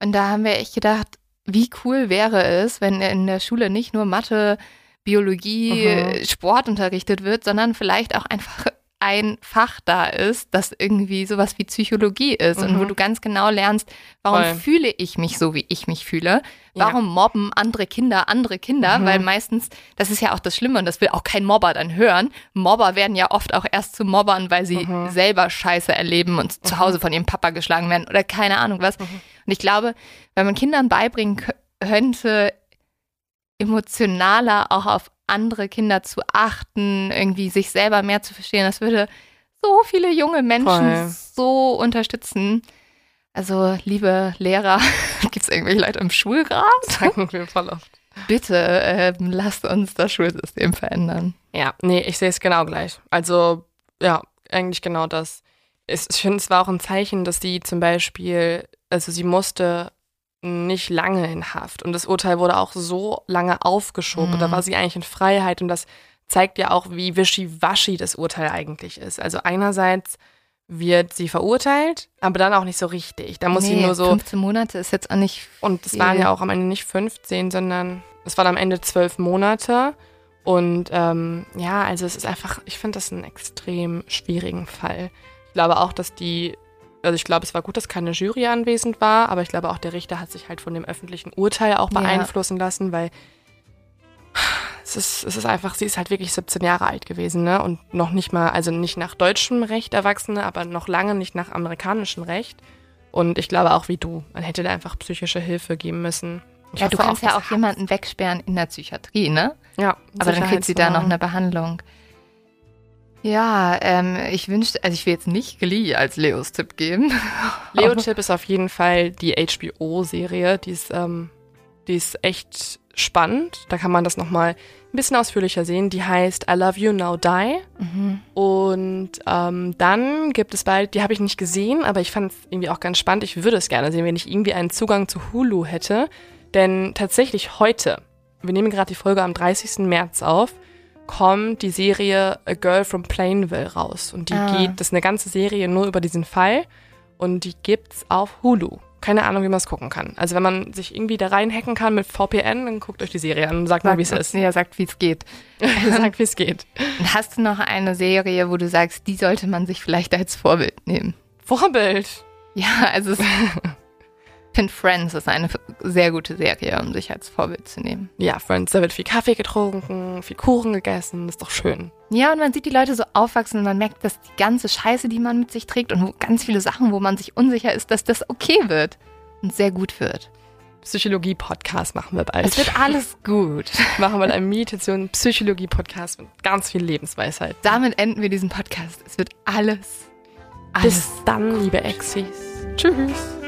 Und da haben wir echt gedacht, wie cool wäre es, wenn in der Schule nicht nur Mathe, Biologie, Mhm. Sport unterrichtet wird, sondern vielleicht auch einfach ein Fach da ist, das irgendwie sowas wie Psychologie ist und wo Mhm. du ganz genau lernst, warum Voll. fühle ich mich so, wie ich mich fühle? Ja. Warum mobben andere Kinder andere Kinder? Mhm. Weil meistens, das ist ja auch das Schlimme und das will auch kein Mobber dann hören. Mobber werden ja oft auch erst zu Mobbern, weil sie Mhm. selber Scheiße erleben und zu Hause von ihrem Papa geschlagen werden oder keine Ahnung was. Mhm. Und ich glaube, wenn man Kindern beibringen kö- könnte, emotionaler auch auf andere Kinder zu achten, irgendwie sich selber mehr zu verstehen. Das würde so viele junge Menschen Voll. so unterstützen. Also, liebe Lehrer, gibt es irgendwelche Leute im Schulrat? Sagen wir voll oft. Bitte ähm, lasst uns das Schulsystem verändern. Ja, nee, ich sehe es genau gleich. Also, ja, eigentlich genau das. Ich finde, es war auch ein Zeichen, dass sie zum Beispiel, also sie musste nicht lange in Haft und das Urteil wurde auch so lange aufgeschoben. Mhm. Da war sie eigentlich in Freiheit und das zeigt ja auch, wie wischiwaschi das Urteil eigentlich ist. Also einerseits wird sie verurteilt, aber dann auch nicht so richtig. Da muss sie Nee, nur so 15 Monate ist jetzt auch nicht. und es waren ja auch am Ende nicht 15, sondern es waren am Ende zwölf Monate. Und ähm, ja, also es ist einfach, ich finde das einen extrem schwierigen Fall. Ich glaube auch, dass die, also ich glaube, es war gut, dass keine Jury anwesend war, aber ich glaube auch, der Richter hat sich halt von dem öffentlichen Urteil auch Ja. beeinflussen lassen, weil es ist, es ist einfach, sie ist halt wirklich 17 Jahre alt gewesen, ne? Und noch nicht mal, also nicht nach deutschem Recht Erwachsene, aber noch lange nicht nach amerikanischem Recht. Und ich glaube auch wie du, man hätte da einfach psychische Hilfe geben müssen. Ich Ja, du kannst ja das auch jemanden wegsperren in der Psychiatrie, ne? Ja, Aber dann kriegt sie da noch eine Behandlung. Ja, ähm, ich wünschte, also ich will jetzt nicht Glee als Leos Tipp geben. Leo-Tipp ist auf jeden Fall die HBO-Serie. Die ist, ähm, die ist echt spannend. Da kann man das nochmal ein bisschen ausführlicher sehen. Die heißt I Love You Now Die. Mhm. Und ähm, dann gibt es bald, die habe ich nicht gesehen, aber ich fand es irgendwie auch ganz spannend. Ich würde es gerne sehen, wenn ich irgendwie einen Zugang zu Hulu hätte. Denn tatsächlich heute, wir nehmen gerade die Folge am 30. März auf, kommt die Serie A Girl from Plainville raus. Und die Ah. geht, das ist eine ganze Serie nur über diesen Fall. Und die gibt's auf Hulu. Keine Ahnung, wie man es gucken kann. Also wenn man sich irgendwie da reinhacken kann mit VPN, dann guckt euch die Serie an und sagt mal, wie es ist. Ja, sagt, wie es geht. sagt, wie es geht. Und hast du noch eine Serie, wo du sagst, die sollte man sich vielleicht als Vorbild nehmen? Vorbild. Ja, also es, finde Friends ist eine sehr gute Serie, um sich als Vorbild zu nehmen. Ja, Friends, da wird viel Kaffee getrunken, viel Kuchen gegessen, ist doch schön. Ja, und man sieht die Leute so aufwachsen und man merkt, dass die ganze Scheiße, die man mit sich trägt und ganz viele Sachen, wo man sich unsicher ist, dass das okay wird und sehr gut wird. Psychologie-Podcast machen wir bald. Es wird alles gut. machen wir einen Meditation, Psychologie-Podcast mit ganz viel Lebensweisheit. Damit enden wir diesen Podcast. Es wird alles, alles Bis dann, liebe Exis. Tschüss.